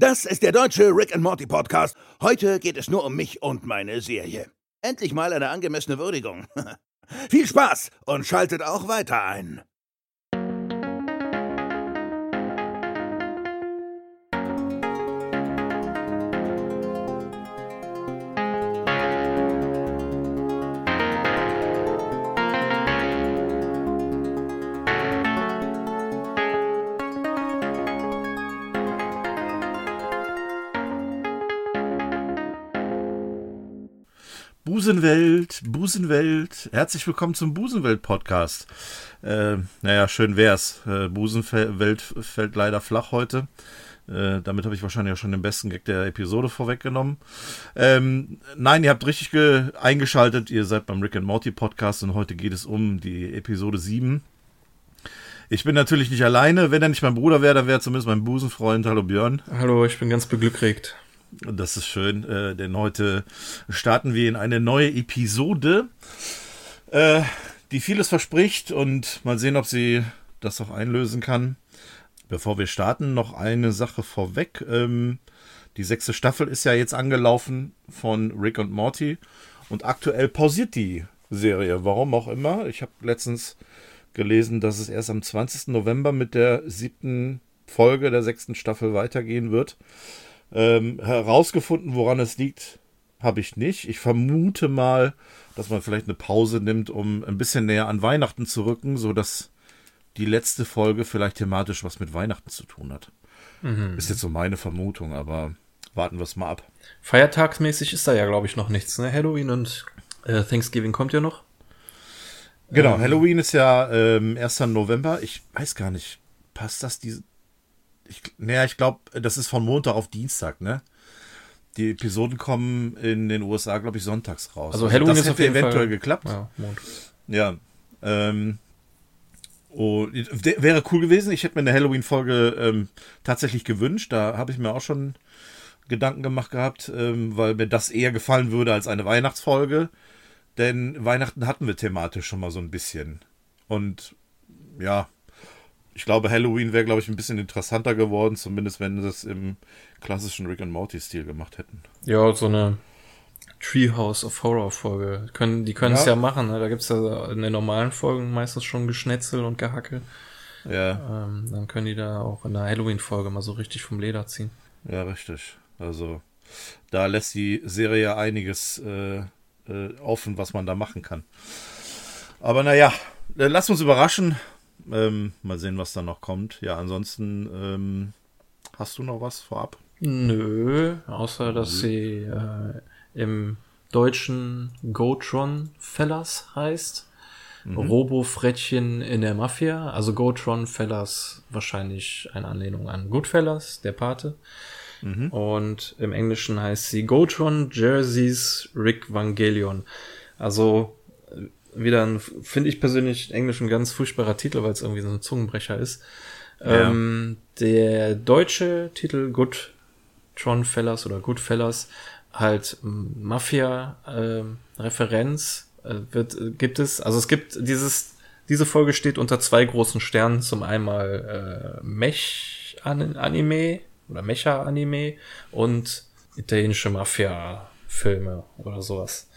Das ist der deutsche Rick and Morty Podcast. Heute geht es nur um mich und meine Serie. Endlich mal eine angemessene Würdigung. Viel Spaß und schaltet auch weiter ein. Busenwelt, Busenwelt, herzlich willkommen zum Busenwelt-Podcast. Äh, naja, schön wär's. Äh, Busenwelt fällt leider flach heute. Äh, damit habe ich wahrscheinlich auch schon den besten Gag der Episode vorweggenommen. Ähm, nein, ihr habt richtig eingeschaltet. Ihr seid beim Rick and Morty Podcast und heute geht es um die Episode 7. Ich bin natürlich nicht alleine. Wenn er nicht mein Bruder wäre, dann wäre zumindest mein Busenfreund. Hallo Björn. Hallo, ich bin ganz beglückt. Das ist schön, äh, denn heute starten wir in eine neue Episode, äh, die vieles verspricht und mal sehen, ob sie das auch einlösen kann. Bevor wir starten, noch eine Sache vorweg. Ähm, die sechste Staffel ist ja jetzt angelaufen von Rick und Morty und aktuell pausiert die Serie. Warum auch immer. Ich habe letztens gelesen, dass es erst am 20. November mit der siebten Folge der sechsten Staffel weitergehen wird. Ähm, herausgefunden, woran es liegt, habe ich nicht. Ich vermute mal, dass man vielleicht eine Pause nimmt, um ein bisschen näher an Weihnachten zu rücken, sodass die letzte Folge vielleicht thematisch was mit Weihnachten zu tun hat. Mhm. Ist jetzt so meine Vermutung, aber warten wir es mal ab. Feiertagsmäßig ist da ja, glaube ich, noch nichts. Ne? Halloween und äh, Thanksgiving kommt ja noch. Genau, ähm, Halloween ist ja ähm, 1. November. Ich weiß gar nicht, passt das diese, ich, naja, ich glaube, das ist von Montag auf Dienstag, ne? Die Episoden kommen in den USA, glaube ich, sonntags raus. Also Halloween das ist auf jeden eventuell Fall, geklappt. Ja, ja ähm, und wäre cool gewesen. Ich hätte mir eine Halloween-Folge ähm, tatsächlich gewünscht. Da habe ich mir auch schon Gedanken gemacht gehabt, ähm, weil mir das eher gefallen würde als eine Weihnachtsfolge. Denn Weihnachten hatten wir thematisch schon mal so ein bisschen. Und ja, ich glaube, Halloween wäre, glaube ich, ein bisschen interessanter geworden, zumindest wenn sie es im klassischen Rick and Morty-Stil gemacht hätten. Ja, so eine Treehouse of Horror-Folge. Können, die können es ja. ja. machen, ne? Da gibt es ja in den normalen Folgen meistens schon Geschnetzel und Gehacke. Ja. Ähm, dann können die da auch in der Halloween-Folge mal so richtig vom Leder ziehen. Ja, richtig. Also, da lässt die Serie ja einiges äh, äh, offen, was man da machen kann. Aber naja, äh, lass uns überraschen. Ähm, mal sehen, was da noch kommt. Ja, ansonsten ähm, hast du noch was vorab? Nö, außer dass Nö. sie äh, im deutschen Gotron Fellas heißt. Mhm. Robo-Frettchen in der Mafia. Also Gotron Fellas wahrscheinlich eine Anlehnung an Goodfellas, der Pate. Mhm. Und im Englischen heißt sie Gotron Jerseys Rick Vangelion. Also wieder ein, finde ich persönlich Englisch ein ganz furchtbarer Titel, weil es irgendwie so ein Zungenbrecher ist. Ja. Ähm, der deutsche Titel Good Tron Fellas oder Goodfellas halt Mafia-Referenz ähm, äh, wird gibt es. Also es gibt dieses diese Folge steht unter zwei großen Sternen. Zum einmal äh, Mech-Anime oder Mecha-Anime und italienische Mafia-Filme oder sowas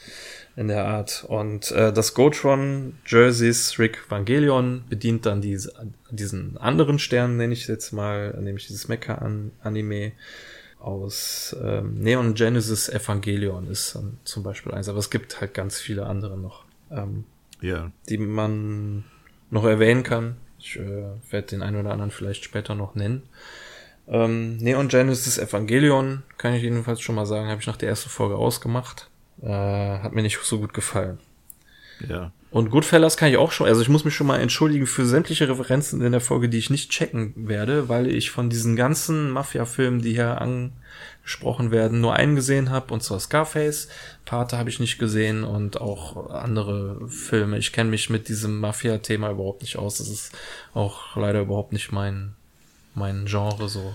in der Art. Und äh, das Gotron Jerseys Rick Vangelion bedient dann diese, diesen anderen Stern, nenne ich jetzt mal, nämlich dieses Mecha-Anime aus ähm, Neon Genesis Evangelion ist dann zum Beispiel eins, aber es gibt halt ganz viele andere noch, ähm, ja. die man noch erwähnen kann. Ich äh, werde den einen oder anderen vielleicht später noch nennen. Ähm, Neon Genesis Evangelion kann ich jedenfalls schon mal sagen, habe ich nach der ersten Folge ausgemacht. Äh, hat mir nicht so gut gefallen. Ja. Und Goodfellas kann ich auch schon, also ich muss mich schon mal entschuldigen für sämtliche Referenzen in der Folge, die ich nicht checken werde, weil ich von diesen ganzen Mafia-Filmen, die hier angesprochen werden, nur einen gesehen habe, und zwar Scarface. Pate habe ich nicht gesehen und auch andere Filme. Ich kenne mich mit diesem Mafia-Thema überhaupt nicht aus. Das ist auch leider überhaupt nicht mein, mein Genre so.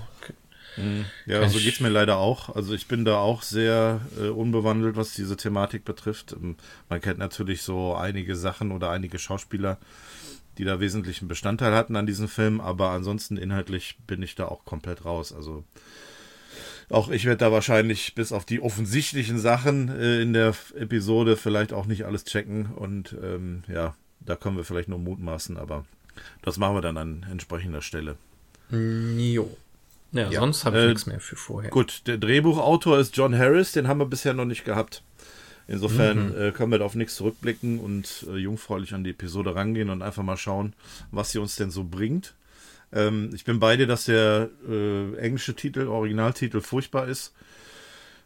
Mhm. Ja, Kann so geht's mir leider auch. Also ich bin da auch sehr äh, unbewandelt, was diese Thematik betrifft. Ähm, man kennt natürlich so einige Sachen oder einige Schauspieler, die da wesentlichen Bestandteil hatten an diesem Film, aber ansonsten inhaltlich bin ich da auch komplett raus. Also Auch ich werde da wahrscheinlich bis auf die offensichtlichen Sachen äh, in der Episode vielleicht auch nicht alles checken. Und ähm, ja, da können wir vielleicht nur mutmaßen, aber das machen wir dann an entsprechender Stelle. Jo. Ja, ja. sonst habe ich äh, nichts mehr für vorher. Gut, der Drehbuchautor ist John Harris, den haben wir bisher noch nicht gehabt. Insofern mhm. äh, können wir da auf nichts zurückblicken und äh, jungfräulich an die Episode rangehen und einfach mal schauen, was sie uns denn so bringt. Ähm, ich bin bei dir, dass der äh, englische Titel, Originaltitel furchtbar ist.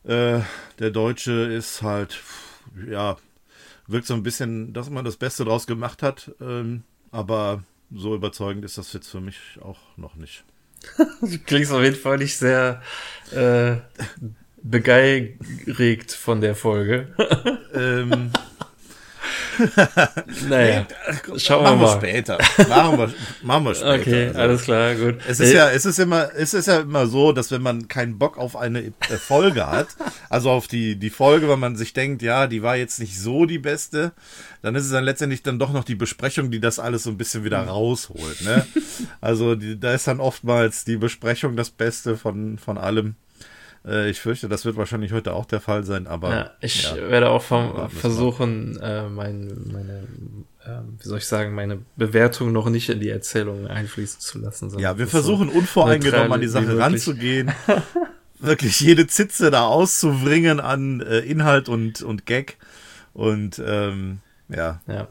Äh, der deutsche ist halt, ja, wirkt so ein bisschen, dass man das Beste draus gemacht hat. Ähm, aber so überzeugend ist das jetzt für mich auch noch nicht. du klingst auf jeden Fall nicht sehr äh, begeistert von der Folge. ähm, naja, nee, schauen wir mal. später. Machen wir, machen wir später. Okay, also, alles klar, gut. Es ist ja, es ist immer, es ist ja immer so, dass wenn man keinen Bock auf eine Folge hat, also auf die, die Folge, wenn man sich denkt, ja, die war jetzt nicht so die beste, dann ist es dann letztendlich dann doch noch die Besprechung, die das alles so ein bisschen wieder rausholt, ne? Also, die, da ist dann oftmals die Besprechung das Beste von, von allem. Äh, ich fürchte, das wird wahrscheinlich heute auch der Fall sein, aber. Ja, ich ja, werde auch vom, versuchen, äh, mein, meine, äh, wie soll ich sagen, meine Bewertung noch nicht in die Erzählung einfließen zu lassen. Ja, wir versuchen so unvoreingenommen an die Sache ranzugehen. wirklich jede Zitze da auszubringen an äh, Inhalt und, und Gag. Und ähm, ja. ja.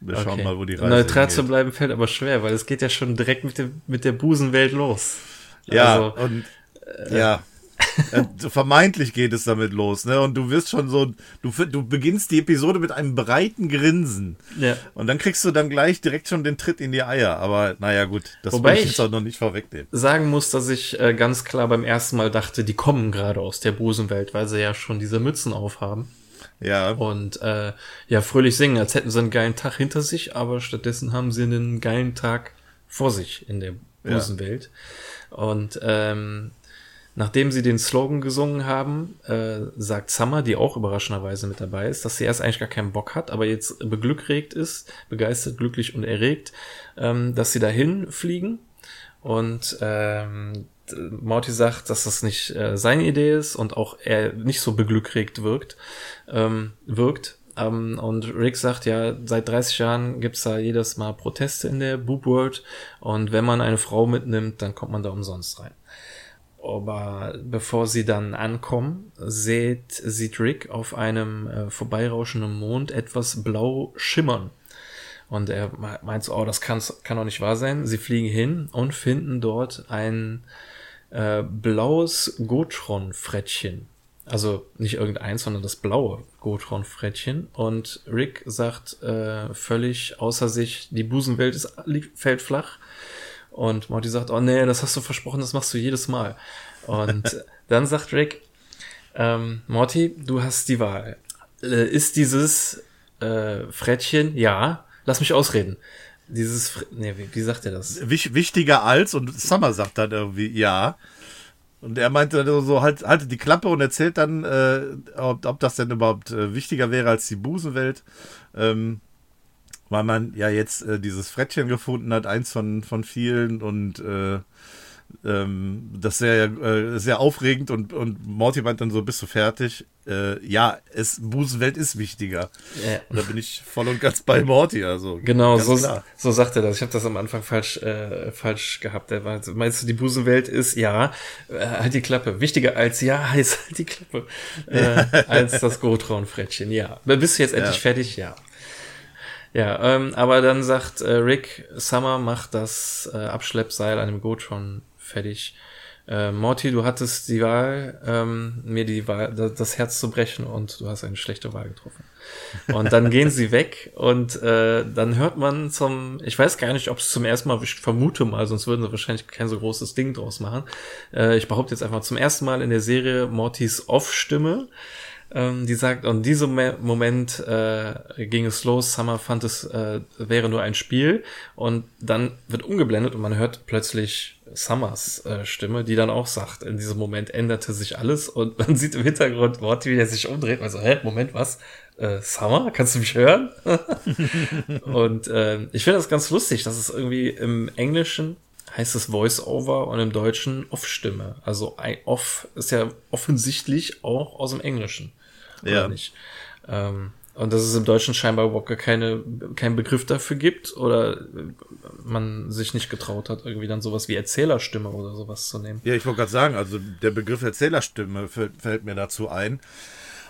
Wir schauen okay. mal, wo die Reise Neutral hingeht. zu bleiben fällt aber schwer, weil es geht ja schon direkt mit, dem, mit der Busenwelt los. Ja, also, und äh, ja, vermeintlich geht es damit los, ne? Und du wirst schon so, du, du beginnst die Episode mit einem breiten Grinsen. Ja. Und dann kriegst du dann gleich direkt schon den Tritt in die Eier. Aber naja, gut, das Wobei ich jetzt auch noch nicht vorwegnehmen. Sagen muss, dass ich äh, ganz klar beim ersten Mal dachte, die kommen gerade aus der Busenwelt, weil sie ja schon diese Mützen aufhaben. Ja. Und äh, ja, fröhlich singen, als hätten sie einen geilen Tag hinter sich, aber stattdessen haben sie einen geilen Tag vor sich in der Busenwelt. Ja. Und ähm, Nachdem sie den Slogan gesungen haben, äh, sagt Summer, die auch überraschenderweise mit dabei ist, dass sie erst eigentlich gar keinen Bock hat, aber jetzt beglückregt ist, begeistert, glücklich und erregt, ähm, dass sie dahin fliegen. Und ähm, Morty sagt, dass das nicht äh, seine Idee ist und auch er nicht so beglückregt wirkt, ähm, wirkt. Ähm, und Rick sagt ja, seit 30 Jahren gibt's da jedes Mal Proteste in der Boop World und wenn man eine Frau mitnimmt, dann kommt man da umsonst rein. Aber bevor sie dann ankommen, sieht, sieht Rick auf einem äh, vorbeirauschenden Mond etwas blau schimmern. Und er meint so, oh, das kann doch nicht wahr sein. Sie fliegen hin und finden dort ein äh, blaues Gotron-Frettchen. Also nicht irgendeins, sondern das blaue Gotron-Frettchen. Und Rick sagt äh, völlig außer sich, die Busenwelt ist, fällt flach. Und Morty sagt, oh nee, das hast du versprochen, das machst du jedes Mal. Und dann sagt Rick, ähm, Morty, du hast die Wahl. Äh, ist dieses äh, Frettchen, ja, lass mich ausreden. Dieses, Fre nee, wie, wie sagt er das? Wichtiger als, und Summer sagt dann irgendwie, ja. Und er meinte so, halt, haltet die Klappe und erzählt dann, äh, ob, ob das denn überhaupt äh, wichtiger wäre als die Busenwelt. Ähm, weil man ja jetzt äh, dieses Frettchen gefunden hat, eins von, von vielen und äh, ähm, das sehr, äh, sehr aufregend und, und Morty meint dann so, bist du fertig? Äh, ja, es, Busenwelt ist wichtiger. Ja. Und da bin ich voll und ganz bei Morty, also. Genau, so, so sagt er das. Ich habe das am Anfang falsch, äh, falsch gehabt. Er war, meinst du, die Busenwelt ist, ja, äh, halt die Klappe. Wichtiger als, ja, heißt halt die Klappe. Äh, als das Gotron-Frettchen, ja. Bist du jetzt endlich ja. fertig? Ja. Ja, ähm, aber dann sagt äh, Rick, Summer macht das äh, Abschleppseil an dem Gotron fertig. Äh, Morty, du hattest die Wahl, ähm, mir die Wahl, das Herz zu brechen und du hast eine schlechte Wahl getroffen. Und dann gehen sie weg und äh, dann hört man zum, ich weiß gar nicht, ob es zum ersten Mal, ich vermute mal, sonst würden sie wahrscheinlich kein so großes Ding draus machen. Äh, ich behaupte jetzt einfach zum ersten Mal in der Serie Mortys Off-Stimme ähm, die sagt, und diesem Moment äh, ging es los, Summer fand es äh, wäre nur ein Spiel und dann wird umgeblendet und man hört plötzlich Summers äh, Stimme, die dann auch sagt, in diesem Moment änderte sich alles und man sieht im Hintergrund Morty, wie er sich umdreht, also, hä, Moment, was? Äh, Summer, kannst du mich hören? und äh, ich finde das ganz lustig, dass es irgendwie im Englischen heißt es Voice-Over und im Deutschen Off-Stimme. Also Off ist ja offensichtlich auch aus dem Englischen. Oder Ja. nicht? Ähm, und dass es im Deutschen scheinbar überhaupt gar keine, keinen Begriff dafür gibt oder man sich nicht getraut hat, irgendwie dann sowas wie Erzählerstimme oder sowas zu nehmen. Ja, ich wollte gerade sagen, also der Begriff Erzählerstimme fällt, fällt mir dazu ein.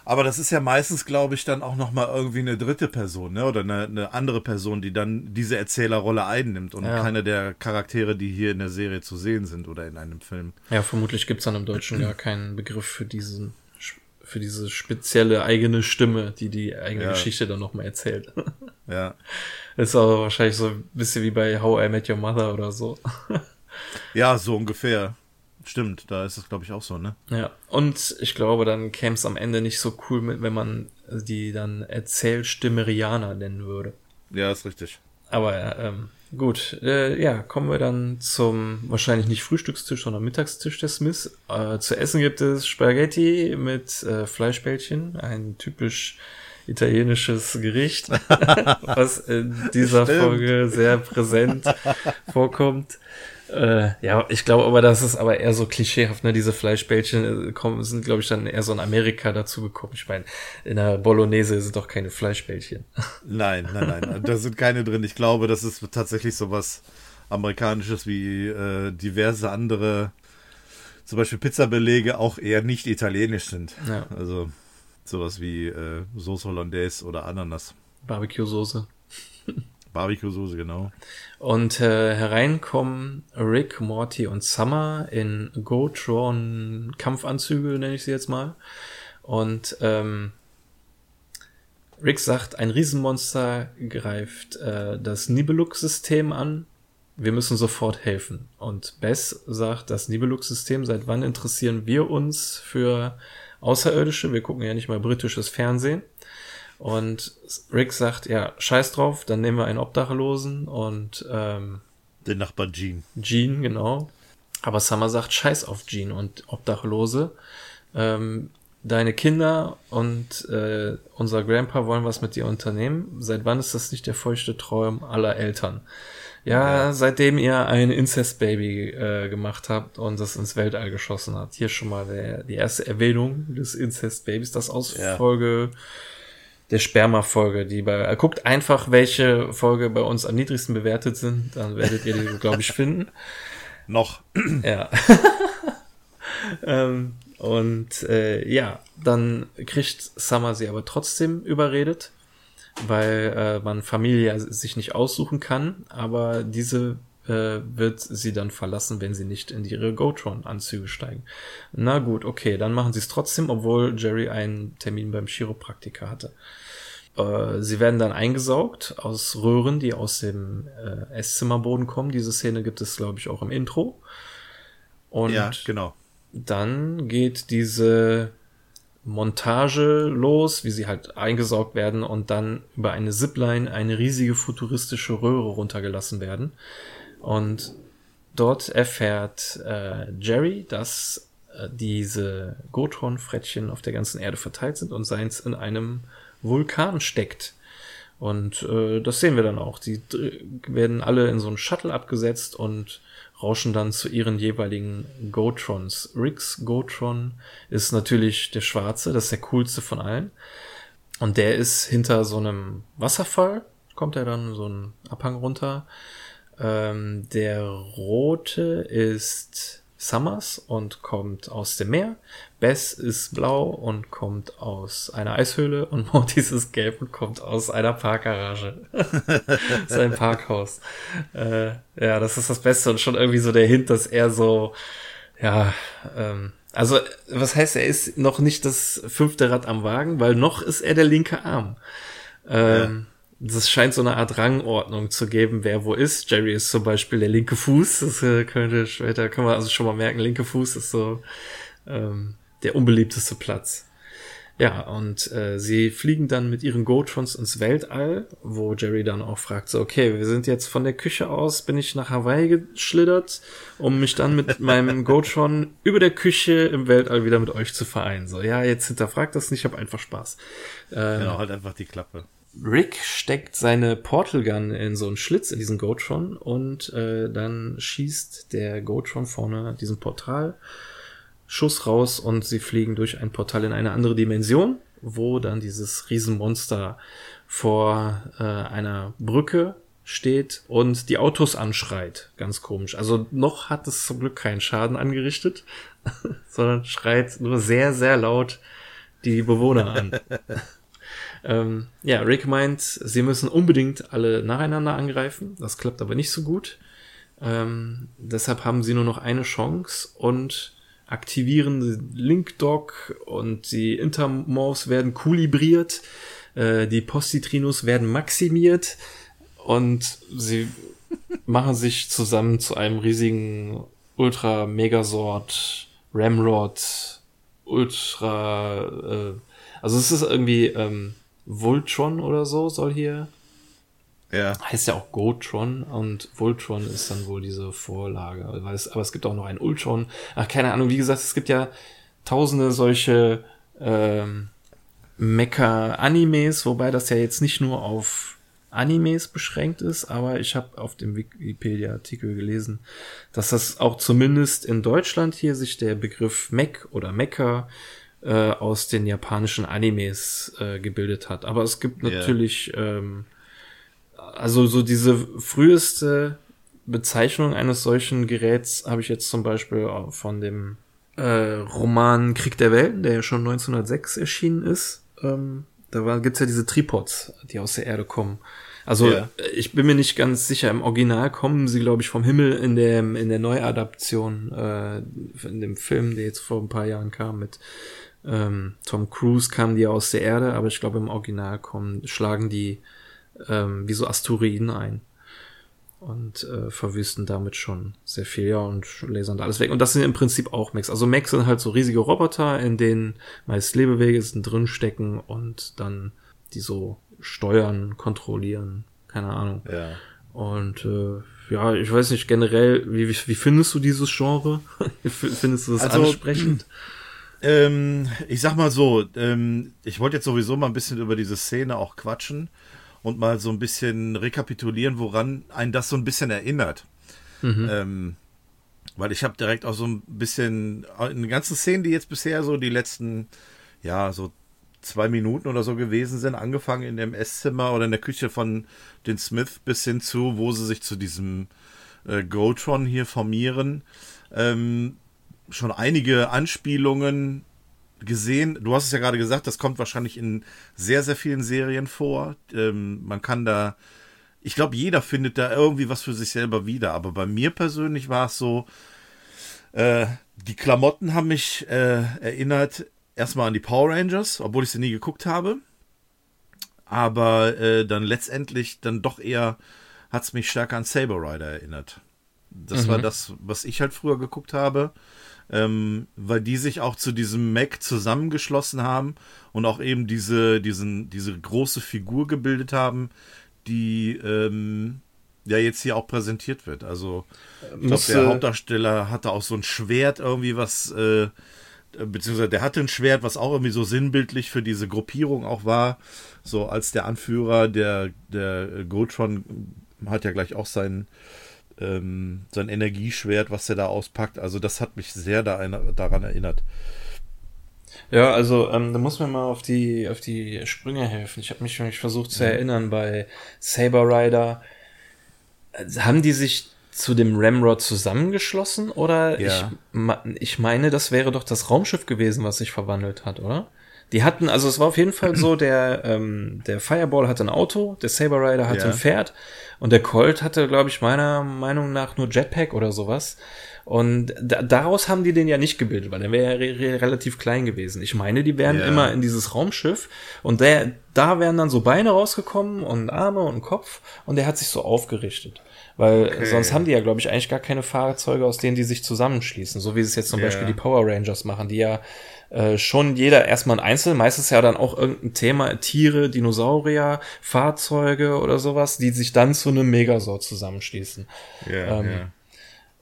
Aber das ist ja meistens, glaube ich, dann auch nochmal irgendwie eine dritte Person, ne? Oder eine, eine andere Person, die dann diese Erzählerrolle einnimmt und Ja. keine der Charaktere, die hier in der Serie zu sehen sind oder in einem Film. Ja, vermutlich gibt's dann im Deutschen gar keinen Begriff für diesen für diese spezielle eigene Stimme, die die eigene Ja. Geschichte dann nochmal erzählt. Ja. ist aber wahrscheinlich so ein bisschen wie bei How I Met Your Mother oder so. Ja, so ungefähr. Stimmt, da ist es, glaube ich, auch so, ne? Ja, und ich glaube, dann käme es am Ende nicht so cool mit, wenn man die dann Erzählstimme Rihanna nennen würde. Ja, ist richtig. Aber ähm, gut, äh, ja, kommen wir dann zum wahrscheinlich nicht Frühstückstisch, sondern Mittagstisch der Smiths. Äh, zu essen gibt es Spaghetti mit äh, Fleischbällchen, ein typisch italienisches Gericht, was in dieser Stimmt. Folge sehr präsent vorkommt. Äh, ja, ich glaube aber, das ist aber eher so klischeehaft, ne? Diese Fleischbällchen äh, kommen, sind, glaube ich, dann eher so in Amerika dazu gekommen. Ich meine, in der Bolognese sind doch keine Fleischbällchen. Nein, nein, nein, da sind keine drin. Ich glaube, das ist tatsächlich sowas Amerikanisches wie äh, diverse andere, zum Beispiel Pizzabelege, auch eher nicht italienisch sind. Ja. Also sowas wie äh, Sauce Hollandaise oder Ananas. Barbecue-Soße. Barbecue-Soße, genau. Und äh, hereinkommen Rick, Morty und Summer in Gotron Kampfanzüge, nenne ich sie jetzt mal. Und ähm, Rick sagt, ein Riesenmonster greift äh, das Nibelux-System an. Wir müssen sofort helfen. Und Bess sagt, das Nibelux-System, seit wann interessieren wir uns für Außerirdische? Wir gucken ja nicht mal britisches Fernsehen. Und Rick sagt, ja, scheiß drauf, dann nehmen wir einen Obdachlosen und ähm, Den Nachbar Gene. Jean, genau. Aber Summer sagt, scheiß auf Jean und Obdachlose. Ähm, deine Kinder und äh, unser Grandpa wollen was mit dir unternehmen. Seit wann ist das nicht der feuchte Traum aller Eltern? Ja, seitdem ihr ein Incest-Baby äh, gemacht habt und das ins Weltall geschossen habt. Hier schon mal der, die erste Erwähnung des Incest-Babys, das aus Ja. Folge der Sperma-Folge, die bei, äh, guckt einfach, welche Folge bei uns am niedrigsten bewertet sind, dann werdet ihr die, glaube ich, finden. Noch. Ja. ähm, und äh, ja, dann kriegt Summer sie aber trotzdem überredet, weil äh, man Familie sich nicht aussuchen kann, aber diese äh, wird sie dann verlassen, wenn sie nicht in ihre Gotron-Anzüge steigen. Na gut, okay, dann machen sie es trotzdem, obwohl Jerry einen Termin beim Chiropraktiker hatte. Äh, Sie werden dann eingesaugt aus Röhren, die aus dem äh, Esszimmerboden kommen. Diese Szene gibt es, glaube ich, auch im Intro. Und ja, genau. dann geht diese Montage los, wie sie halt eingesaugt werden und dann über eine Zipline eine riesige futuristische Röhre runtergelassen werden. Und dort erfährt äh, Jerry, dass äh, diese Gotron-Frettchen auf der ganzen Erde verteilt sind und seins in einem Vulkan steckt. Und äh, das sehen wir dann auch. Die dr- werden alle in so einen Shuttle abgesetzt und rauschen dann zu ihren jeweiligen Gotrons. Ricks Gotron ist natürlich der schwarze, das ist der coolste von allen. Und der ist hinter so einem Wasserfall, kommt er dann so einen Abhang runter. Ähm, der rote ist Summers und kommt aus dem Meer. Bess ist blau und kommt aus einer Eishöhle und Mortis ist gelb und kommt aus einer Parkgarage. Sein Parkhaus. Äh, ja, das ist das Beste und schon irgendwie so der Hint, dass er so, ja, ähm, also was heißt, er ist noch nicht das fünfte Rad am Wagen, weil noch ist er der linke Arm. Ähm, Das scheint so eine Art Rangordnung zu geben, wer wo ist. Jerry ist zum Beispiel der linke Fuß. Das äh, könnte später, können wir also schon mal merken, linke Fuß ist so ähm, der unbeliebteste Platz. Ja, und äh, sie fliegen dann mit ihren Gotrons ins Weltall, wo Jerry dann auch fragt, so, okay, wir sind jetzt von der Küche aus, bin ich nach Hawaii geschlittert, um mich dann mit meinem Gotron über der Küche im Weltall wieder mit euch zu vereinen. So, ja, jetzt hinterfragt das nicht, ich habe einfach Spaß. Äh, Genau, halt einfach die Klappe. Rick steckt seine Portal Gun in so einen Schlitz in diesen Gotron und äh, dann schießt der Gotron vorne diesen Portal Schuss raus und sie fliegen durch ein Portal in eine andere Dimension, wo dann dieses Riesenmonster vor äh, einer Brücke steht und die Autos anschreit. Ganz komisch. Also noch hat es zum Glück keinen Schaden angerichtet, sondern schreit nur sehr, sehr laut die Bewohner an. ähm, ja, Rick meint, sie müssen unbedingt alle nacheinander angreifen. Das klappt aber nicht so gut. Ähm, deshalb haben sie nur noch eine Chance und aktivieren Link Dog und die Intermorphs werden kulibriert, äh, die Postitrinos werden maximiert und sie machen sich zusammen zu einem riesigen Ultra Megasort Ramrod Ultra äh, also es ist irgendwie ähm, Voltron oder so soll hier ja. Heißt ja auch Gotron und Voltron ist dann wohl diese Vorlage. Aber es, aber es gibt auch noch ein Ultron. Ach, keine Ahnung, wie gesagt, es gibt ja tausende solche ähm, Mecha-Animes, wobei das ja jetzt nicht nur auf Animes beschränkt ist, aber ich habe auf dem Wikipedia-Artikel gelesen, dass das auch zumindest in Deutschland hier sich der Begriff Mech oder Mecha äh, aus den japanischen Animes äh, gebildet hat. Aber es gibt natürlich, yeah. ähm, also so diese früheste Bezeichnung eines solchen Geräts habe ich jetzt zum Beispiel von dem äh, Roman Krieg der Welten, der ja schon 1906 erschienen ist. Ähm, da war, gibt's ja diese Tripods, die aus der Erde kommen. Also ja. ich bin mir nicht ganz sicher, im Original kommen sie, glaube ich, vom Himmel in der, in der Neuadaption, äh, in dem Film, der jetzt vor ein paar Jahren kam mit ähm, Tom Cruise, kamen die aus der Erde, aber ich glaube im Original kommen, schlagen die ähm, wie so Asteroiden ein und äh, verwüsten damit schon sehr viel, ja, und lasern da alles weg. Und das sind im Prinzip auch Mechs. Also Mechs sind halt so riesige Roboter, in denen meist Lebewege drinstecken und dann die so steuern, kontrollieren, keine Ahnung. Ja. Und äh, ja, ich weiß nicht, generell, wie, wie, wie findest du dieses Genre? findest du das also, ansprechend? Ähm, ich sag mal so, ähm, ich wollte jetzt sowieso mal ein bisschen über diese Szene auch quatschen und mal so ein bisschen rekapitulieren, woran einen das so ein bisschen erinnert. Mhm. Ähm, weil ich habe direkt auch so ein bisschen in den ganzen Szenen, die jetzt bisher so die letzten, ja, so zwei Minuten oder so gewesen sind, angefangen in dem Esszimmer oder in der Küche von den Smith bis hin zu, wo sie sich zu diesem äh, Gotron hier formieren. Ähm, schon einige Anspielungen gesehen. Du hast es ja gerade gesagt, das kommt wahrscheinlich in sehr, sehr vielen Serien vor. Ähm, man kann da, ich glaube, jeder findet da irgendwie was für sich selber wieder. Aber bei mir persönlich war es so, äh, die Klamotten haben mich äh, erinnert erstmal an die Power Rangers, obwohl ich sie nie geguckt habe. Aber äh, dann letztendlich dann doch eher hat es mich stärker an Saber Rider erinnert. Das mhm. war das, was ich halt früher geguckt habe ähm, weil die sich auch zu diesem Mac zusammengeschlossen haben und auch eben diese, diesen, diese große Figur gebildet haben, die ähm, ja jetzt hier auch präsentiert wird. Also ich glaube, der Hauptdarsteller hatte auch so ein Schwert irgendwie, was äh, beziehungsweise der hatte ein Schwert, was auch irgendwie so sinnbildlich für diese Gruppierung auch war. So als der Anführer der, der Gotron hat ja gleich auch seinen ähm, sein Energieschwert, was er da auspackt. Also das hat mich sehr da daran erinnert. Ja, also ähm, da muss man mal auf die auf die Sprünge helfen. Ich habe mich nämlich versucht zu erinnern bei Saber Rider. Haben die sich zu dem Ramrod zusammengeschlossen oder ja. ich, ich meine, das wäre doch das Raumschiff gewesen, was sich verwandelt hat, oder? Die hatten, also es war auf jeden Fall so, der, ähm, der Fireball hatte ein Auto, der Saber Rider hatte ja. ein Pferd und der Colt hatte, glaube ich, meiner Meinung nach nur Jetpack oder sowas. Und da, daraus haben die den ja nicht gebildet, weil der wäre ja re re relativ klein gewesen. Ich meine, die wären yeah. immer in dieses Raumschiff und der, da wären dann so Beine rausgekommen und Arme und Kopf und der hat sich so aufgerichtet. Weil okay. sonst haben die ja, glaube ich, eigentlich gar keine Fahrzeuge, aus denen die sich zusammenschließen. So wie es jetzt zum yeah. Beispiel die Power Rangers machen, die ja äh, schon jeder erstmal ein Einzel, meistens ja dann auch irgendein Thema, Tiere, Dinosaurier, Fahrzeuge oder sowas, die sich dann zu einem Megasort zusammenschließen. Ja, ähm, ja.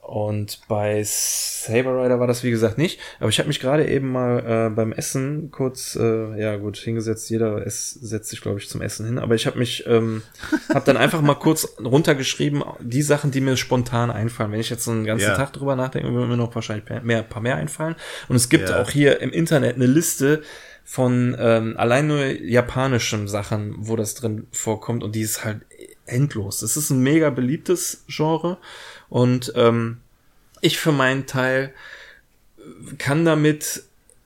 Und bei Saber Rider war das wie gesagt nicht. Aber ich habe mich gerade eben mal äh, beim Essen kurz, äh, ja gut, hingesetzt. Jeder es setzt sich, glaube ich, zum Essen hin. Aber ich habe mich, ähm, habe dann einfach mal kurz runtergeschrieben, die Sachen, die mir spontan einfallen. Wenn ich jetzt einen ganzen Ja. Tag drüber nachdenke, würden mir noch wahrscheinlich mehr, paar mehr einfallen. Und es gibt Ja. auch hier im Internet eine Liste von ähm, allein nur japanischen Sachen, wo das drin vorkommt. Und die ist halt endlos. Das ist ein mega beliebtes Genre. Und ähm, ich für meinen Teil kann damit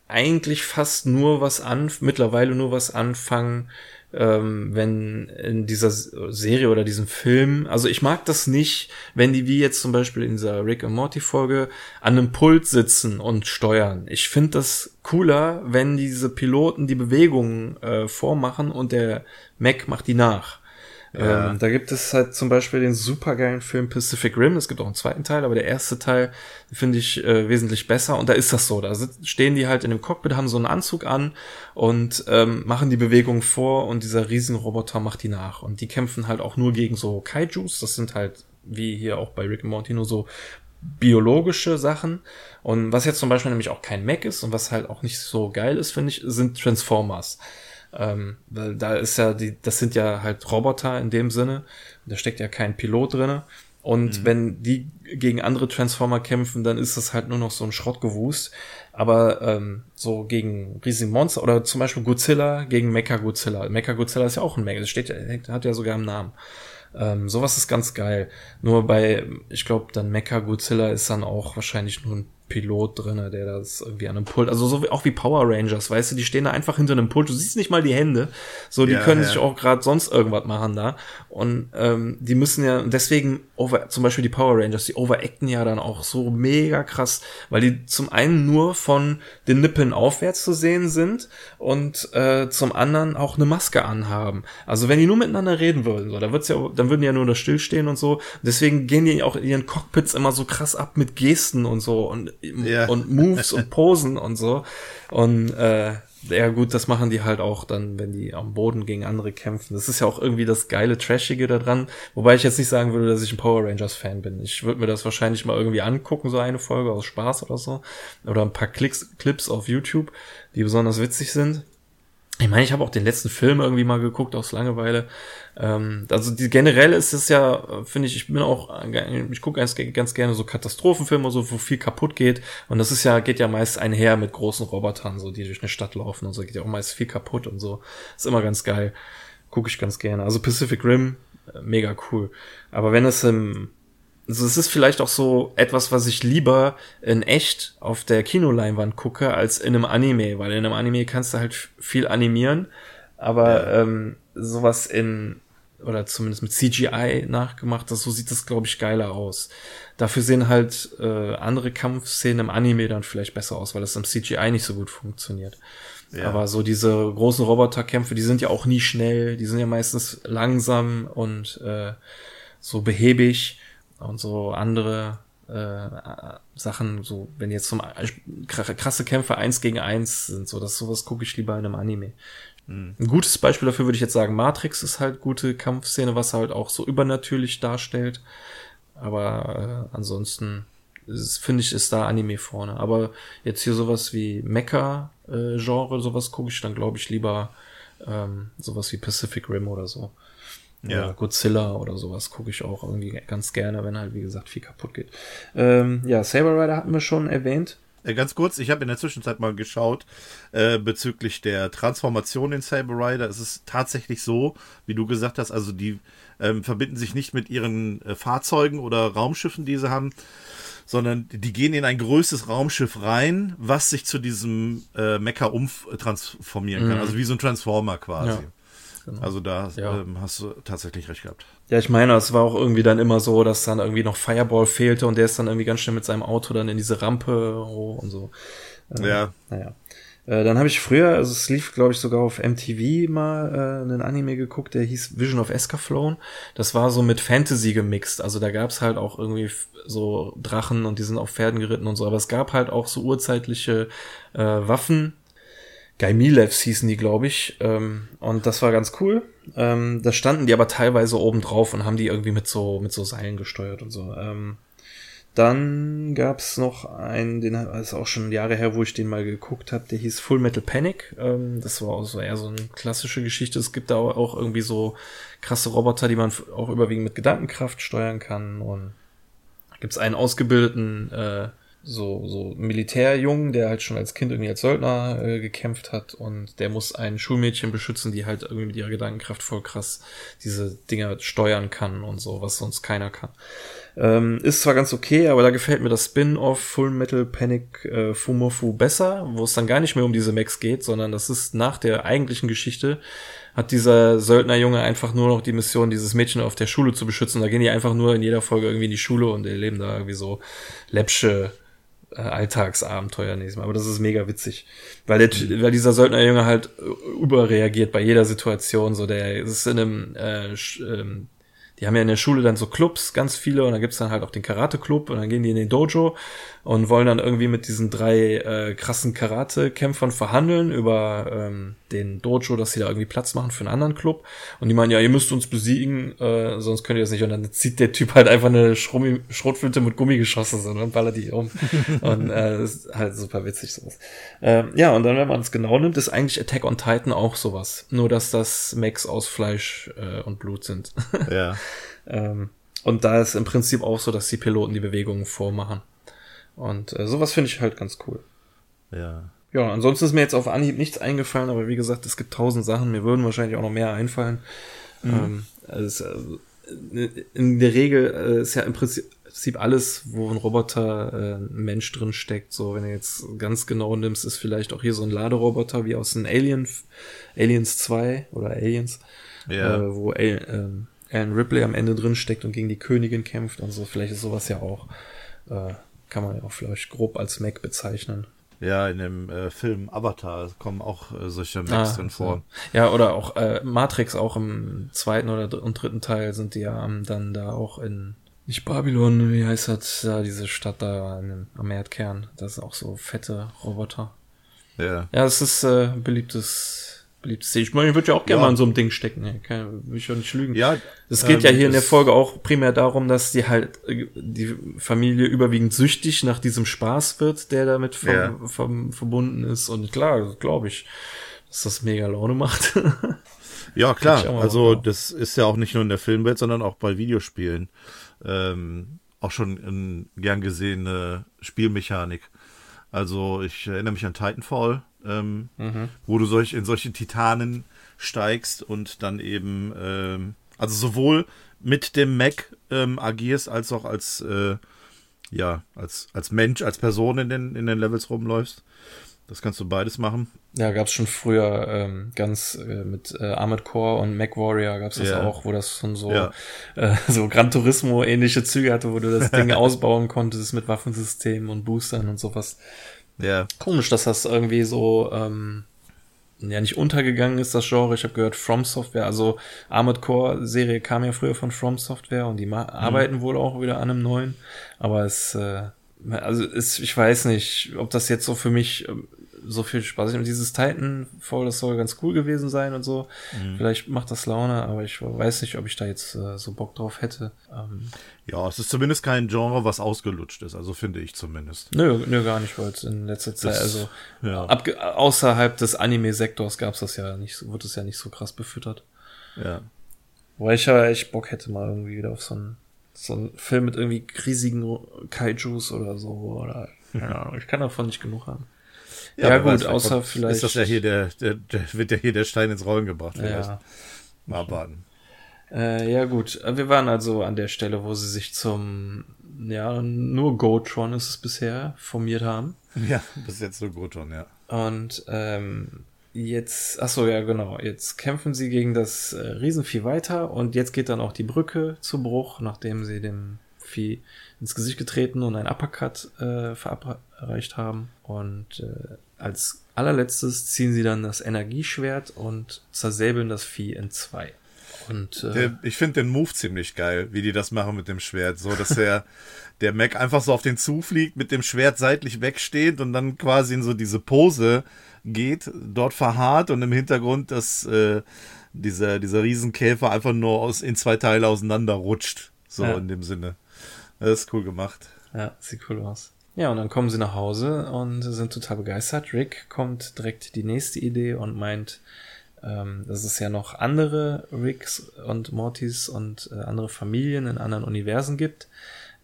eigentlich fast nur was an, mittlerweile nur was anfangen, ähm, wenn in dieser Serie oder diesem Film, also ich mag das nicht, wenn die wie jetzt zum Beispiel in dieser Rick and Morty Folge an einem Pult sitzen und steuern. Ich finde das cooler, wenn diese Piloten die Bewegungen äh, vormachen und der Mac macht die nach. Ja. Ähm, da gibt es halt zum Beispiel den supergeilen Film Pacific Rim. Es gibt auch einen zweiten Teil, aber der erste Teil finde ich äh, wesentlich besser. Und da ist das so. Da stehen die halt in dem Cockpit, haben so einen Anzug an und ähm, machen die Bewegung vor und dieser Riesenroboter macht die nach. Und die kämpfen halt auch nur gegen so Kaijus. Das sind halt, wie hier auch bei Rick and Morty, nur so biologische Sachen. Und was jetzt zum Beispiel nämlich auch kein Mac ist und was halt auch nicht so geil ist, finde ich, sind Transformers. Ähm, weil da ist ja die, das sind ja halt Roboter in dem Sinne. Da steckt ja kein Pilot drinne. Und wenn die gegen andere Transformer kämpfen, dann ist das halt nur noch so ein Schrottgewust. Aber ähm, so gegen riesige Monster oder zum Beispiel Godzilla gegen Mecha Godzilla. Mecha Godzilla ist ja auch ein Mecha. Das steht ja, hat ja sogar einen Namen. Ähm, sowas ist ganz geil. Nur bei, ich glaube, dann Mecha Godzilla ist dann auch wahrscheinlich nur ein Pilot drinne, der das irgendwie an einem Pult, also so wie, auch wie Power Rangers, weißt du, die stehen da einfach hinter einem Pult, du siehst nicht mal die Hände, so die Ja, können ja. sich auch gerade sonst irgendwas machen da und ähm, die müssen ja, deswegen over, zum Beispiel die Power Rangers, die overacten ja dann auch so mega krass, weil die zum einen nur von den Nippeln aufwärts zu sehen sind und äh, zum anderen auch eine Maske anhaben. Also wenn die nur miteinander reden würden, so, dann wird's ja, dann würden die ja nur da stillstehen und so. Deswegen gehen die auch in ihren Cockpits immer so krass ab mit Gesten und so und, Ja. und Moves und Posen und so. Und äh, ja gut, das machen die halt auch dann, wenn die am Boden gegen andere kämpfen. Das ist ja auch irgendwie das geile Trashige daran. Wobei ich jetzt nicht sagen würde, dass ich ein Power Rangers Fan bin. Ich würde mir das wahrscheinlich mal irgendwie angucken, so eine Folge aus Spaß oder so. Oder ein paar Klicks, Clips auf YouTube, die besonders witzig sind. Ich meine, ich habe auch den letzten Film irgendwie mal geguckt aus Langeweile. Ähm, also die, generell ist es ja, äh, finde ich, ich bin auch, ich gucke ganz, ganz gerne so Katastrophenfilme, so wo viel kaputt geht. Und das ist ja, geht ja meist einher mit großen Robotern, so die durch eine Stadt laufen und so, geht ja auch meist viel kaputt und so. Ist immer ganz geil. Gucke ich ganz gerne. Also Pacific Rim, äh, mega cool. Aber wenn es im also es ist vielleicht auch so etwas, was ich lieber in echt auf der Kinoleinwand gucke, als in einem Anime, weil in einem Anime kannst du halt viel animieren, aber ähm, sowas in oder zumindest mit CGI nachgemacht, das, so sieht das, glaube ich, geiler aus. Dafür sehen halt äh, andere Kampfszenen im Anime dann vielleicht besser aus, weil das im CGI nicht so gut funktioniert. Ja. Aber so diese großen Roboterkämpfe, die sind ja auch nie schnell, die sind ja meistens langsam und äh, so behäbig und so andere äh, Sachen, so wenn jetzt zum kr- krasse Kämpfe eins gegen eins sind, so das sowas gucke ich lieber in einem Anime. Ein gutes Beispiel dafür würde ich jetzt sagen, Matrix ist halt gute Kampfszene, was halt auch so übernatürlich darstellt. Aber äh, ansonsten finde ich, ist da Anime vorne. Aber jetzt hier sowas wie Mecha-Genre, sowas gucke ich dann, glaube ich, lieber ähm, sowas wie Pacific Rim oder so. Ja. Oder Godzilla oder sowas gucke ich auch irgendwie ganz gerne, wenn halt, wie gesagt, viel kaputt geht. Ähm, ja, Saber Rider hatten wir schon erwähnt. Äh, Ganz kurz, ich habe in der Zwischenzeit mal geschaut äh, bezüglich der Transformation in Saber Rider. Es ist tatsächlich so, wie du gesagt hast, also die ähm, verbinden sich nicht mit ihren äh, Fahrzeugen oder Raumschiffen, die sie haben, sondern die gehen in ein größeres Raumschiff rein, was sich zu diesem äh, Mecha umtransformieren kann. Also wie so ein Transformer quasi. Ja, Also da Ja. ähm, hast du tatsächlich recht gehabt. Ja, ich meine, es war auch irgendwie dann immer so, dass dann irgendwie noch Fireball fehlte und der ist dann irgendwie ganz schnell mit seinem Auto dann in diese Rampe hoch und so. Ähm, Ja. Naja. Äh, dann habe ich früher, also es lief, glaube ich, sogar auf MTV mal äh, einen Anime geguckt, der hieß Vision of Escaflowne. Das war so mit Fantasy gemixt. Also da gab's halt auch irgendwie so Drachen und die sind auf Pferden geritten und so. Aber es gab halt auch so urzeitliche äh, Waffen. Gaimilevs hießen die, glaube ich. Ähm, und das war ganz cool. Ähm, da standen die aber teilweise oben drauf und haben die irgendwie mit so, mit so Seilen gesteuert und so. Ähm, Dann gab's noch einen, den ist auch schon Jahre her, wo ich den mal geguckt habe, der hieß Full Metal Panic. Ähm, das war auch so eher so eine klassische Geschichte. Es gibt da auch irgendwie so krasse Roboter, die man auch überwiegend mit Gedankenkraft steuern kann. Und gibt's einen ausgebildeten äh, so, so Militärjungen, der halt schon als Kind irgendwie als Söldner äh, gekämpft hat und der muss ein Schulmädchen beschützen, die halt irgendwie mit ihrer Gedankenkraft voll krass diese Dinger steuern kann und so, was sonst keiner kann. Ähm, ist zwar ganz okay, aber da gefällt mir das Spin-off Full Metal Panic äh, Fumofu besser, wo es dann gar nicht mehr um diese Max geht, sondern das ist nach der eigentlichen Geschichte hat dieser Söldnerjunge einfach nur noch die Mission, dieses Mädchen auf der Schule zu beschützen. Da gehen die einfach nur in jeder Folge irgendwie in die Schule und erleben da irgendwie so läppsche Alltagsabenteuer nächstes Mal. Aber das ist mega witzig. Weil, der, weil dieser Söldnerjunge halt überreagiert bei jeder Situation. So, der ist in einem äh, ähm, die haben ja in der Schule dann so Clubs, ganz viele, und da gibt's dann halt auch den Karate-Club und dann gehen die in den Dojo und wollen dann irgendwie mit diesen drei äh, krassen Karate-Kämpfern verhandeln über ähm, den Dojo, dass sie da irgendwie Platz machen für einen anderen Club. Und die meinen, ja, ihr müsst uns besiegen, äh, sonst könnt ihr das nicht. Und dann zieht der Typ halt einfach eine Schrummi Schrotflinte mit Gummigeschosse so, und ballert die um. und äh, das ist halt super witzig sowas. Ähm, ja, und dann, wenn man es genau nimmt, ist eigentlich Attack on Titan auch sowas. Nur, dass das Max aus Fleisch äh, und Blut sind. ja. ähm, und da ist im Prinzip auch so, dass die Piloten die Bewegungen vormachen. Und äh, sowas finde ich halt ganz cool. Ja. Ja, ansonsten ist mir jetzt auf Anhieb nichts eingefallen, aber wie gesagt, es gibt tausend Sachen. Mir würden wahrscheinlich auch noch mehr einfallen. Mhm. Ähm, also, in der Regel äh, ist ja im Prinzip alles, wo ein Roboter, äh, ein Mensch drin steckt. So, wenn du jetzt ganz genau nimmst, ist vielleicht auch hier so ein Laderoboter wie aus den Alien, Aliens 2 oder Aliens, ja. äh, wo Al, äh, Alan Ripley am Ende drin steckt und gegen die Königin kämpft und so. Vielleicht ist sowas ja auch, äh, kann man ja auch vielleicht grob als Mac bezeichnen. Ja, in dem äh, Film Avatar kommen auch äh, solche Macs ah, drin vor. Ja, oder auch äh, Matrix, auch im zweiten oder und dritten Teil sind die ja ähm, dann da auch in, nicht Babylon, wie heißt das, da diese Stadt da in, am Erdkern. Das ist auch so fette Roboter. Ja. Ja, es ist äh, beliebtes beliebtes Ich meine, ich würde ja auch gerne ja. mal in so einem Ding stecken. Ja, kann, will ich ja nicht lügen. Ja. Es geht ähm, ja hier in der Folge auch primär darum, dass die halt die Familie überwiegend süchtig nach diesem Spaß wird, der damit ver ja. ver verbunden ist. Und klar, glaube ich, dass das mega Laune macht. ja, klar. Also das ist ja auch nicht nur in der Filmwelt, sondern auch bei Videospielen. Ähm, auch schon in gern gesehene Spielmechanik. Also ich erinnere mich an Titanfall ähm, mhm. wo du solch, in solche Titanen steigst und dann eben, ähm, also sowohl mit dem Mac ähm, agierst, als auch als, äh, ja, als, als Mensch, als Person in den, in den Levels rumläufst. Das kannst du beides machen. Ja, gab's schon früher ähm, ganz äh, mit äh, Armored Core und Mac Warrior gab's das ja. auch, wo das schon so ja. äh, so Gran Turismo ähnliche Züge hatte, wo du das Ding ausbauen konntest mit Waffensystemen und Boostern und sowas. Ja. Komisch, dass das irgendwie so ähm, ja nicht untergegangen ist, das Genre. Ich habe gehört, From Software, also Armored Core Serie kam ja früher von From Software und die mhm. arbeiten wohl auch wieder an einem neuen. Aber es, äh, also es, ich weiß nicht, ob das jetzt so für mich ähm, so viel Spaß. Und dieses Titanfall, das soll ganz cool gewesen sein und so. Mhm. Vielleicht macht das Laune, aber ich weiß nicht, ob ich da jetzt äh, so Bock drauf hätte. Ähm, ja, es ist zumindest kein Genre, was ausgelutscht ist, also finde ich zumindest. Nö, nö, gar nicht, weil es in letzter Zeit, das, also ja. ab, außerhalb des Anime-Sektors gab es das ja nicht, wurde es ja nicht so krass befüttert. Ja. Weil ich ja echt Bock hätte mal irgendwie wieder auf so einen, so einen Film mit irgendwie riesigen Kaijus oder so, oder, keine Ahnung, ich kann davon nicht genug haben. Ja, ja gut, außer kommt, vielleicht. Ist das ja hier der, der, der, wird ja hier der Stein ins Rollen gebracht. Vielleicht. Ja. Mal warten. Äh, ja gut, wir waren also an der Stelle, wo sie sich zum, ja, nur Gotron ist es bisher, formiert haben. Ja, bis jetzt nur Gotron, ja. Und ähm, jetzt, ach so, ja genau, jetzt kämpfen sie gegen das äh, Riesenvieh weiter und jetzt geht dann auch die Brücke zu Bruch, nachdem sie dem Vieh ins Gesicht getreten und ein Uppercut äh, verabreicht haben. Und äh, als allerletztes ziehen sie dann das Energieschwert und zersäbeln das Vieh in zwei. Und, äh, der, ich finde den Move ziemlich geil, wie die das machen mit dem Schwert. So, dass der, der Mac einfach so auf den zufliegt, mit dem Schwert seitlich wegsteht und dann quasi in so diese Pose geht, dort verharrt und im Hintergrund dass äh, dieser, dieser Riesenkäfer einfach nur aus, in zwei Teile auseinanderrutscht. So ja. in dem Sinne. Das ist cool gemacht. Ja, sieht cool aus. Ja, und dann kommen sie nach Hause und sind total begeistert. Rick kommt direkt die nächste Idee und meint, ähm, dass es ja noch andere Ricks und Mortys und äh, andere Familien in anderen Universen gibt,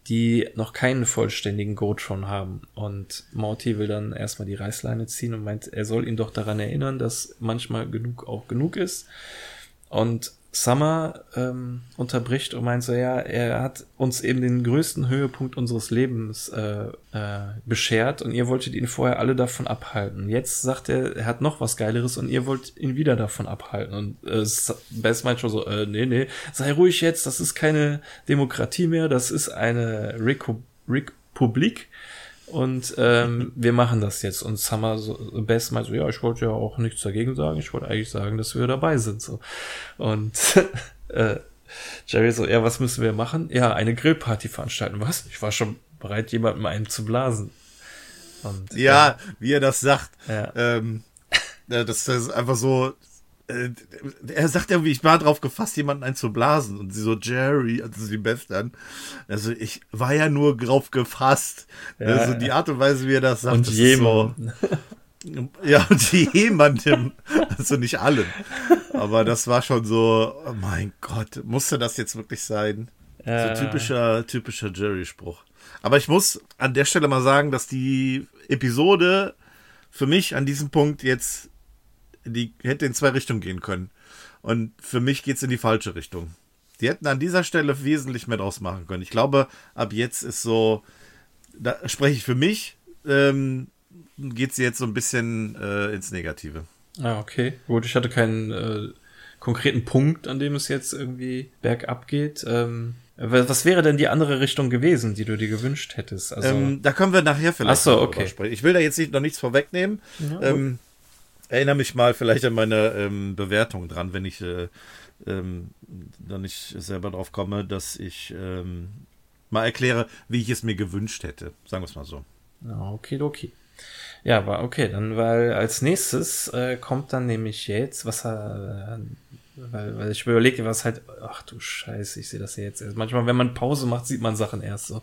die noch keinen vollständigen Gotron haben. Und Morty will dann erstmal die Reißleine ziehen und meint, er soll ihn doch daran erinnern, dass manchmal genug auch genug ist. Und Summer ähm, unterbricht und meint so, ja, er hat uns eben den größten Höhepunkt unseres Lebens äh, äh, beschert und ihr wolltet ihn vorher alle davon abhalten. Jetzt sagt er, er hat noch was Geileres und ihr wollt ihn wieder davon abhalten. Und äh, Best meint schon so, äh, nee, nee, sei ruhig jetzt, das ist keine Demokratie mehr, das ist eine Republik. Und ähm, wir machen das jetzt. Und Summer so, Best meint so, ja, ich wollte ja auch nichts dagegen sagen. Ich wollte eigentlich sagen, dass wir dabei sind. So. Und äh, Jerry so, ja, was müssen wir machen? Ja, eine Grillparty veranstalten. Was? Ich war schon bereit, jemandem einen zu blasen. Und, ja, äh, wie er das sagt. Ja. Ähm, das ist einfach so, äh, er sagt irgendwie, ich war drauf gefasst, jemanden einzublasen. Und sie so, Jerry, also die Beth dann. Also ich war ja nur drauf gefasst. Ja, also die Art und Weise, wie er das sagt. Und jemand. So, ja, und jemandem. Also nicht allen. Aber das war schon so, oh mein Gott, musste das jetzt wirklich sein? Ja. So typischer, typischer Jerry-Spruch. Aber ich muss an der Stelle mal sagen, dass die Episode für mich an diesem Punkt jetzt die hätte in zwei Richtungen gehen können. Und für mich geht es in die falsche Richtung. Die hätten an dieser Stelle wesentlich mehr draus machen können. Ich glaube, ab jetzt ist so, da spreche ich für mich, ähm, geht sie jetzt so ein bisschen äh, ins Negative. Ah, okay. Gut, ich hatte keinen äh, konkreten Punkt, an dem es jetzt irgendwie bergab geht. Ähm, was wäre denn die andere Richtung gewesen, die du dir gewünscht hättest? Also, ähm, da können wir nachher vielleicht Ach so, okay. sprechen. Ich will da jetzt nicht, noch nichts vorwegnehmen. Ja, ähm, erinnere mich mal vielleicht an meine ähm, Bewertung dran, wenn ich äh, ähm, dann nicht selber drauf komme, dass ich ähm, mal erkläre, wie ich es mir gewünscht hätte. Sagen wir es mal so. Okay, okay. Ja, war okay. Dann, weil als nächstes äh, kommt dann nämlich jetzt, was er, äh, weil, weil ich überlegte, was halt, ach du Scheiße, ich sehe das ja jetzt erst. Manchmal, wenn man Pause macht, sieht man Sachen erst so.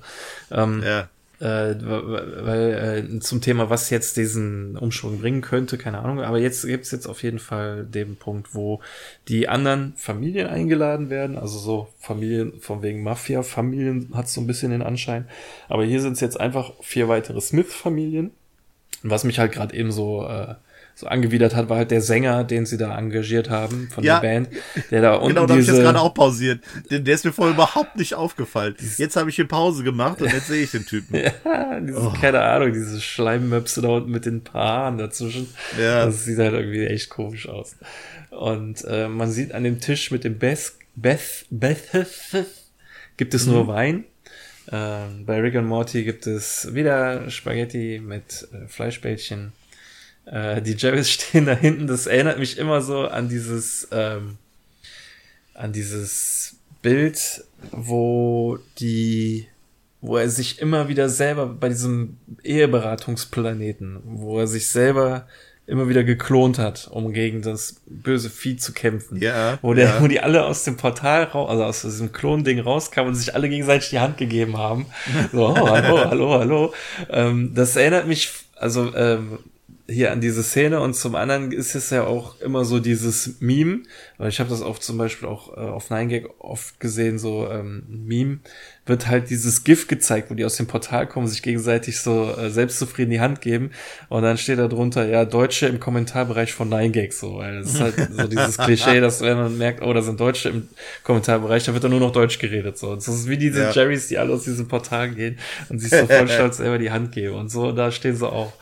Ähm, ja äh, weil äh, zum Thema, was jetzt diesen Umschwung bringen könnte, keine Ahnung. Aber jetzt gibt's jetzt auf jeden Fall den Punkt, wo die anderen Familien eingeladen werden. Also so Familien von wegen Mafia-Familien hat so ein bisschen den Anschein. Aber hier sind es jetzt einfach vier weitere Smith-Familien. Was mich halt gerade eben so äh, so angewidert hat, war halt der Sänger, den sie da engagiert haben von ja, der Band, der da unten Genau, da habe ich jetzt gerade auch pausiert. Den, der ist mir vorher überhaupt nicht aufgefallen. Jetzt habe ich hier Pause gemacht und jetzt sehe ich den Typen. ja, dieses, oh. keine Ahnung, diese Schleimmöpse da unten mit den paar Haaren dazwischen. Ja. Das sieht halt irgendwie echt komisch aus. Und äh, man sieht an dem Tisch mit dem Beth, Beth, Beth, gibt es mhm. nur Wein. Äh, bei Rick und Morty gibt es wieder Spaghetti mit äh, Fleischbällchen äh, die Jerrys stehen da hinten. Das erinnert mich immer so an dieses, ähm, an dieses Bild, wo die, wo er sich immer wieder selber bei diesem Eheberatungsplaneten, wo er sich selber immer wieder geklont hat, um gegen das böse Vieh zu kämpfen. Ja. Wo, der, ja. wo die alle aus dem Portal raus, also aus diesem Klonding rauskamen und sich alle gegenseitig die Hand gegeben haben. So, oh, hallo, hallo, hallo. Ähm, das erinnert mich, also ähm, hier an diese Szene und zum anderen ist es ja auch immer so dieses Meme, weil ich habe das auch zum Beispiel auch äh, auf 9gag oft gesehen, so ähm, Meme, wird halt dieses GIF gezeigt, wo die aus dem Portal kommen, sich gegenseitig so äh, selbstzufrieden die Hand geben und dann steht da drunter, ja, Deutsche im Kommentarbereich von 9gag so, weil das ist halt so dieses Klischee, dass wenn man merkt, oh, da sind Deutsche im Kommentarbereich, da wird dann nur noch Deutsch geredet so. Und das ist wie diese ja. Jerrys, die alle aus diesem Portal gehen und sich so voll stolz selber die Hand geben und so, da stehen sie auch.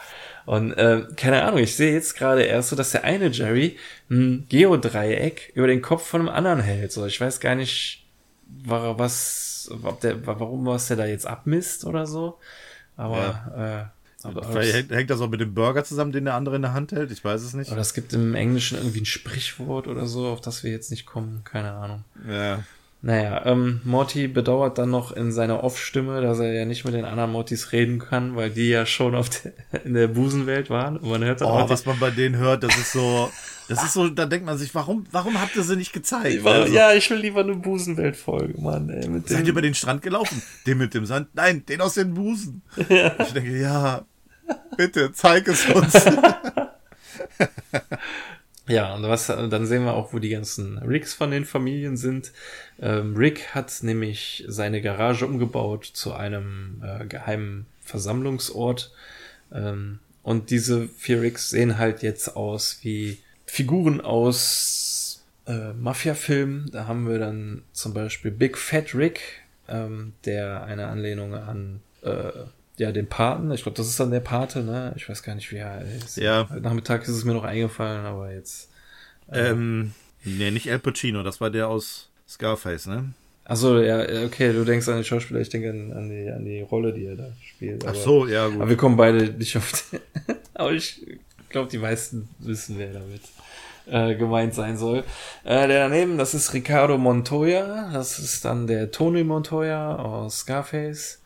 Und äh, keine Ahnung, ich sehe jetzt gerade erst so, dass der eine Jerry ein Geodreieck über den Kopf von einem anderen hält. So, ich weiß gar nicht, was, ob der, warum was der da jetzt abmisst oder so. Aber ja. äh, aber Vielleicht hängt das auch mit dem Burger zusammen, den der andere in der Hand hält? Ich weiß es nicht. Oder es gibt im Englischen irgendwie ein Sprichwort oder so, auf das wir jetzt nicht kommen. Keine Ahnung. Ja. Naja, ähm, Morty bedauert dann noch in seiner Off-Stimme, dass er ja nicht mit den anderen Mortys reden kann, weil die ja schon auf der, in der Busenwelt waren. Und man hört dann Oh, auch was man bei denen hört, das ist so, das ist so, da denkt man sich, warum, warum habt ihr sie nicht gezeigt? die, Also, Ja, ich will lieber eine Busenwelt-Folge, Mann. Ey, mit Seid dem, ihr über den Strand gelaufen? Den mit dem Sand? Nein, den aus den Busen. Ich denke, ja, bitte, zeig es uns. Ja, und was, dann sehen wir auch, wo die ganzen Ricks von den Familien sind. Ähm, Rick hat nämlich seine Garage umgebaut zu einem äh, geheimen Versammlungsort. Ähm, und diese vier Ricks sehen halt jetzt aus wie Figuren aus äh, Mafia-Filmen. Da haben wir dann zum Beispiel Big Fat Rick, ähm, der eine Anlehnung an äh, ja, den Paten. Ich glaube, das ist dann der Pate, ne? Ich weiß gar nicht, wie er ist. Ja. Heute Nachmittag ist es mir noch eingefallen, aber jetzt. ähm, nee, nicht Al Pacino, das war der aus Scarface, ne? Achso, ja, okay, du denkst an den Schauspieler, ich denke an, an, die, an die Rolle, die er da spielt. Ach aber, so, ja, Aber gut. wir kommen beide nicht auf den. aber ich glaube, die meisten wissen, wer damit äh, gemeint sein soll. Äh, der daneben, das ist Ricardo Montoya, das ist dann der Tony Montoya aus Scarface.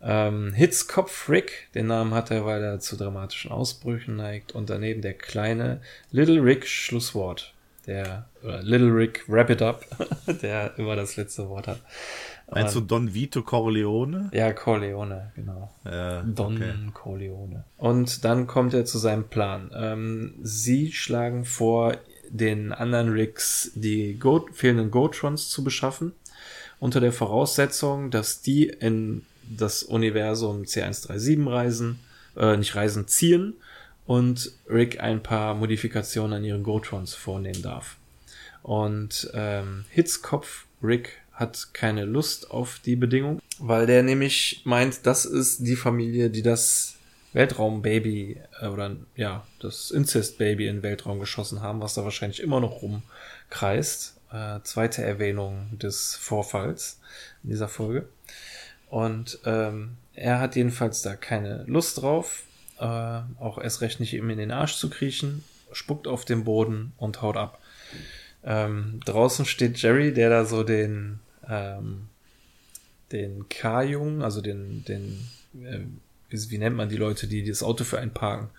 Ähm, Hitzkopf Rick, den Namen hat er, weil er zu dramatischen Ausbrüchen neigt. Und daneben der kleine Little Rick Schlusswort. Der oder Little Rick Wrap It Up, der immer das letzte Wort hat. Meinst du Don Vito Corleone? Ja, Corleone, genau. Ja, Don okay. Corleone. Und dann kommt er zu seinem Plan. Ähm, sie schlagen vor, den anderen Ricks die Go fehlenden Gotrons zu beschaffen, unter der Voraussetzung, dass die in das Universum C137 reisen, äh, nicht reisen, ziehen und Rick ein paar Modifikationen an ihren Gotrons vornehmen darf. Und ähm, Hitzkopf Rick hat keine Lust auf die Bedingung, weil der nämlich meint, das ist die Familie, die das Weltraumbaby äh, oder ja, das Incest-Baby in den Weltraum geschossen haben, was da wahrscheinlich immer noch rumkreist. Äh, zweite Erwähnung des Vorfalls in dieser Folge. Und ähm, er hat jedenfalls da keine Lust drauf, äh, auch erst recht nicht ihm in den Arsch zu kriechen, spuckt auf den Boden und haut ab. Ähm, draußen steht Jerry, der da so den, ähm, den K-Jungen, also den, den, äh, wie, wie nennt man die Leute, die das Auto für einen parken?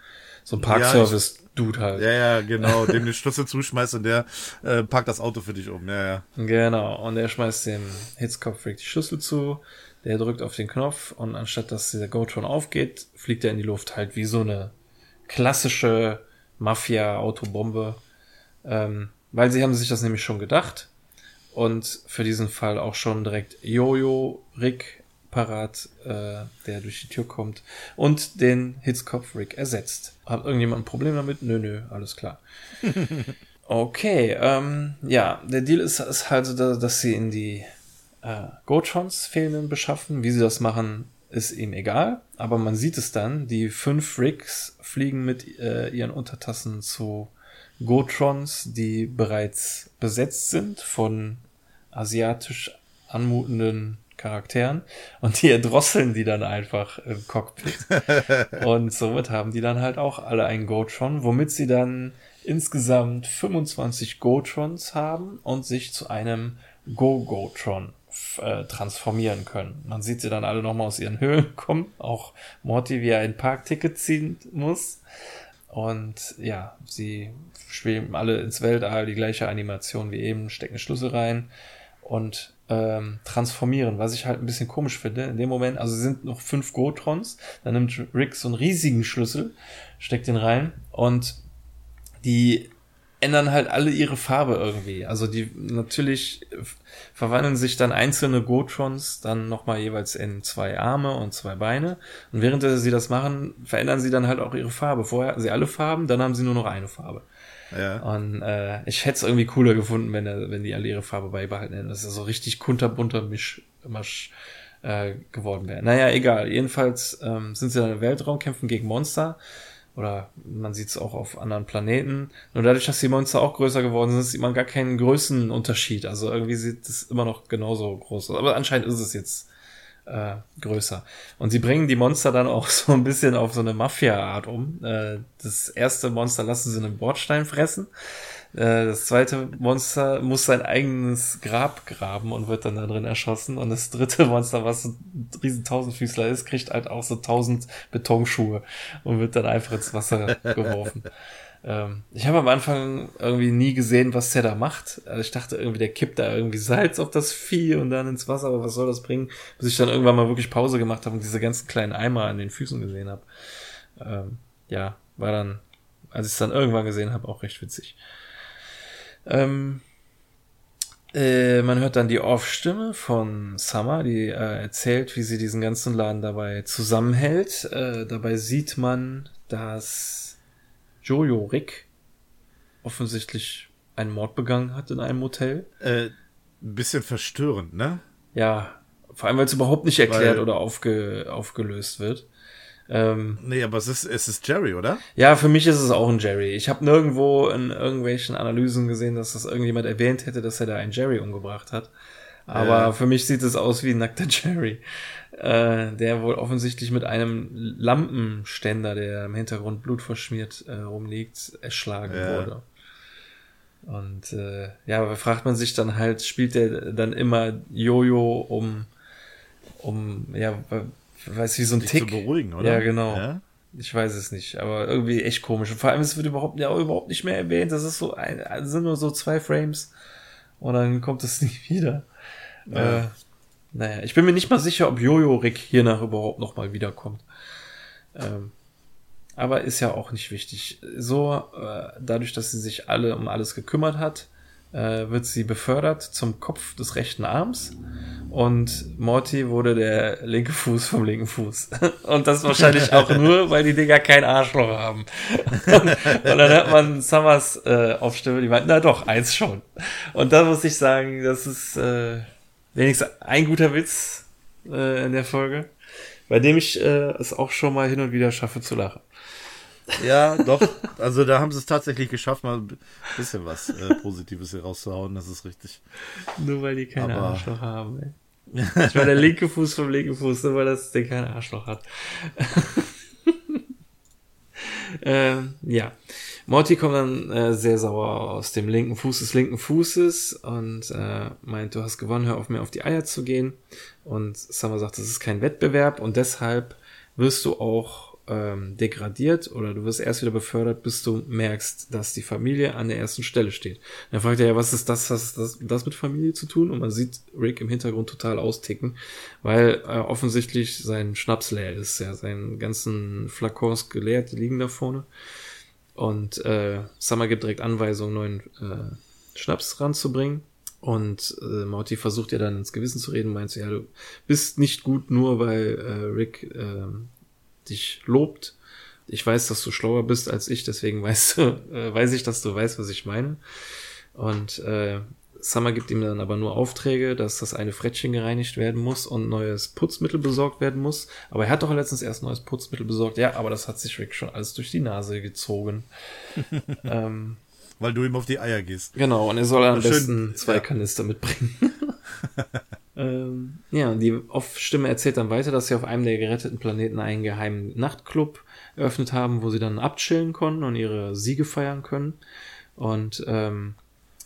So ein Parkservice-Dude halt. Ja, ja, genau. Dem den Schlüssel zuschmeißt und der äh, parkt das Auto für dich um. Ja, ja. Genau, und er schmeißt dem Hitzkopf die Schlüssel zu, der drückt auf den Knopf und anstatt dass der Gotron aufgeht, fliegt er in die Luft halt wie so eine klassische Mafia-Autobombe. Ähm, weil sie haben sich das nämlich schon gedacht und für diesen Fall auch schon direkt Jojo Rick parat, äh, der durch die Tür kommt und den Hitzkopf Rick ersetzt. Hat irgendjemand ein Problem damit? Nö, nö, alles klar. Okay, ähm, ja, der Deal ist, ist halt, dass sie in die äh, Gotrons fehlenden beschaffen. Wie sie das machen, ist ihm egal. Aber man sieht es dann, die fünf Ricks fliegen mit äh, ihren Untertassen zu Gotrons, die bereits besetzt sind von asiatisch anmutenden Charakteren und die erdrosseln die dann einfach im Cockpit. und somit haben die dann halt auch alle einen Gotron, womit sie dann insgesamt 25 Gotrons haben und sich zu einem Go-Gotron äh, transformieren können. Man sieht sie dann alle nochmal aus ihren Höhlen kommen, auch Morty, wie er ein Parkticket ziehen muss. Und ja, sie schweben alle ins Weltall, die gleiche Animation wie eben, stecken Schlüssel rein und ähm, transformieren, was ich halt ein bisschen komisch finde. In dem Moment, also sind noch fünf Gotrons, dann nimmt Rick so einen riesigen Schlüssel, steckt den rein und die ändern halt alle ihre Farbe irgendwie. Also die natürlich verwandeln sich dann einzelne Gotrons dann nochmal jeweils in zwei Arme und zwei Beine. Und während sie das machen, verändern sie dann halt auch ihre Farbe. Vorher hatten sie alle Farben, dann haben sie nur noch eine Farbe. ja. Und äh, ich hätte es irgendwie cooler gefunden, wenn, wenn die alle ihre Farbe beibehalten hätten. Das ist so richtig kunterbunter Misch, Misch äh, geworden wäre. Naja, egal. Jedenfalls ähm, sind sie dann im Weltraum, kämpfen gegen Monster. Oder man sieht es auch auf anderen Planeten. Nur dadurch, dass die Monster auch größer geworden sind, sieht man gar keinen Größenunterschied. Also irgendwie sieht es immer noch genauso groß aus. Aber anscheinend ist es jetzt äh, größer. Und sie bringen die Monster dann auch so ein bisschen auf so eine Mafia-Art um. Äh, das erste Monster lassen sie einen Bordstein fressen. Äh, das zweite Monster muss sein eigenes Grab graben und wird dann da drin erschossen. Und das dritte Monster, was so ein riesen Tausendfüßler ist, kriegt halt auch so tausend Betonschuhe und wird dann einfach ins Wasser geworfen. Ähm, ich habe am Anfang irgendwie nie gesehen, was der da macht. Also ich dachte irgendwie, der kippt da irgendwie Salz auf das Vieh und dann ins Wasser, aber was soll das bringen? Bis ich dann irgendwann mal wirklich Pause gemacht habe und diese ganzen kleinen Eimer an den Füßen gesehen habe. Ähm, ja, war dann, als ich es dann irgendwann gesehen habe, auch recht witzig. Ähm, äh, man hört dann die Off-Stimme von Summer, die äh, erzählt, wie sie diesen ganzen Laden dabei zusammenhält. Äh, dabei sieht man, dass Jojo Rick offensichtlich einen Mord begangen hat in einem Hotel. Äh, ein bisschen verstörend, ne? Ja, vor allem, weil es überhaupt nicht erklärt Weil- oder aufge, aufgelöst wird. Ähm, Nee, aber es ist, es ist Jerry, oder? Ja, für mich ist es auch ein Jerry. Ich habe nirgendwo in irgendwelchen Analysen gesehen, dass das irgendjemand erwähnt hätte, dass er da einen Jerry umgebracht hat. Aber Ja. für mich sieht es aus wie ein nackter Jerry, äh, der wohl offensichtlich mit einem Lampenständer, der im Hintergrund blutverschmiert äh, rumliegt, erschlagen Ja. wurde. Und äh, ja, aber fragt man sich dann halt, spielt der dann immer Jojo um, um, ja, weiß wie so ein Tick. zu beruhigen, oder? Ja, genau. Ja? Ich weiß es nicht, aber irgendwie echt komisch. Und vor allem, es wird überhaupt, ja, überhaupt nicht mehr erwähnt. Das ist so ein, es sind nur so zwei Frames und dann kommt es nie wieder. Ja. Äh, naja, ich bin mir nicht mal sicher, ob Jojo Rick hiernach überhaupt noch mal wiederkommt. Ähm, aber ist ja auch nicht wichtig. So, äh, dadurch, dass sie sich alle um alles gekümmert hat, äh, wird sie befördert zum Kopf des rechten Arms und Morty wurde der linke Fuß vom linken Fuß. Und das wahrscheinlich auch nur, weil die Dinger kein Arschloch haben. Und dann hört man Summers äh, Aufstimme, die meint, na doch, eins schon. Und da muss ich sagen, das ist äh, wenigstens ein guter Witz äh, in der Folge, bei dem ich äh, es auch schon mal hin und wieder schaffe zu lachen. Ja, doch. Also da haben sie es tatsächlich geschafft, mal ein bisschen was äh, Positives hier rauszuhauen. Das ist richtig. Nur weil die keine Aber- Arschloch haben, ey. Ich war der linke Fuß vom linken Fuß, nur weil das Ding kein Arschloch hat. ähm, ja. Morty kommt dann äh, sehr sauer aus dem linken Fuß des linken Fußes und äh, meint, du hast gewonnen, hör auf mir auf die Eier zu gehen. Und Summer sagt, das ist kein Wettbewerb und deshalb wirst du auch ähm, degradiert oder du wirst erst wieder befördert, bis du merkst, dass die Familie an der ersten Stelle steht. Dann fragt er ja, was ist das, was ist das, das mit Familie zu tun? Und man sieht Rick im Hintergrund total austicken, weil äh, offensichtlich sein Schnaps leer ist. Ja, seinen ganzen Flakons geleert, die liegen da vorne. Und äh, Summer gibt direkt Anweisungen, neuen äh, Schnaps ranzubringen. Und äh, Morty versucht ihr dann ins Gewissen zu reden, meint so, ja, du bist nicht gut nur, weil äh, Rick äh, dich lobt. Ich weiß, dass du schlauer bist als ich, deswegen weißt du, äh, weiß ich, dass du weißt, was ich meine. Und äh, Summer gibt ihm dann aber nur Aufträge, dass das eine Frettchen gereinigt werden muss und neues Putzmittel besorgt werden muss. Aber er hat doch letztens erst neues Putzmittel besorgt. Ja, aber das hat sich Rick schon alles durch die Nase gezogen. ähm, Weil du ihm auf die Eier gehst. Genau, und er soll am besten zwei ja. Kanister mitbringen. ähm, ja, die Off-Stimme erzählt dann weiter, dass sie auf einem der geretteten Planeten einen geheimen Nachtclub eröffnet haben, wo sie dann abchillen konnten und ihre Siege feiern können. Und ähm,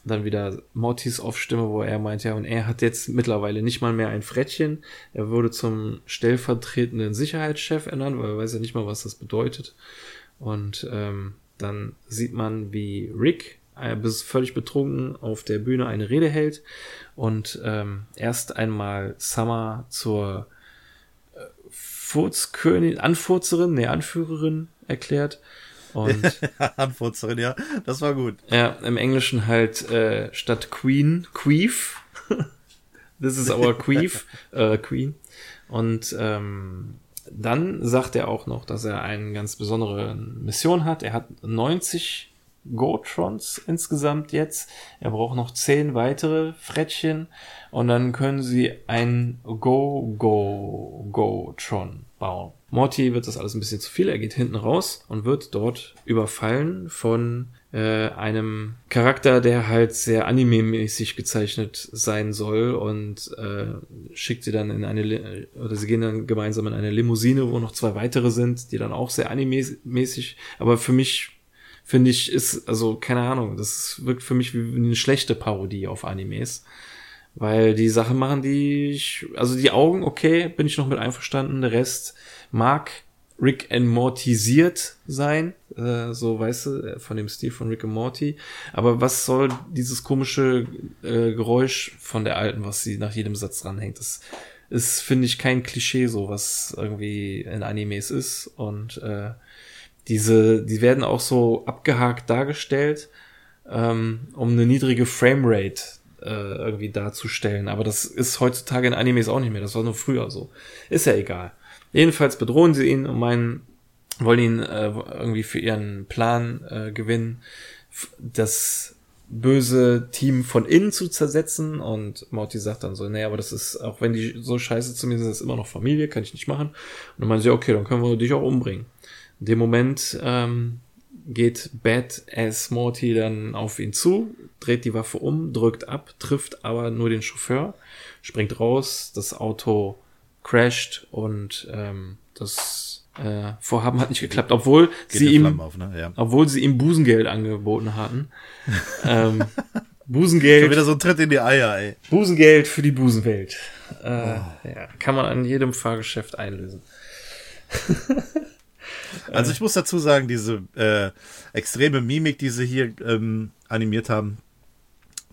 dann wieder Mortys Off-Stimme, wo er meint, ja, und er hat jetzt mittlerweile nicht mal mehr ein Frettchen. Er wurde zum stellvertretenden Sicherheitschef ernannt, weil er weiß ja nicht mal, was das bedeutet. Und ähm, dann sieht man, wie Rick bis völlig betrunken auf der Bühne eine Rede hält und ähm, erst einmal Summer zur äh, Furzkönigin, Anfurzerin, nee, Anführerin erklärt. Und Antworterin, ja, das war gut. ja, im Englischen halt äh, statt Queen, Queef. This is our Queef, äh, Queen. Und ähm, dann sagt er auch noch, dass er eine ganz besondere Mission hat. Er hat 90 Go-Trons insgesamt jetzt. Er braucht noch 10 weitere Frettchen. Und dann können sie ein Go-Go-Go-Tron bauen. Morty wird das alles ein bisschen zu viel. Er geht hinten raus und wird dort überfallen von äh, einem Charakter, der halt sehr anime-mäßig gezeichnet sein soll und äh, schickt sie dann in eine, oder sie gehen dann gemeinsam in eine Limousine, wo noch zwei weitere sind, die dann auch sehr anime-mäßig, aber für mich finde ich, ist, also, keine Ahnung, das wirkt für mich wie eine schlechte Parodie auf Animes. Weil die Sachen machen, die ich, also die Augen, okay, bin ich noch mit einverstanden. Der Rest mag Rick and Mortisiert sein, äh, so weißt du, von dem Stil von Rick and Morty. Aber was soll dieses komische äh, Geräusch von der alten, was sie nach jedem Satz dranhängt? Das ist, finde ich, kein Klischee, so was irgendwie in Animes ist. Und äh, diese, die werden auch so abgehakt dargestellt, ähm, um eine niedrige Framerate äh, irgendwie darzustellen. Aber das ist heutzutage in Animes auch nicht mehr. Das war nur früher so. Ist ja egal. Jedenfalls bedrohen sie ihn und meinen, wollen ihn äh, irgendwie für ihren Plan äh, gewinnen, das böse Team von innen zu zersetzen. Und Morty sagt dann so, nee, aber das ist, auch wenn die so scheiße zu mir sind, ist immer noch Familie, kann ich nicht machen. Und dann meinen sie, okay, dann können wir dich auch umbringen. In dem Moment ähm, geht Bad Ass Morty dann auf ihn zu, dreht die Waffe um, drückt ab, trifft aber nur den Chauffeur, springt raus, das Auto crasht und ähm, das äh, Vorhaben hat nicht geklappt, obwohl Geht sie ihm, auf, ne? ja. obwohl sie ihm Busengeld angeboten hatten. ähm, Busengeld. Schon wieder so ein Tritt in die Eier, ey. Busengeld für die Busenwelt. Äh, oh. ja, kann man an jedem Fahrgeschäft einlösen. also ich muss dazu sagen, diese äh, extreme Mimik, die sie hier ähm, animiert haben,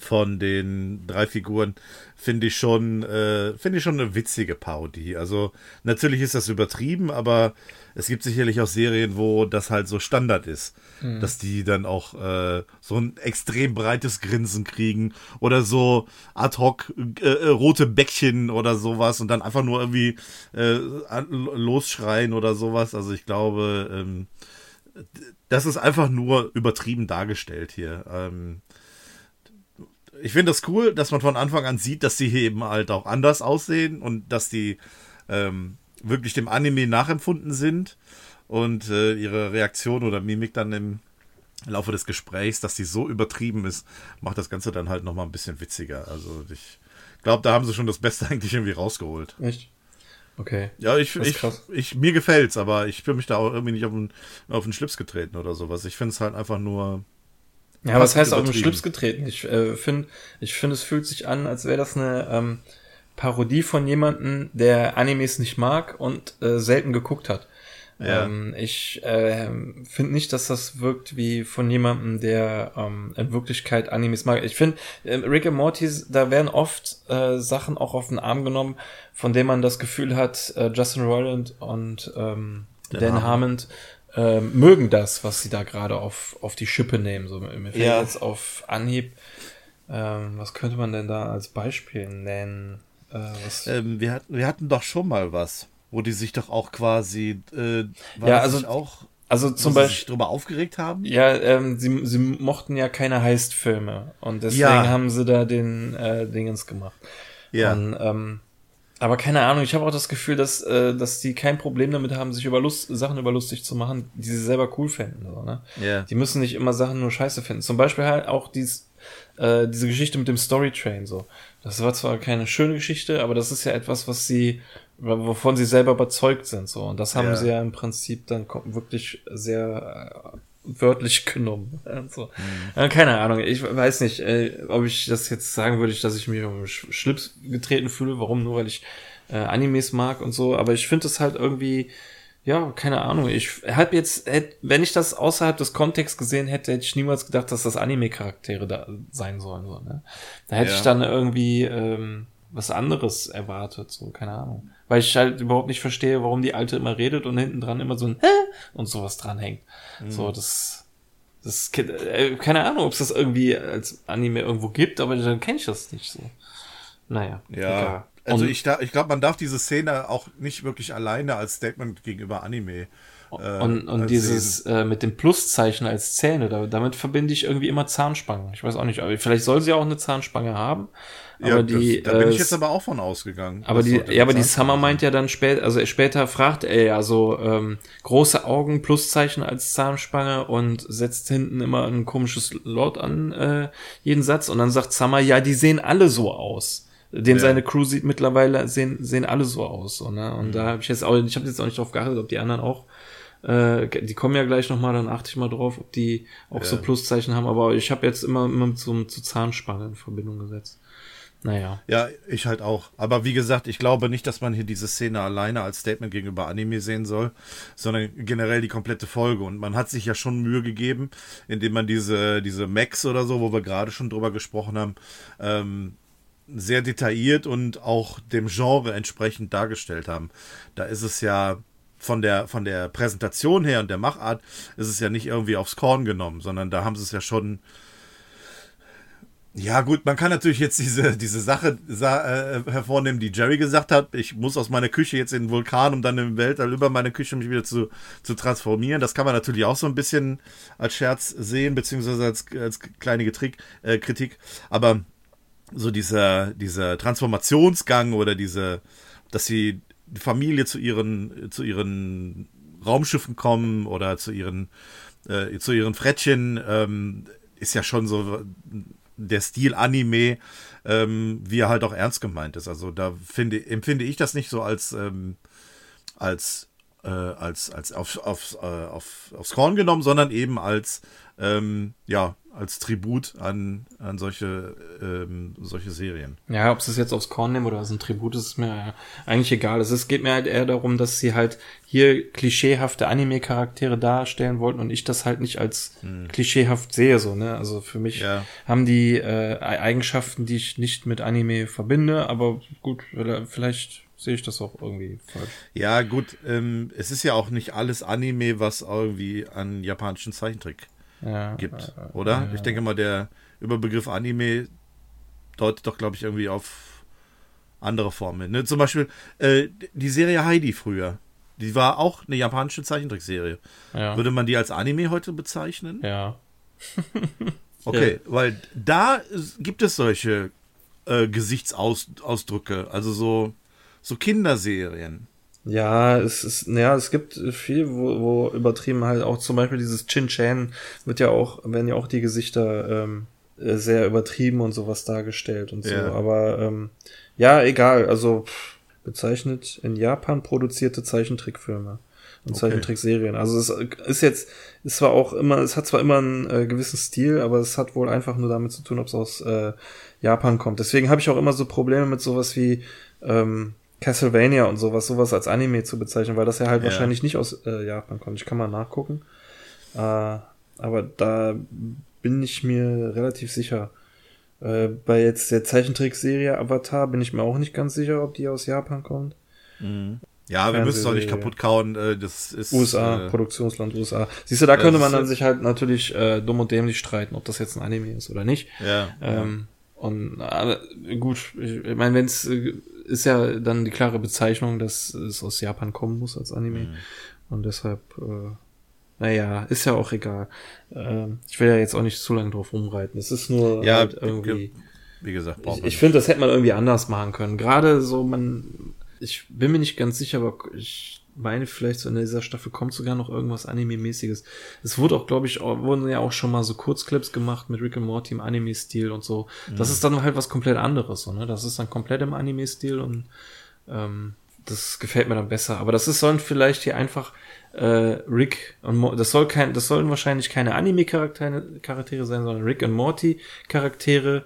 von den drei Figuren finde ich schon äh, finde ich schon eine witzige Parodie. Also natürlich ist das übertrieben, aber es gibt sicherlich auch Serien, wo das halt so Standard ist, mhm. dass die dann auch äh, so ein extrem breites Grinsen kriegen oder so ad hoc äh, äh rote Bäckchen oder sowas und dann einfach nur irgendwie äh, losschreien oder sowas. Also ich glaube, ähm, das ist einfach nur übertrieben dargestellt hier. Ähm, ich finde das cool, dass man von Anfang an sieht, dass sie hier eben halt auch anders aussehen und dass die ähm, wirklich dem Anime nachempfunden sind und äh, ihre Reaktion oder Mimik dann im Laufe des Gesprächs, dass die so übertrieben ist, macht das Ganze dann halt nochmal ein bisschen witziger. Also ich glaube, da haben sie schon das Beste eigentlich irgendwie rausgeholt. Echt? Okay. Ja, ich, ich, ich, mir gefällt's, aber ich fühle mich da auch irgendwie nicht auf den, auf den Schlips getreten oder sowas. Ich finde es halt einfach nur ja, was heißt auf den Schlips getreten? Ich äh, finde, ich finde, es fühlt sich an, als wäre das eine ähm, Parodie von jemandem, der Animes nicht mag und äh, selten geguckt hat. Ja. Ähm, ich äh, finde nicht, dass das wirkt wie von jemandem, der ähm, in Wirklichkeit Animes mag. Ich finde, äh, Rick and Morty, da werden oft äh, Sachen auch auf den Arm genommen, von denen man das Gefühl hat, äh, Justin Roiland und ähm, Dan Harmon ähm, mögen das, was sie da gerade auf, auf die Schippe nehmen. So, mir fällt ja. jetzt auf Anhieb, ähm, was könnte man denn da als Beispiel nennen? Äh, ähm, wir, hatten, wir hatten doch schon mal was, wo die sich doch auch quasi, äh, ja, also auch also zum Beispiel sich drüber aufgeregt haben. Ja, ähm, sie, sie mochten ja keine Heist-Filme und deswegen ja. haben sie da den äh, Dingens gemacht. Ja. Und, ähm, aber keine Ahnung, ich habe auch das Gefühl, dass, äh, dass die kein Problem damit haben, sich über Lust, Sachen über lustig zu machen, die sie selber cool finden. So, ne? yeah. Die müssen nicht immer Sachen nur scheiße finden. Zum Beispiel halt auch dies, äh, diese Geschichte mit dem Storytrain. So. Das war zwar keine schöne Geschichte, aber das ist ja etwas, was sie, wovon sie selber überzeugt sind. So. Und das haben yeah. sie ja im Prinzip dann wirklich sehr äh, wörtlich genommen. Also, mhm. Keine Ahnung, ich weiß nicht, äh, ob ich das jetzt sagen würde, dass ich mich um Schlips getreten fühle, warum, nur weil ich äh, Animes mag und so, aber ich finde es halt irgendwie, ja, keine Ahnung, ich habe jetzt, hätt, wenn ich das außerhalb des Kontexts gesehen hätte, hätte ich niemals gedacht, dass das Anime-Charaktere da sein sollen. So, ne? Da hätte ja. ich dann irgendwie ähm, was anderes erwartet, so, keine Ahnung. Weil ich halt überhaupt nicht verstehe, warum die Alte immer redet und hinten dran immer so ein Hä? und sowas dranhängt. Mhm. So, das, das, äh, keine Ahnung, ob es das irgendwie als Anime irgendwo gibt, aber dann kenne ich das nicht so. Naja. Ja. Egal. Also und, ich, ich glaube, man darf diese Szene auch nicht wirklich alleine als Statement gegenüber Anime äh, und, und dieses äh, mit dem Pluszeichen als Zähne, da, damit verbinde ich irgendwie immer Zahnspangen. Ich weiß auch nicht, aber vielleicht soll sie auch eine Zahnspange haben. Aber ja, die, das, da bin äh, ich jetzt aber auch von ausgegangen. Aber die, ja, aber die Summer meint ja dann später, also später fragt er ja so ähm, große Augen, Pluszeichen als Zahnspange und setzt hinten immer ein komisches Laut an äh, jeden Satz und dann sagt Summer, ja, die sehen alle so aus. Den ja. seine Crew sieht mittlerweile sehen sehen alle so aus, so, ne? Und mhm. da habe ich jetzt auch, ich habe jetzt auch nicht drauf geachtet, ob die anderen auch Äh, die kommen ja gleich nochmal, dann achte ich mal drauf, ob die auch ja. so Pluszeichen haben. Aber ich habe jetzt immer, immer zu, zu Zahnspange in Verbindung gesetzt. Naja. Ja, ich halt auch. Aber wie gesagt, ich glaube nicht, dass man hier diese Szene alleine als Statement gegenüber Anime sehen soll, sondern generell die komplette Folge. Und man hat sich ja schon Mühe gegeben, indem man diese, diese Max oder so, wo wir gerade schon drüber gesprochen haben, ähm, sehr detailliert und auch dem Genre entsprechend dargestellt haben. Da ist es ja von der, von der Präsentation her und der Machart ist es ja nicht irgendwie aufs Korn genommen, sondern da haben sie es ja schon. Ja, gut, man kann natürlich jetzt diese, diese Sache äh, hervornehmen, die Jerry gesagt hat. Ich muss aus meiner Küche jetzt in den Vulkan, um dann im Weltall über meine Küche mich wieder zu, zu transformieren. Das kann man natürlich auch so ein bisschen als Scherz sehen, beziehungsweise als, als kleine Getrick, äh, Kritik. Aber so dieser, dieser Transformationsgang oder diese, dass sie Familie zu ihren, zu ihren Raumschiffen kommen oder zu ihren, äh, zu ihren Frettchen, ähm, ist ja schon so der Stil Anime, ähm, wie er halt auch ernst gemeint ist. Also da finde, empfinde ich das nicht so als, ähm, als, äh, als, als auf, auf, äh, auf, aufs Korn genommen, sondern eben als, ähm, ja, als Tribut an, an solche, ähm, solche Serien. Ja, ob sie es jetzt aufs Korn nehmen oder als ein Tribut, ist mir eigentlich egal. Es geht mir halt eher darum, dass sie halt hier klischeehafte Anime-Charaktere darstellen wollten und ich das halt nicht als hm. klischeehaft sehe, so, ne? Also für mich ja. haben die äh, Eigenschaften, die ich nicht mit Anime verbinde, aber gut, vielleicht sehe ich das auch irgendwie falsch. Ja, gut, ähm, es ist ja auch nicht alles Anime, was irgendwie an japanischen Zeichentrick ja, gibt, äh, oder? Ja, ich denke mal, der Überbegriff Anime deutet doch, glaube ich, irgendwie auf andere Formen. Ne? Zum Beispiel äh, die Serie Heidi früher. Die war auch eine japanische Zeichentrickserie. Ja. Würde man die als Anime heute bezeichnen? Ja. okay, weil da gibt es solche äh, Gesichtsausdrücke, also so, so Kinderserien. Ja, es ist, ja, es gibt viel, wo, wo übertrieben halt auch zum Beispiel dieses Chin Chan wird ja auch, werden ja auch die Gesichter ähm, äh, sehr übertrieben und sowas dargestellt und so. Ja. Aber ähm, ja, egal, also pff, bezeichnet in Japan produzierte Zeichentrickfilme und okay. Zeichentrickserien. Also es ist jetzt, es war auch immer, es hat zwar immer einen äh, gewissen Stil, aber es hat wohl einfach nur damit zu tun, ob es aus äh, Japan kommt. Deswegen habe ich auch immer so Probleme mit sowas wie ähm, Castlevania und sowas, sowas als Anime zu bezeichnen, weil das ja halt ja. wahrscheinlich nicht aus äh, Japan kommt. Ich kann mal nachgucken. Äh, aber da bin ich mir relativ sicher. Äh, bei jetzt der Zeichentrickserie Avatar bin ich mir auch nicht ganz sicher, ob die aus Japan kommt. Mhm. Ja, wir müssen es auch nicht kaputt kauen. Äh, das ist USA, äh, Produktionsland USA. Siehst du, da könnte man dann sich halt natürlich äh, dumm und dämlich streiten, ob das jetzt ein Anime ist oder nicht. Ja. Ähm, und aber gut, ich, ich meine, wenn es äh, ist ja dann die klare Bezeichnung, dass es aus Japan kommen muss als Anime. Mhm. Und deshalb, äh, naja, ist ja auch egal. Äh, ich will ja jetzt auch nicht zu lange drauf rumreiten. Es ist nur ja, halt irgendwie. Wie gesagt, ich, ich finde, das hätte man irgendwie anders machen können. Gerade so, man, ich bin mir nicht ganz sicher, aber ich meine vielleicht so in dieser Staffel kommt sogar noch irgendwas Anime-mäßiges. Es wurde auch, glaube ich, wurden ja auch schon mal so Kurzclips gemacht mit Rick and Morty im Anime-Stil und so. Mhm. Das ist dann halt was komplett anderes, so, ne? Das ist dann komplett im Anime-Stil und ähm, das gefällt mir dann besser. Aber das ist, sollen vielleicht hier einfach äh, Rick und Mo das soll kein, das sollen wahrscheinlich keine Anime-Charaktere Charaktere sein, sondern Rick und Morty Charaktere,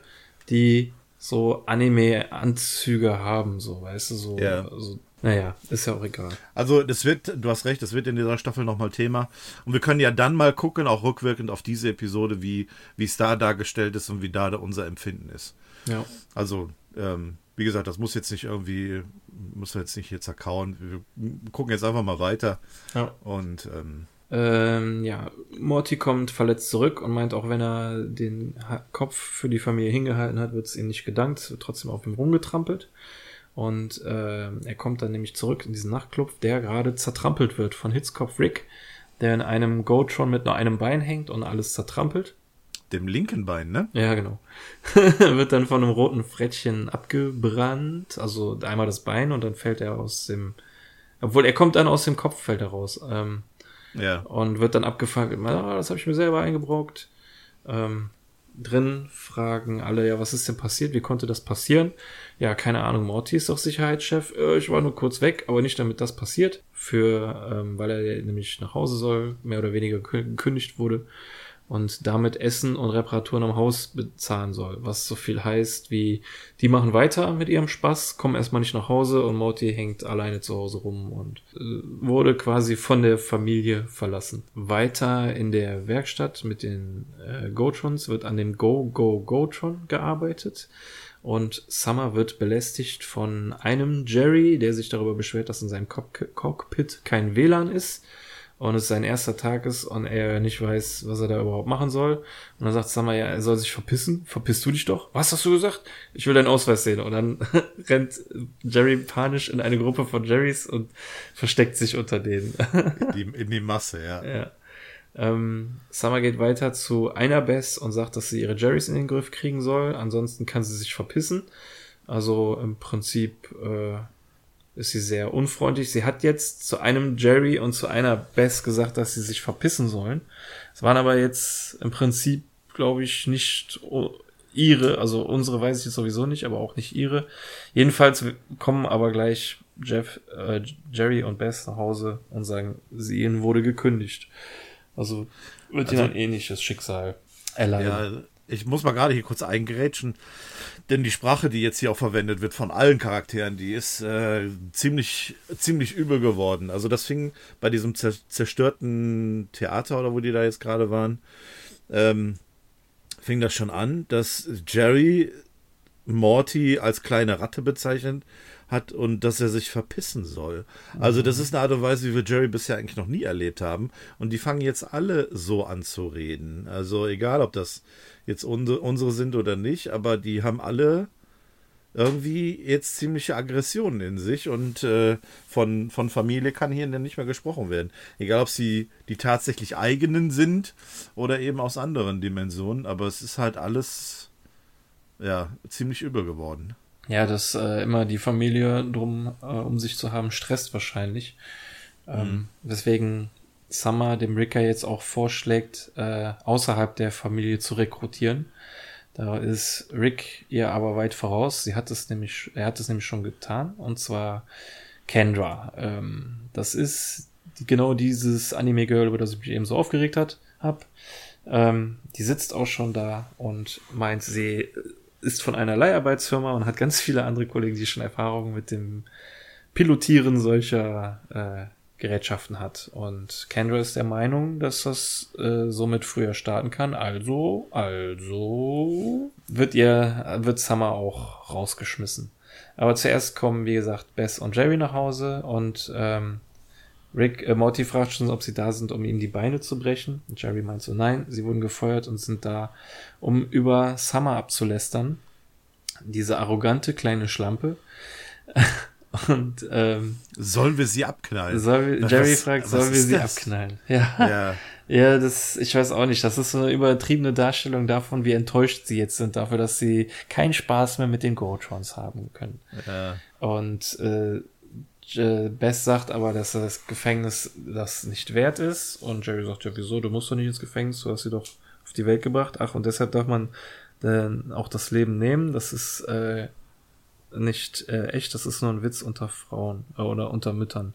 die so Anime-Anzüge haben, so, weißt du, so, ja. so naja, ist ja auch egal. Also das wird, du hast recht, das wird in dieser Staffel nochmal Thema. Und wir können ja dann mal gucken, auch rückwirkend auf diese Episode, wie wie es da dargestellt ist und wie da unser Empfinden ist. Ja. Also, ähm, wie gesagt, das muss jetzt nicht irgendwie, muss wir jetzt nicht hier zerkauen. Wir gucken jetzt einfach mal weiter. Ja. Und ähm, ähm, ja, Morty kommt verletzt zurück und meint, auch wenn er den Kopf für die Familie hingehalten hat, wird es ihm nicht gedankt, wird trotzdem auf ihm rumgetrampelt. Und äh, er kommt dann nämlich zurück in diesen Nachtclub, der gerade zertrampelt wird von Hitzkopf Rick, der in einem Gotron mit nur einem Bein hängt und alles zertrampelt. Dem linken Bein, ne? Ja, genau. wird dann von einem roten Frettchen abgebrannt, also einmal das Bein und dann fällt er aus dem, obwohl er kommt dann aus dem Kopf, fällt er raus. Ähm, ja. Und wird dann abgefangen, ah, das habe ich mir selber eingebrockt. Ähm, drin fragen alle, ja, was ist denn passiert? Wie konnte das passieren? Ja, keine Ahnung, Morty ist doch Sicherheitschef. Äh, ich war nur kurz weg, aber nicht damit das passiert. Für, ähm, weil er nämlich nach Hause soll, mehr oder weniger gekündigt wurde und damit Essen und Reparaturen am Haus bezahlen soll. Was so viel heißt wie, die machen weiter mit ihrem Spaß, kommen erstmal nicht nach Hause und Morty hängt alleine zu Hause rum und äh, wurde quasi von der Familie verlassen. Weiter in der Werkstatt mit den äh, Gotrons wird an dem Go Go Gotron gearbeitet. Und Summer wird belästigt von einem Jerry, der sich darüber beschwert, dass in seinem Cockpit kein WLAN ist und es sein erster Tag ist und er nicht weiß, was er da überhaupt machen soll. Und dann sagt Summer, ja, er soll sich verpissen. Verpiss du dich doch. Was hast du gesagt? Ich will deinen Ausweis sehen. Und dann rennt Jerry panisch in eine Gruppe von Jerrys und versteckt sich unter denen. in, die, in die Masse, ja. ja. Ähm, Summer geht weiter zu einer Bess und sagt, dass sie ihre Jerrys in den Griff kriegen soll. Ansonsten kann sie sich verpissen. Also im Prinzip äh, ist sie sehr unfreundlich. Sie hat jetzt zu einem Jerry und zu einer Bess gesagt, dass sie sich verpissen sollen. Es waren aber jetzt im Prinzip, glaube ich, nicht ihre, also unsere weiß ich jetzt sowieso nicht, aber auch nicht ihre. Jedenfalls kommen aber gleich Jeff, äh, Jerry und Bess nach Hause und sagen, sie ihnen wurde gekündigt. Also wird also, ihnen ein ähnliches Schicksal erleiden. Ich muss mal gerade hier kurz eingerätschen. Denn die Sprache, die jetzt hier auch verwendet wird von allen Charakteren, die ist äh, ziemlich, ziemlich übel geworden. Also das fing bei diesem zerstörten Theater oder wo die da jetzt gerade waren, ähm, fing das schon an, dass Jerry Morty als kleine Ratte bezeichnet hat und dass er sich verpissen soll. Also das ist eine Art und Weise, wie wir Jerry bisher eigentlich noch nie erlebt haben. Und die fangen jetzt alle so an zu reden. Also egal, ob das jetzt unsere, unsere sind oder nicht, aber die haben alle irgendwie jetzt ziemliche Aggressionen in sich und äh, von, von Familie kann hier nicht mehr gesprochen werden. Egal, ob sie die tatsächlich eigenen sind oder eben aus anderen Dimensionen, aber es ist halt alles ja ziemlich übel geworden. Ja, dass äh, immer die Familie drum, äh, um sich zu haben, stresst wahrscheinlich. Ähm, mhm. Weswegen Summer dem Ricker jetzt auch vorschlägt, äh, außerhalb der Familie zu rekrutieren. Da ist Rick ihr aber weit voraus. Sie hat es nämlich, er hat es nämlich schon getan, und zwar Kendra. Ähm, das ist genau dieses Anime-Girl, über das ich mich eben so aufgeregt hat, hab. Ähm, die sitzt auch schon da und meint, sie ist von einer Leiharbeitsfirma und hat ganz viele andere Kollegen, die schon Erfahrungen mit dem Pilotieren solcher äh, Gerätschaften hat. Und Kendra ist der Meinung, dass das äh, somit früher starten kann. Also, also wird ihr, wird Summer auch rausgeschmissen. Aber zuerst kommen, wie gesagt, Bess und Jerry nach Hause und ähm, Rick, äh, Morty fragt schon, ob sie da sind, um ihm die Beine zu brechen. Und Jerry meint so, nein, sie wurden gefeuert und sind da, um über Summer abzulästern. Diese arrogante kleine Schlampe. Und ähm, sollen wir sie abknallen? Soll, Jerry was, fragt, sollen wir sie das? abknallen? Ja. ja. Ja, das, ich weiß auch nicht. Das ist so eine übertriebene Darstellung davon, wie enttäuscht sie jetzt sind dafür, dass sie keinen Spaß mehr mit den Gotrons haben können. Ja. Und äh, Bess sagt aber, dass das Gefängnis das nicht wert ist. Und Jerry sagt, ja, wieso? Du musst doch nicht ins Gefängnis, du hast sie doch auf die Welt gebracht. Ach, und deshalb darf man dann auch das Leben nehmen. Das ist äh, nicht äh, echt, das ist nur ein Witz unter Frauen äh, oder unter Müttern.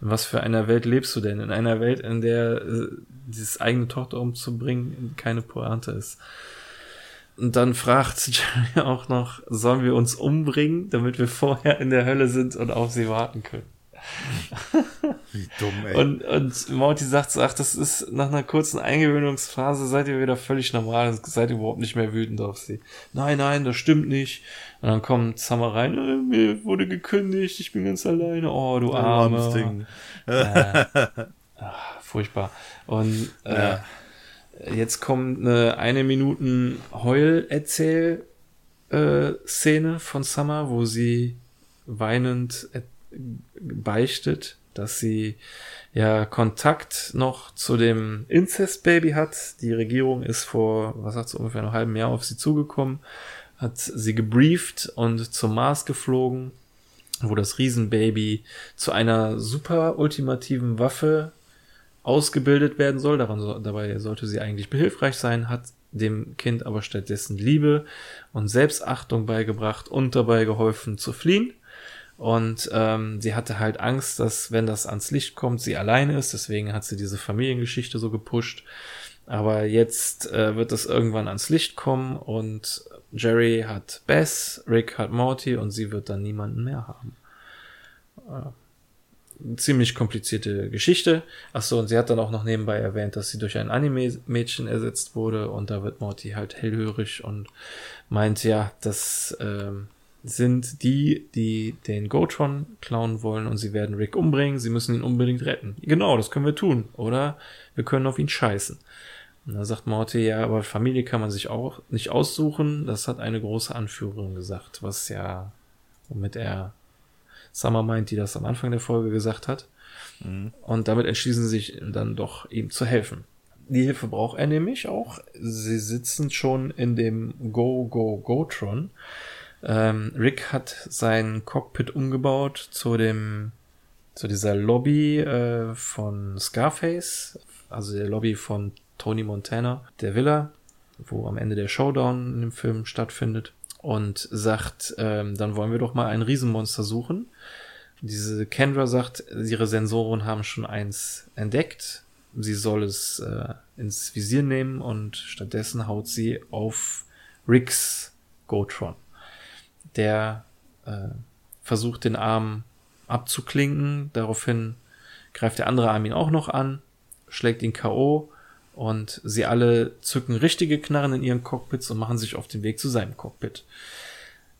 In was für einer Welt lebst du denn? In einer Welt, in der äh, dieses eigene Tochter umzubringen keine Pointe ist. Und dann fragt Jerry auch noch, sollen wir uns umbringen, damit wir vorher in der Hölle sind und auf sie warten können? Wie dumm, ey. Und, und Morty sagt so, ach, das ist nach einer kurzen Eingewöhnungsphase, seid ihr wieder völlig normal, seid ihr überhaupt nicht mehr wütend auf sie. Nein, nein, das stimmt nicht. Und dann kommt Summer rein, äh, mir wurde gekündigt, ich bin ganz alleine, oh, du arme. Ding. Äh, ach, furchtbar. Und äh, ja. Jetzt kommt eine eine Minuten Heul-Erzähl- äh, von Summer, wo sie weinend beichtet, dass sie ja Kontakt noch zu dem Incest-Baby hat. Die Regierung ist vor, was sagt sie, ungefähr einem halben Jahr auf sie zugekommen, hat sie gebrieft und zum Mars geflogen, wo das Riesenbaby zu einer super ultimativen Waffe ausgebildet werden soll. Daran, dabei sollte sie eigentlich behilfreich sein, hat dem Kind aber stattdessen Liebe und Selbstachtung beigebracht und dabei geholfen zu fliehen. Und ähm, sie hatte halt Angst, dass wenn das ans Licht kommt, sie alleine ist. Deswegen hat sie diese Familiengeschichte so gepusht. Aber jetzt äh, wird das irgendwann ans Licht kommen und Jerry hat Bess, Rick hat Morty und sie wird dann niemanden mehr haben. Äh, ziemlich komplizierte Geschichte. Achso, und sie hat dann auch noch nebenbei erwähnt, dass sie durch ein Anime-Mädchen ersetzt wurde und da wird Morty halt hellhörig und meint, ja, das ähm, sind die, die den Gotron klauen wollen und sie werden Rick umbringen. Sie müssen ihn unbedingt retten. Genau, das können wir tun. Oder wir können auf ihn scheißen. Und da sagt Morty, ja, aber Familie kann man sich auch nicht aussuchen. Das hat eine große Anführerin gesagt, was ja, womit er Summer meint, die das am Anfang der Folge gesagt hat. Mhm. Und damit entschließen sie sich dann doch, ihm zu helfen. Die Hilfe braucht er nämlich auch. Sie sitzen schon in dem Go, Go, Go-Tron. Ähm, Rick hat sein Cockpit umgebaut zu dem, zu dieser Lobby äh, von Scarface, also der Lobby von Tony Montana, der Villa, wo am Ende der Showdown in dem Film stattfindet und sagt, ähm, dann wollen wir doch mal ein Riesenmonster suchen. Diese Kendra sagt, ihre Sensoren haben schon eins entdeckt. Sie soll es äh, ins Visier nehmen und stattdessen haut sie auf Ricks Gotron. Der äh, versucht den Arm abzuklinken. Daraufhin greift der andere Arm ihn auch noch an, schlägt ihn K.O. Und sie alle zücken richtige Knarren in ihren Cockpits und machen sich auf den Weg zu seinem Cockpit.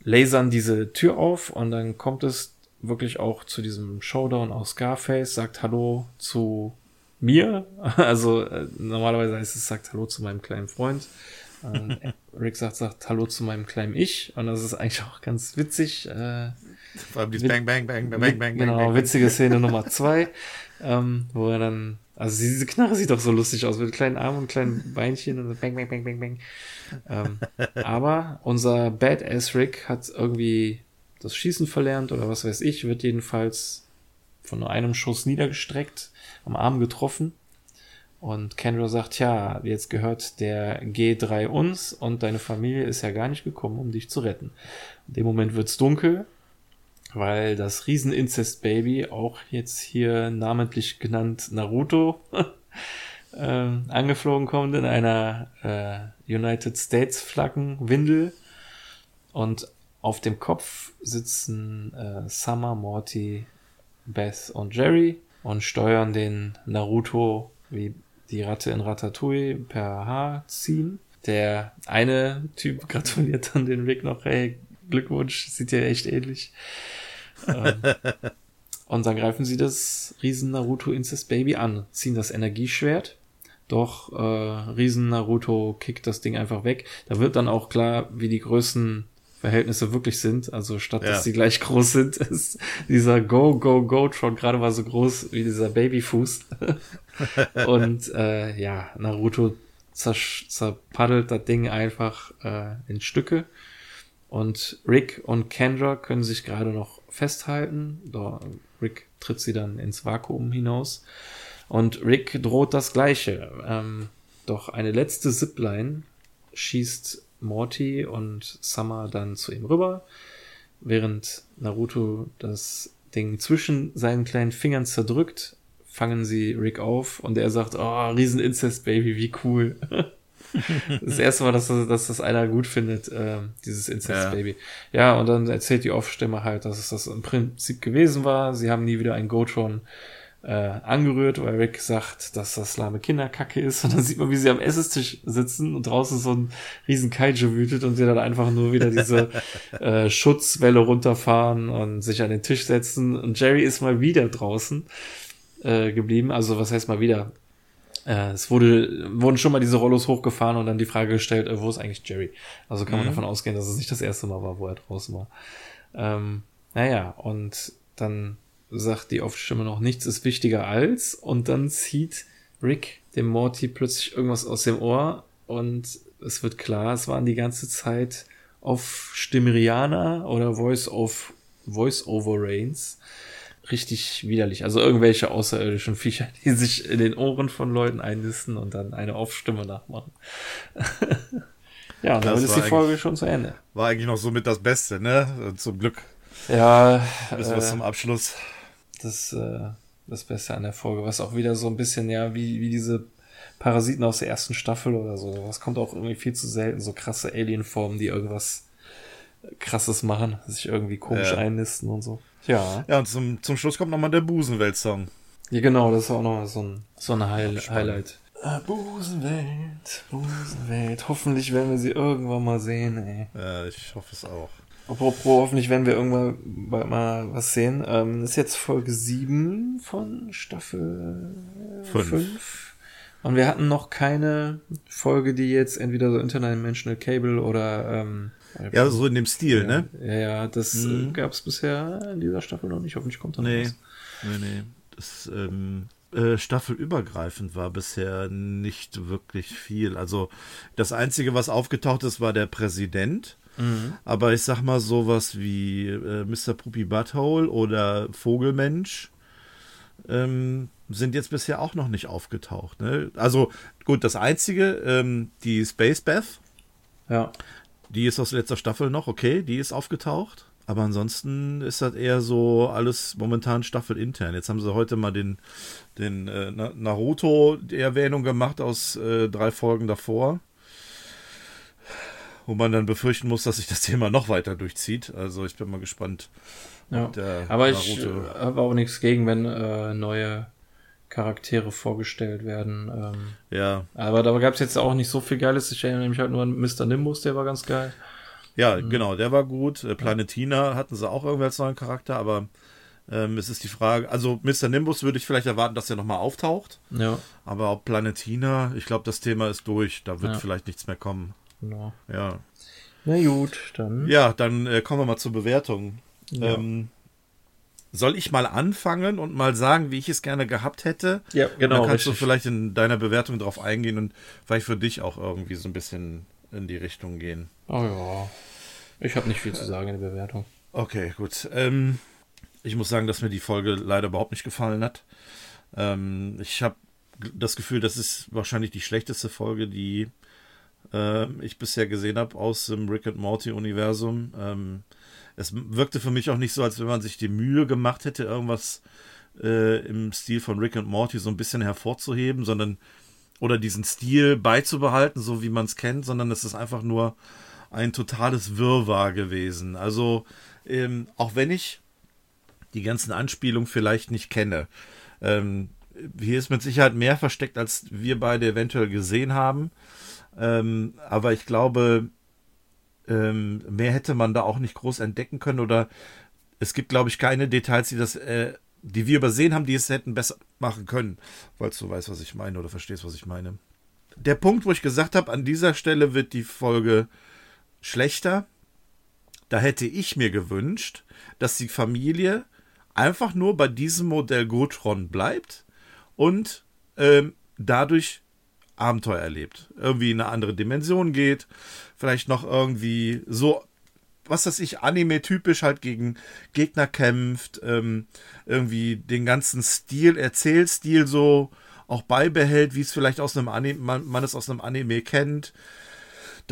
Lasern diese Tür auf und dann kommt es wirklich auch zu diesem Showdown aus Scarface, sagt Hallo zu mir. Also äh, normalerweise heißt es, sagt Hallo zu meinem kleinen Freund. Ähm, Rick sagt, sagt Hallo zu meinem kleinen Ich. Und das ist eigentlich auch ganz witzig. Äh, Vor allem dieses Bang, Bang, Bang, Bang, Bang, Bang. Genau, bang, witzige Szene Nummer zwei, ähm, wo er dann also diese Knarre sieht doch so lustig aus, mit kleinen Armen und kleinen Beinchen und bang, bang, bang, bang, bang. Ähm, aber unser Badass Rick hat irgendwie das Schießen verlernt oder was weiß ich, wird jedenfalls von nur einem Schuss niedergestreckt, am Arm getroffen. Und Kendra sagt, ja, jetzt gehört der G3 uns und deine Familie ist ja gar nicht gekommen, um dich zu retten. In dem Moment wird's dunkel weil das Riesen-Incest-Baby, auch jetzt hier namentlich genannt Naruto, äh, angeflogen kommt in einer äh, United States Flaggen-Windel und auf dem Kopf sitzen äh, Summer, Morty, Beth und Jerry und steuern den Naruto wie die Ratte in Ratatouille per Haar ziehen. Der eine Typ gratuliert dann den Rick noch, hey, Glückwunsch, sieht ja echt ähnlich. Ähm, und dann greifen sie das Riesen Naruto Incest Baby an, ziehen das Energieschwert. Doch äh, Riesen Naruto kickt das Ding einfach weg. Da wird dann auch klar, wie die Größen Verhältnisse wirklich sind. Also statt ja. dass sie gleich groß sind, ist dieser Go, Go, Go Tron gerade mal so groß wie dieser Babyfuß. und äh, ja, Naruto zerpaddelt das Ding einfach äh, in Stücke. Und Rick und Kendra können sich gerade noch festhalten. Rick tritt sie dann ins Vakuum hinaus. Und Rick droht das Gleiche. Ähm, doch eine letzte Zipline schießt Morty und Summer dann zu ihm rüber, während Naruto das Ding zwischen seinen kleinen Fingern zerdrückt, fangen sie Rick auf und er sagt, oh, riesen Incest Baby, wie cool. das erste Mal, dass das, dass das einer gut findet, äh, dieses Incest-Baby. Ja. ja, und dann erzählt die Off-Stimme halt, dass es das im Prinzip gewesen war. Sie haben nie wieder ein Gotron äh, angerührt, weil Rick sagt, dass das lahme Kinderkacke ist. Und dann sieht man, wie sie am Essenstisch sitzen und draußen so ein riesen Kaiju wütet und sie dann einfach nur wieder diese äh, Schutzwelle runterfahren und sich an den Tisch setzen. Und Jerry ist mal wieder draußen äh, geblieben. Also was heißt mal wieder? Äh, es wurde, wurden schon mal diese Rollos hochgefahren und dann die Frage gestellt, äh, wo ist eigentlich Jerry? Also kann man mhm. davon ausgehen, dass es nicht das erste Mal war, wo er draußen war. Ähm, naja, und dann sagt die Off-Stimme noch, nichts ist wichtiger als, und dann zieht Rick dem Morty plötzlich irgendwas aus dem Ohr und es wird klar, es waren die ganze Zeit auf Stimmeriana oder Voice of Voice over Rains richtig widerlich. Also irgendwelche außerirdischen Viecher, die sich in den Ohren von Leuten einnisten und dann eine Aufstimme nachmachen. ja, und damit ist die Folge schon zu Ende. War eigentlich noch somit das Beste, ne? Zum Glück. Ja. Bis äh, zum Abschluss. Das, äh, das Beste an der Folge, was auch wieder so ein bisschen, ja, wie, wie diese Parasiten aus der ersten Staffel oder so. Das kommt auch irgendwie viel zu selten, so krasse Alienformen, die irgendwas krasses machen, sich irgendwie komisch ja. einnisten und so. Ja. Ja, und zum, zum Schluss kommt nochmal der Busenwelt-Song. Ja, genau, das ist auch nochmal so ein, so ein High Highlight. Ah, Busenwelt, Busenwelt. Hoffentlich werden wir sie irgendwann mal sehen, ey. Ja, ich hoffe es auch. Apropos, hoffentlich werden wir irgendwann mal was sehen. Ähm, ist jetzt Folge 7 von Staffel 5. Und wir hatten noch keine Folge, die jetzt entweder so Interdimensional Cable oder ähm, ja, so in dem Stil, ja, ne? Ja, ja, das mhm. Äh, gab es bisher in dieser Staffel noch nicht. Hoffentlich kommt da noch nee. was. Nee, nee. Das ähm, äh, staffelübergreifend war bisher nicht wirklich viel. Also das Einzige, was aufgetaucht ist, war der Präsident. Mhm. Aber ich sag mal sowas wie äh, Mr. Poopy Butthole oder Vogelmensch ähm, sind jetzt bisher auch noch nicht aufgetaucht. Ne? Also gut, das Einzige, ähm, die Space Beth. Ja. Die ist aus letzter Staffel noch, okay, die ist aufgetaucht. Aber ansonsten ist das eher so alles momentan Staffel intern. Jetzt haben sie heute mal den, den äh, Naruto die Erwähnung gemacht aus äh, drei Folgen davor. Wo man dann befürchten muss, dass sich das Thema noch weiter durchzieht. Also ich bin mal gespannt. Ja. Aber Naruto ich äh, habe auch nichts gegen, wenn äh, neue Charaktere vorgestellt werden. Ähm, ja. Aber da gab es jetzt auch nicht so viel Geiles. Ich erinnere mich halt nur an Mr. Nimbus, der war ganz geil. Ja, mhm. genau, der war gut. Äh, Planetina hatten sie auch irgendwie als neuen Charakter, aber ähm, es ist die Frage, also Mr. Nimbus würde ich vielleicht erwarten, dass er nochmal auftaucht. Ja. Aber ob Planetina, ich glaube, das Thema ist durch. Da wird ja. vielleicht nichts mehr kommen. Genau. Ja. Na gut, dann. Ja, dann äh, kommen wir mal zur Bewertung. Ja. Ähm, soll ich mal anfangen und mal sagen, wie ich es gerne gehabt hätte? Ja, genau. Dann kannst richtig. du vielleicht in deiner Bewertung darauf eingehen und vielleicht für dich auch irgendwie so ein bisschen in die Richtung gehen. Oh ja. Ich habe nicht viel zu sagen in der Bewertung. Okay, gut. Ähm, ich muss sagen, dass mir die Folge leider überhaupt nicht gefallen hat. Ähm, ich habe das Gefühl, das ist wahrscheinlich die schlechteste Folge, die äh, ich bisher gesehen habe aus dem Rick and Morty Universum. Ähm, es wirkte für mich auch nicht so, als wenn man sich die Mühe gemacht hätte, irgendwas äh, im Stil von Rick und Morty so ein bisschen hervorzuheben, sondern oder diesen Stil beizubehalten, so wie man es kennt, sondern es ist einfach nur ein totales Wirrwarr gewesen. Also, ähm, auch wenn ich die ganzen Anspielungen vielleicht nicht kenne, ähm, hier ist mit Sicherheit mehr versteckt, als wir beide eventuell gesehen haben. Ähm, aber ich glaube, ähm, mehr hätte man da auch nicht groß entdecken können oder es gibt, glaube ich, keine Details, die das, äh, die wir übersehen haben, die es hätten besser machen können, falls du weißt, was ich meine oder verstehst, was ich meine. Der Punkt, wo ich gesagt habe, an dieser Stelle wird die Folge schlechter, da hätte ich mir gewünscht, dass die Familie einfach nur bei diesem Modell Gotron bleibt und ähm, dadurch Abenteuer erlebt. Irgendwie in eine andere Dimension geht, vielleicht noch irgendwie so, was weiß ich, Anime-typisch halt gegen Gegner kämpft, ähm, irgendwie den ganzen Stil, Erzählstil so auch beibehält, wie es vielleicht aus einem Anime, man, man es aus einem Anime kennt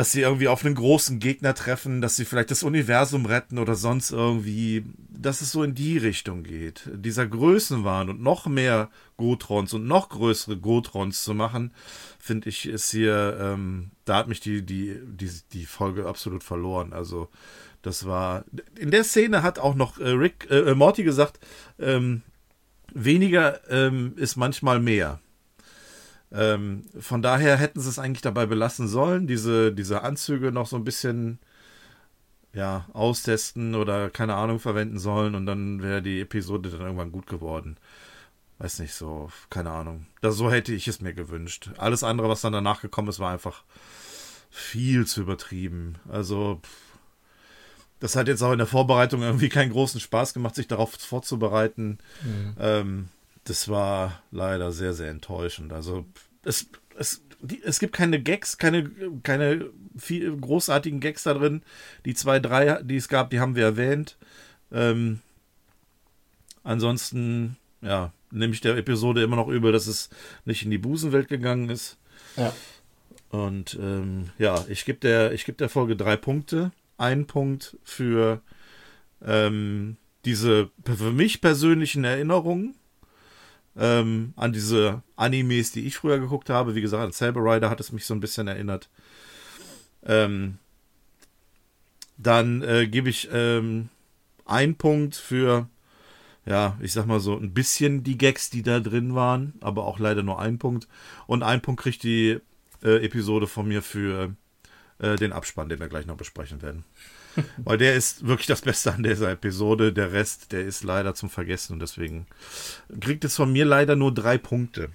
dass sie irgendwie auf einen großen Gegner treffen, dass sie vielleicht das Universum retten oder sonst irgendwie, dass es so in die Richtung geht. Dieser Größenwahn und noch mehr Gotrons und noch größere Gotrons zu machen, finde ich, ist hier, ähm, da hat mich die, die, die, die Folge absolut verloren. Also, das war, in der Szene hat auch noch äh, Rick, äh, Morty gesagt, ähm, weniger ähm, ist manchmal mehr. Ähm, von daher hätten sie es eigentlich dabei belassen sollen, diese, diese Anzüge noch so ein bisschen ja, austesten oder keine Ahnung verwenden sollen und dann wäre die Episode dann irgendwann gut geworden. Weiß nicht, so, keine Ahnung. Das, so hätte ich es mir gewünscht. Alles andere, was dann danach gekommen ist, war einfach viel zu übertrieben. Also, das hat jetzt auch in der Vorbereitung irgendwie keinen großen Spaß gemacht, sich darauf vorzubereiten. Mhm. Ähm, das war leider sehr, sehr enttäuschend. Also es, es, die, es gibt keine Gags, keine, keine viel, großartigen Gags da drin. Die zwei, drei, die es gab, die haben wir erwähnt. Ähm, ansonsten, ja, nehme ich der Episode immer noch übel, dass es nicht in die Busenwelt gegangen ist. Ja. Und ähm, ja, ich gebe der, geb der Folge drei Punkte. Ein Punkt für ähm, diese für mich persönlichen Erinnerungen ähm, an diese Animes, die ich früher geguckt habe. Wie gesagt, an Saber Rider hat es mich so ein bisschen erinnert. Ähm, dann äh, gebe ich ähm, einen Punkt für, ja, ich sag mal so ein bisschen die Gags, die da drin waren, aber auch leider nur einen Punkt. Und einen Punkt kriegt die äh, Episode von mir für äh, den Abspann, den wir gleich noch besprechen werden. Weil der ist wirklich das Beste an dieser Episode. Der Rest, der ist leider zum Vergessen und deswegen kriegt es von mir leider nur drei Punkte.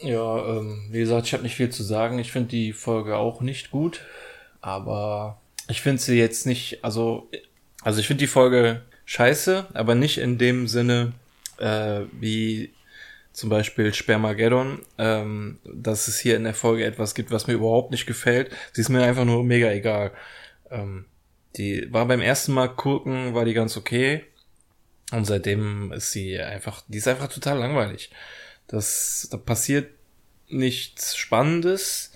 Ja, ähm, wie gesagt, ich habe nicht viel zu sagen. Ich finde die Folge auch nicht gut, aber ich finde sie jetzt nicht, also, also ich finde die Folge scheiße, aber nicht in dem Sinne, äh, wie zum Beispiel Spermageddon, ähm, dass es hier in der Folge etwas gibt, was mir überhaupt nicht gefällt. Sie ist mir einfach nur mega egal. Ähm, die war beim ersten Mal gucken, war die ganz okay. Und seitdem ist sie einfach, die ist einfach total langweilig. Das, da passiert nichts Spannendes.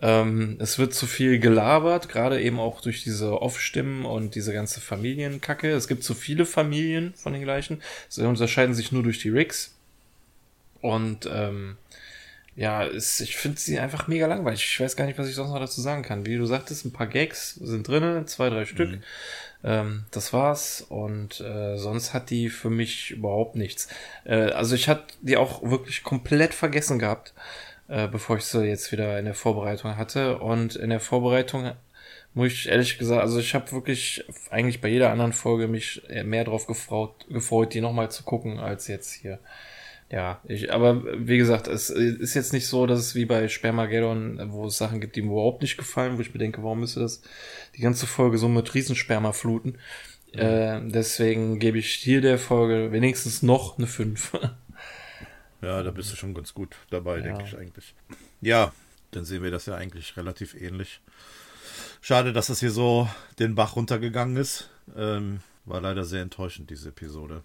Ähm, es wird zu viel gelabert, gerade eben auch durch diese Off-Stimmen und diese ganze Familienkacke. Es gibt zu viele Familien von den gleichen. Sie unterscheiden sich nur durch die Rigs. Und ähm, ja, ist, ich finde sie einfach mega langweilig. Ich weiß gar nicht, was ich sonst noch dazu sagen kann. Wie du sagtest, ein paar Gags sind drinnen, zwei, drei Stück. Mhm. Ähm, das war's. Und äh, sonst hat die für mich überhaupt nichts. Äh, also ich hatte die auch wirklich komplett vergessen gehabt, äh, bevor ich sie jetzt wieder in der Vorbereitung hatte. Und in der Vorbereitung muss ich ehrlich gesagt, also ich habe wirklich eigentlich bei jeder anderen Folge mich mehr drauf gefreut, gefreut die nochmal zu gucken, als jetzt hier. Ja, ich, aber wie gesagt, es ist jetzt nicht so, dass es wie bei Spermageddon, wo es Sachen gibt, die mir überhaupt nicht gefallen, wo ich mir denke, warum müsste das die ganze Folge so mit Riesensperma fluten? Mhm. Äh, deswegen gebe ich hier der Folge wenigstens noch eine 5. ja, da bist du schon ganz gut dabei, ja. denke ich eigentlich. Ja, dann sehen wir das ja eigentlich relativ ähnlich. Schade, dass das hier so den Bach runtergegangen ist. Ähm, war leider sehr enttäuschend, diese Episode.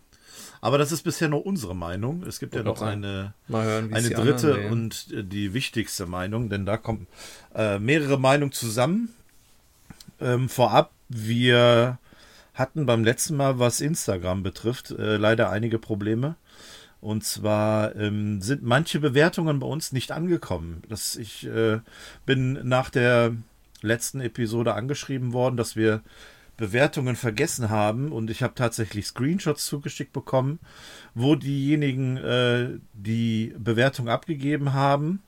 Aber das ist bisher nur unsere Meinung. Es gibt ja noch eine, hören, eine dritte und äh, die wichtigste Meinung, denn da kommen äh, mehrere Meinungen zusammen. Ähm, vorab, wir hatten beim letzten Mal, was Instagram betrifft, äh, leider einige Probleme. Und zwar ähm, sind manche Bewertungen bei uns nicht angekommen. Das, ich äh, bin nach der letzten Episode angeschrieben worden, dass wir Bewertungen vergessen haben und ich habe tatsächlich Screenshots zugeschickt bekommen, wo diejenigen äh, die Bewertung abgegeben haben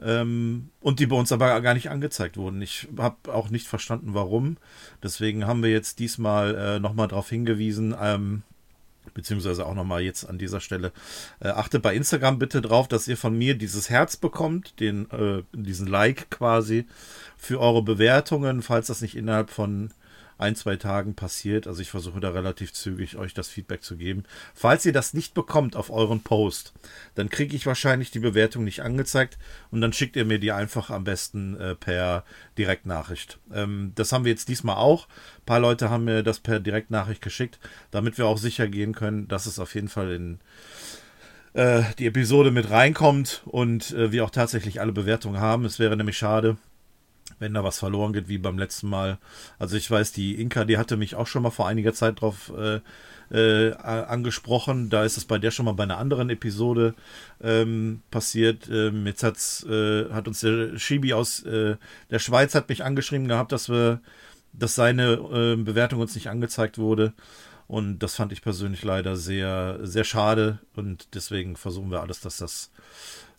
ähm, und die bei uns aber gar nicht angezeigt wurden. Ich habe auch nicht verstanden, warum. Deswegen haben wir jetzt diesmal äh, nochmal darauf hingewiesen, ähm, beziehungsweise auch nochmal jetzt an dieser Stelle. Äh, achtet bei Instagram bitte drauf, dass ihr von mir dieses Herz bekommt, den, äh, diesen Like quasi für eure Bewertungen, falls das nicht innerhalb von ein, zwei Tagen passiert. Also ich versuche da relativ zügig euch das Feedback zu geben. Falls ihr das nicht bekommt auf euren Post, dann kriege ich wahrscheinlich die Bewertung nicht angezeigt und dann schickt ihr mir die einfach am besten äh, per Direktnachricht. Ähm, das haben wir jetzt diesmal auch. Ein paar Leute haben mir das per Direktnachricht geschickt, damit wir auch sicher gehen können, dass es auf jeden Fall in äh, die Episode mit reinkommt und äh, wir auch tatsächlich alle Bewertungen haben. Es wäre nämlich schade, wenn da was verloren geht, wie beim letzten Mal. Also ich weiß, die Inka, die hatte mich auch schon mal vor einiger Zeit drauf äh, äh, angesprochen. Da ist es bei der schon mal bei einer anderen Episode ähm, passiert. Ähm, jetzt hat's, äh, hat uns der Shibi aus äh, der Schweiz hat mich angeschrieben gehabt, dass wir, dass seine ähm, Bewertung uns nicht angezeigt wurde. Und das fand ich persönlich leider sehr, sehr schade. Und deswegen versuchen wir alles, dass das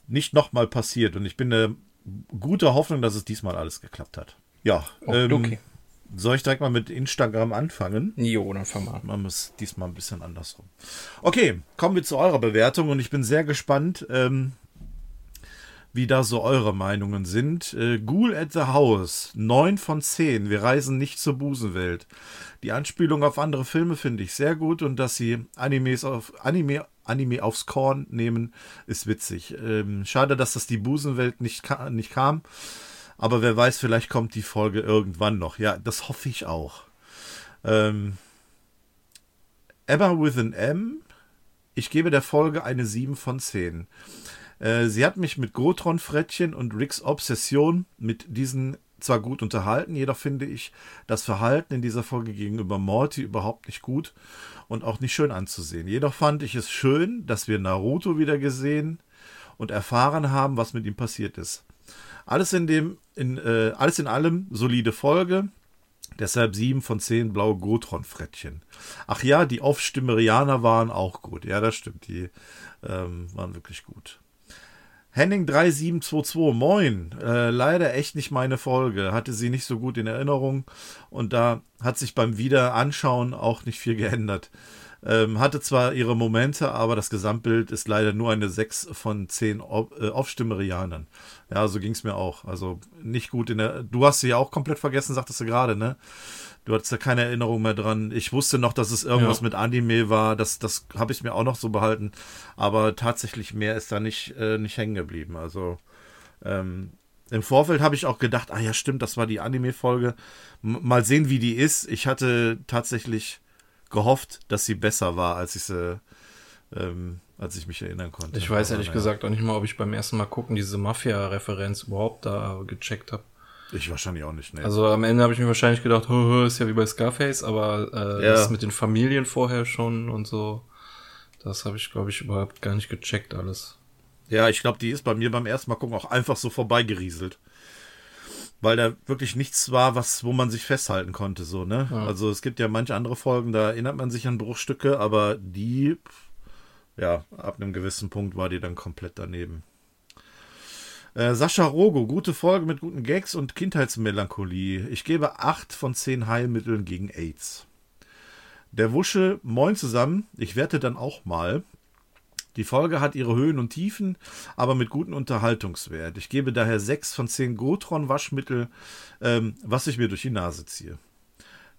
nicht nochmal passiert. Und ich bin der gute Hoffnung, dass es diesmal alles geklappt hat. Ja, okay. Ähm, soll ich direkt mal mit Instagram anfangen? Jo, dann fang mal Man muss diesmal ein bisschen andersrum. Okay, kommen wir zu eurer Bewertung und ich bin sehr gespannt, ähm, wie da so eure Meinungen sind. Äh, Ghoul at the House, 9 von 10. Wir reisen nicht zur Busenwelt. Die Anspielung auf andere Filme finde ich sehr gut und dass sie Animes auf Anime Anime aufs Korn nehmen, ist witzig. Ähm, schade, dass das die Busenwelt nicht, ka nicht kam. Aber wer weiß, vielleicht kommt die Folge irgendwann noch. Ja, das hoffe ich auch. Ähm, Emma with an M Ich gebe der Folge eine 7 von 10. Äh, sie hat mich mit Gotron-Frettchen und Ricks Obsession mit diesen zwar gut unterhalten, jedoch finde ich das Verhalten in dieser Folge gegenüber Morty überhaupt nicht gut und auch nicht schön anzusehen. Jedoch fand ich es schön, dass wir Naruto wieder gesehen und erfahren haben, was mit ihm passiert ist. Alles in dem, in, äh, alles in allem solide Folge. Deshalb sieben von zehn blaue Gotron-Frettchen. Ach ja, die Off-Stimmerianer waren auch gut. Ja, das stimmt. Die ähm, waren wirklich gut. Henning 3722, moin. Äh, leider echt nicht meine Folge. Hatte sie nicht so gut in Erinnerung. Und da hat sich beim Wiederanschauen auch nicht viel geändert. Ähm, hatte zwar ihre Momente, aber das Gesamtbild ist leider nur eine 6 von 10 äh, Aufstimmerianern. Ja, so ging es mir auch. Also nicht gut in der. Du hast sie ja auch komplett vergessen, sagtest du gerade, ne? Du hattest da keine Erinnerung mehr dran. Ich wusste noch, dass es irgendwas ja. mit Anime war. Das, das habe ich mir auch noch so behalten. Aber tatsächlich mehr ist da nicht, äh, nicht hängen geblieben. Also ähm, im Vorfeld habe ich auch gedacht, ah ja, stimmt, das war die Anime-Folge. Mal sehen, wie die ist. Ich hatte tatsächlich gehofft, dass sie besser war, als ich sie, ähm, als ich mich erinnern konnte. Ich weiß ehrlich ja. gesagt auch nicht mal, ob ich beim ersten Mal gucken diese Mafia-Referenz überhaupt da gecheckt habe. Ich wahrscheinlich auch nicht, ne. Also am Ende habe ich mir wahrscheinlich gedacht, hö, ist ja wie bei Scarface, aber äh, ja. das mit den Familien vorher schon und so, das habe ich, glaube ich, überhaupt gar nicht gecheckt alles. Ja, ich glaube, die ist bei mir beim ersten Mal gucken auch einfach so vorbeigerieselt. Weil da wirklich nichts war, was, wo man sich festhalten konnte, so, ne? Ja. Also es gibt ja manche andere Folgen, da erinnert man sich an Bruchstücke, aber die, ja, ab einem gewissen Punkt war die dann komplett daneben. Äh, Sascha Rogo, gute Folge mit guten Gags und Kindheitsmelancholie. Ich gebe 8 von 10 Heilmitteln gegen AIDS. Der Wusche, moin zusammen. Ich werte dann auch mal. Die Folge hat ihre Höhen und Tiefen, aber mit gutem Unterhaltungswert. Ich gebe daher 6 von 10 Gotron-Waschmittel, ähm, was ich mir durch die Nase ziehe.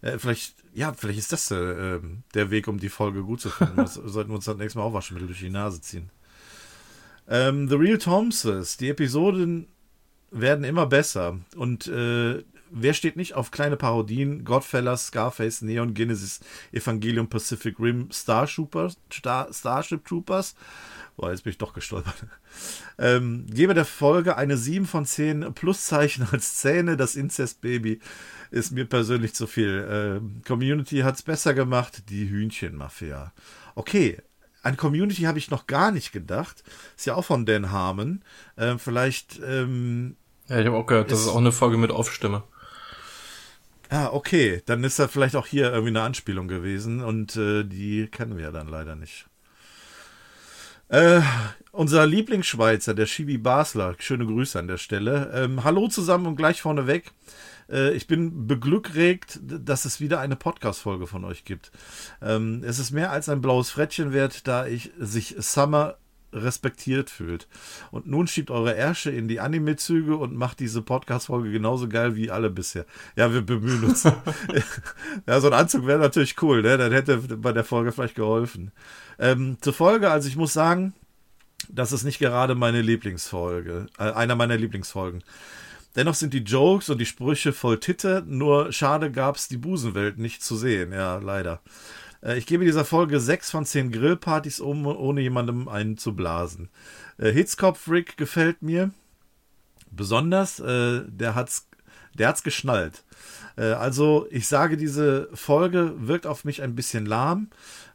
Äh, vielleicht, ja, vielleicht ist das äh, der Weg, um die Folge gut zu finden. Wir sollten uns dann nächstes Mal auch Waschmittel durch die Nase ziehen. Ähm, The Real Thompsons, die Episoden werden immer besser. Und äh, wer steht nicht auf kleine Parodien? Godfellas, Scarface, Neon Genesis, Evangelium Pacific Rim, Star Troopers, Star, Starship Troopers. Boah, jetzt bin ich doch gestolpert. Ähm, gebe der Folge eine 7 von 10 Pluszeichen als Zähne. Das Inzest-Baby ist mir persönlich zu viel. Ähm, Community hat's besser gemacht. Die Hühnchenmafia. Okay, an Community habe ich noch gar nicht gedacht. Ist ja auch von Dan Harmon. Äh, vielleicht. Ähm, ja, ich habe auch gehört, das ist auch eine Folge mit Off-Stimme. Ah, okay. Dann ist da vielleicht auch hier irgendwie eine Anspielung gewesen und äh, die kennen wir ja dann leider nicht. Äh, unser Lieblingsschweizer, der Shibi Basler, schöne Grüße an der Stelle. Ähm, hallo zusammen und gleich vorneweg. Äh, ich bin beglückregt, dass es wieder eine Podcast-Folge von euch gibt. Ähm, es ist mehr als ein blaues Frettchen wert, da ich sich Summer respektiert fühlt. Und nun schiebt eure Ärsche in die Anime-Züge und macht diese Podcast-Folge genauso geil wie alle bisher. Ja, wir bemühen uns. ja, so ein Anzug wäre natürlich cool, ne? Dann hätte bei der Folge vielleicht geholfen. Ähm, zur Folge, also ich muss sagen, das ist nicht gerade meine Lieblingsfolge, äh, einer meiner Lieblingsfolgen. Dennoch sind die Jokes und die Sprüche voll Titte, nur schade gab's die Busenwelt nicht zu sehen. Ja, leider. Äh, ich gebe dieser Folge 6 von 10 Grillpartys um, ohne jemandem einen zu blasen. Äh, Hitzkopf Rick gefällt mir besonders. Äh, der hat's, der hat's geschnallt. Also, ich sage, diese Folge wirkt auf mich ein bisschen lahm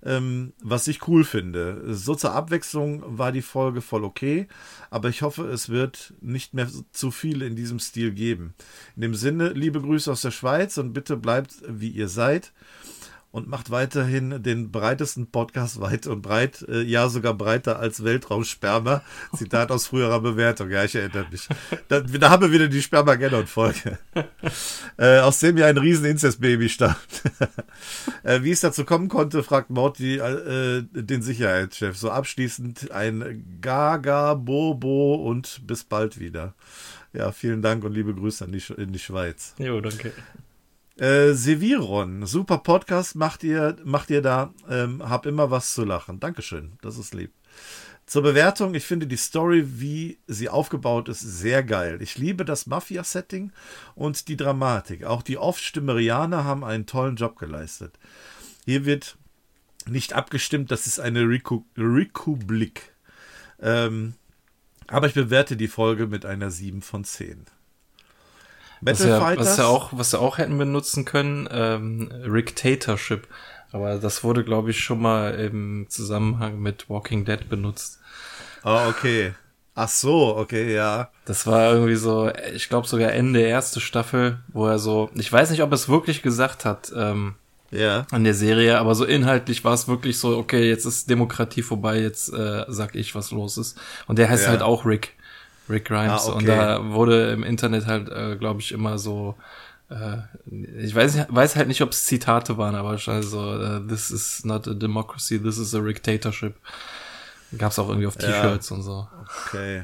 ähm, was ich cool finde. So zur Abwechslung war die Folge voll okay, aber ich hoffe, es wird nicht mehr zu viel in diesem Stil geben. In dem Sinne, liebe Grüße aus der Schweiz und bitte bleibt wie ihr seid und macht weiterhin den breitesten Podcast weit und breit, äh, ja sogar breiter als Weltraumsperma. Zitat aus früherer Bewertung, ja, ich erinnere mich. Da, da haben wir wieder die Spermageddon-Folge, äh, aus dem ja ein riesen Inzest-Baby stammt. äh, wie es dazu kommen konnte, fragt Morty äh, den Sicherheitschef. So abschließend ein Gaga, Bobo und bis bald wieder. Ja, vielen Dank und liebe Grüße an die, in die Schweiz. Jo, danke. Äh, Seviron, super Podcast macht ihr, macht ihr da. Ähm, hab immer was zu lachen. Dankeschön, das ist lieb. Zur Bewertung, ich finde die Story, wie sie aufgebaut ist, sehr geil. Ich liebe das Mafia-Setting und die Dramatik. Auch die Off-Stimmerianer haben einen tollen Job geleistet. Hier wird nicht abgestimmt, das ist eine Republik. Ähm, aber ich bewerte die Folge mit einer 7 von 10. Was ja, was ja auch, was ja auch hätten benutzen können, ähm, Rictatorship. Aber das wurde, glaube ich, schon mal im Zusammenhang mit Walking Dead benutzt. Ah, oh, okay. Ach so, okay, ja. Das war irgendwie so, ich glaube sogar Ende erste Staffel, wo er so, ich weiß nicht, ob er es wirklich gesagt hat, ähm, ja. an der Serie, aber so inhaltlich war es wirklich so, okay, jetzt ist Demokratie vorbei, jetzt äh, sag ich, was los ist. Und der heißt ja. halt auch Rick. Rick Grimes. Ah, okay. Und da wurde im Internet halt, äh, glaube ich, immer so, äh, ich weiß, weiß halt nicht, ob es Zitate waren, aber wahrscheinlich so, uh, this is not a democracy, this is a dictatorship. Gab's auch irgendwie auf T-Shirts ja. und so. Okay.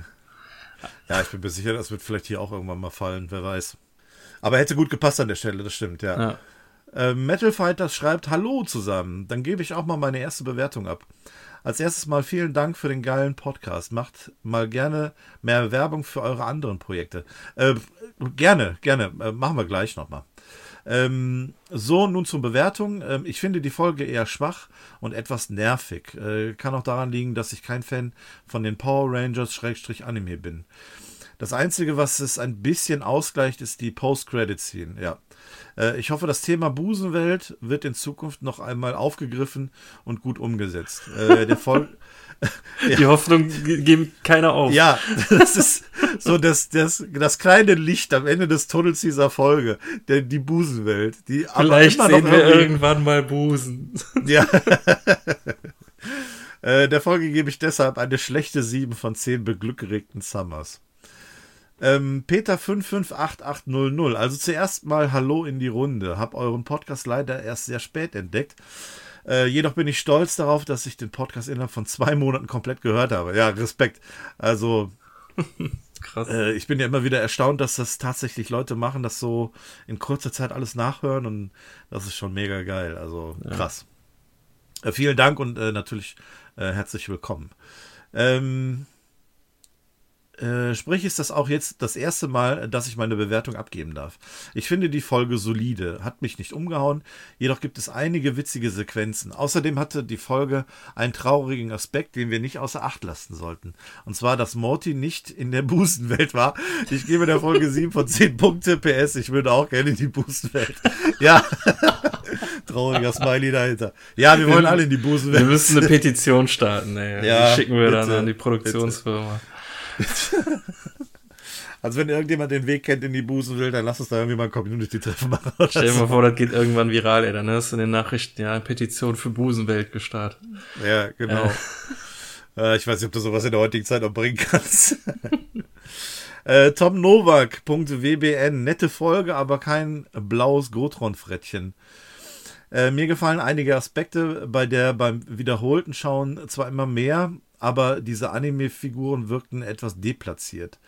Ja, ich bin mir sicher, das wird vielleicht hier auch irgendwann mal fallen, wer weiß. Aber hätte gut gepasst an der Stelle, das stimmt, ja. ja. Äh, Metal Fighters schreibt Hallo zusammen. Dann gebe ich auch mal meine erste Bewertung ab. Als erstes mal vielen Dank für den geilen Podcast. Macht mal gerne mehr Werbung für eure anderen Projekte. Äh, gerne, gerne. Äh, machen wir gleich nochmal. Ähm, so, nun zur Bewertung. Ähm, ich finde die Folge eher schwach und etwas nervig. Äh, kann auch daran liegen, dass ich kein Fan von den Power Rangers-Anime bin. Das Einzige, was es ein bisschen ausgleicht, ist die Post-Credit-Scene. Ja. Äh, ich hoffe, das Thema Busenwelt wird in Zukunft noch einmal aufgegriffen und gut umgesetzt. Äh, der Vol Die Hoffnung geben keiner auf. Ja, das ist so das, das, das kleine Licht am Ende des Tunnels dieser Folge, der, die Busenwelt. Die Vielleicht sehen wir irgendwann mal Busen. Ja. äh, der Folge gebe ich deshalb eine schlechte 7 von 10 beglückregten Summers. Ähm, Peter 558800. Also zuerst mal Hallo in die Runde. Hab euren Podcast leider erst sehr spät entdeckt. Äh, jedoch bin ich stolz darauf, dass ich den Podcast innerhalb von zwei Monaten komplett gehört habe. Ja, Respekt. Also. Krass. Äh, ich bin ja immer wieder erstaunt, dass das tatsächlich Leute machen, das so in kurzer Zeit alles nachhören und das ist schon mega geil. Also krass. Ja. Äh, vielen Dank und äh, natürlich äh, herzlich willkommen. Ähm, äh, sprich ist das auch jetzt das erste Mal, dass ich meine Bewertung abgeben darf. Ich finde die Folge solide, hat mich nicht umgehauen, jedoch gibt es einige witzige Sequenzen. Außerdem hatte die Folge einen traurigen Aspekt, den wir nicht außer Acht lassen sollten. Und zwar, dass Morty nicht in der Busenwelt war. Ich gebe der Folge 7 von 10 Punkte. PS, ich würde auch gerne in die Busenwelt. Ja. Trauriger Smiley dahinter. Ja, wir wollen alle in die Busenwelt. Wir müssen eine Petition starten, ey. Ja, die schicken wir bitte, dann an die Produktionsfirma. Bitte. Also wenn irgendjemand den Weg kennt in die Busen will, dann lass uns da irgendwie mal ein Community-Treffen machen. Stell dir mal vor, das geht irgendwann viral, ey. Dann hast du in den Nachrichten ja eine Petition für Busenwelt gestartet. Ja, genau. Äh. äh, ich weiß nicht, ob du sowas in der heutigen Zeit noch bringen kannst. äh, Tom Novak.wbn. Nette Folge, aber kein blaues Gotron-Frettchen. Äh, mir gefallen einige Aspekte, bei der beim wiederholten Schauen zwar immer mehr, aber diese Anime-Figuren wirkten etwas deplatziert.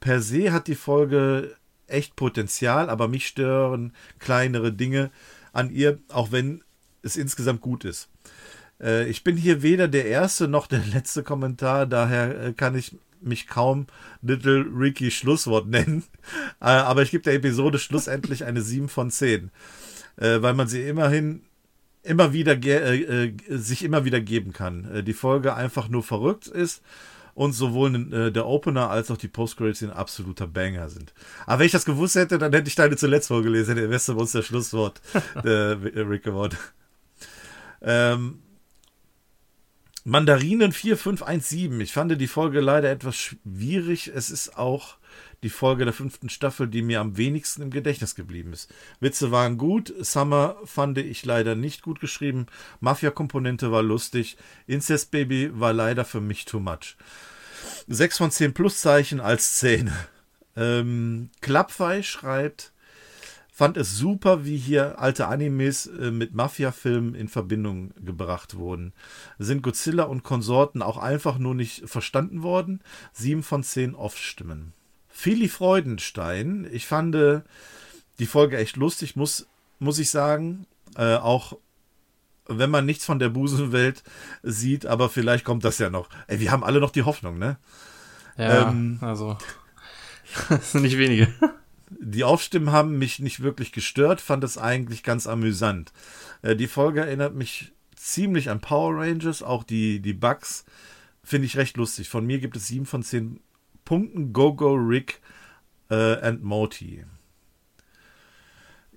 Per se hat die Folge echt Potenzial, aber mich stören kleinere Dinge an ihr, auch wenn es insgesamt gut ist. Äh, ich bin hier weder der erste noch der letzte Kommentar, daher äh, kann ich mich kaum Little Ricky Schlusswort nennen. Äh, aber ich gebe der Episode schlussendlich eine 7 von 10, äh, weil man sie immerhin immer wieder äh, äh, sich immer wieder geben kann. Äh, die Folge einfach nur verrückt ist und sowohl äh, der Opener als auch die Postcredits ein absoluter Banger sind. Aber wenn ich das gewusst hätte, dann hätte ich deine zuletzt vorgelesen, der Weste uns das Schlusswort, äh, Rick Award. Ähm, Mandarinen 4517. Ich fand die Folge leider etwas schwierig. Es ist auch die Folge der fünften Staffel, die mir am wenigsten im Gedächtnis geblieben ist. Witze waren gut, Summer fand ich leider nicht gut geschrieben, Mafia-Komponente war lustig, Incest Baby war leider für mich too much. 6 von 10 Pluszeichen als Szene. Ähm, Klappfei schreibt, fand es super, wie hier alte Animes äh, mit Mafia-Filmen in Verbindung gebracht wurden. Sind Godzilla und Konsorten auch einfach nur nicht verstanden worden? 7 von 10 Off-Stimmen. Fili Freudenstein. Ich fand äh, die Folge echt lustig, muss, muss ich sagen. Äh, auch wenn man nichts von der Busenwelt sieht, aber vielleicht kommt das ja noch. Ey, wir haben alle noch die Hoffnung, ne? Ja, ähm, also. das sind nicht wenige. Die Aufstimmen haben mich nicht wirklich gestört, fand es eigentlich ganz amüsant. Äh, die Folge erinnert mich ziemlich an Power Rangers, auch die, die Bugs finde ich recht lustig. Von mir gibt es sieben von zehn Punkten. Go Go Rick äh, and Morty.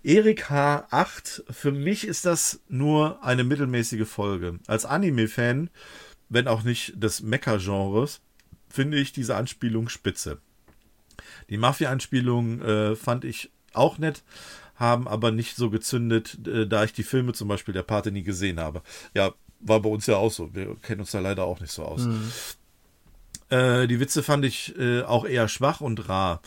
Erik H8, für mich ist das nur eine mittelmäßige Folge. Als Anime-Fan, wenn auch nicht des Mecha-Genres, finde ich diese Anspielung spitze. Die Mafia-Anspielung äh, fand ich auch nett, haben aber nicht so gezündet, äh, da ich die Filme zum Beispiel der Pate nie gesehen habe. Ja, war bei uns ja auch so. Wir kennen uns da leider auch nicht so aus. Mhm. Äh, die Witze fand ich äh, auch eher schwach und rar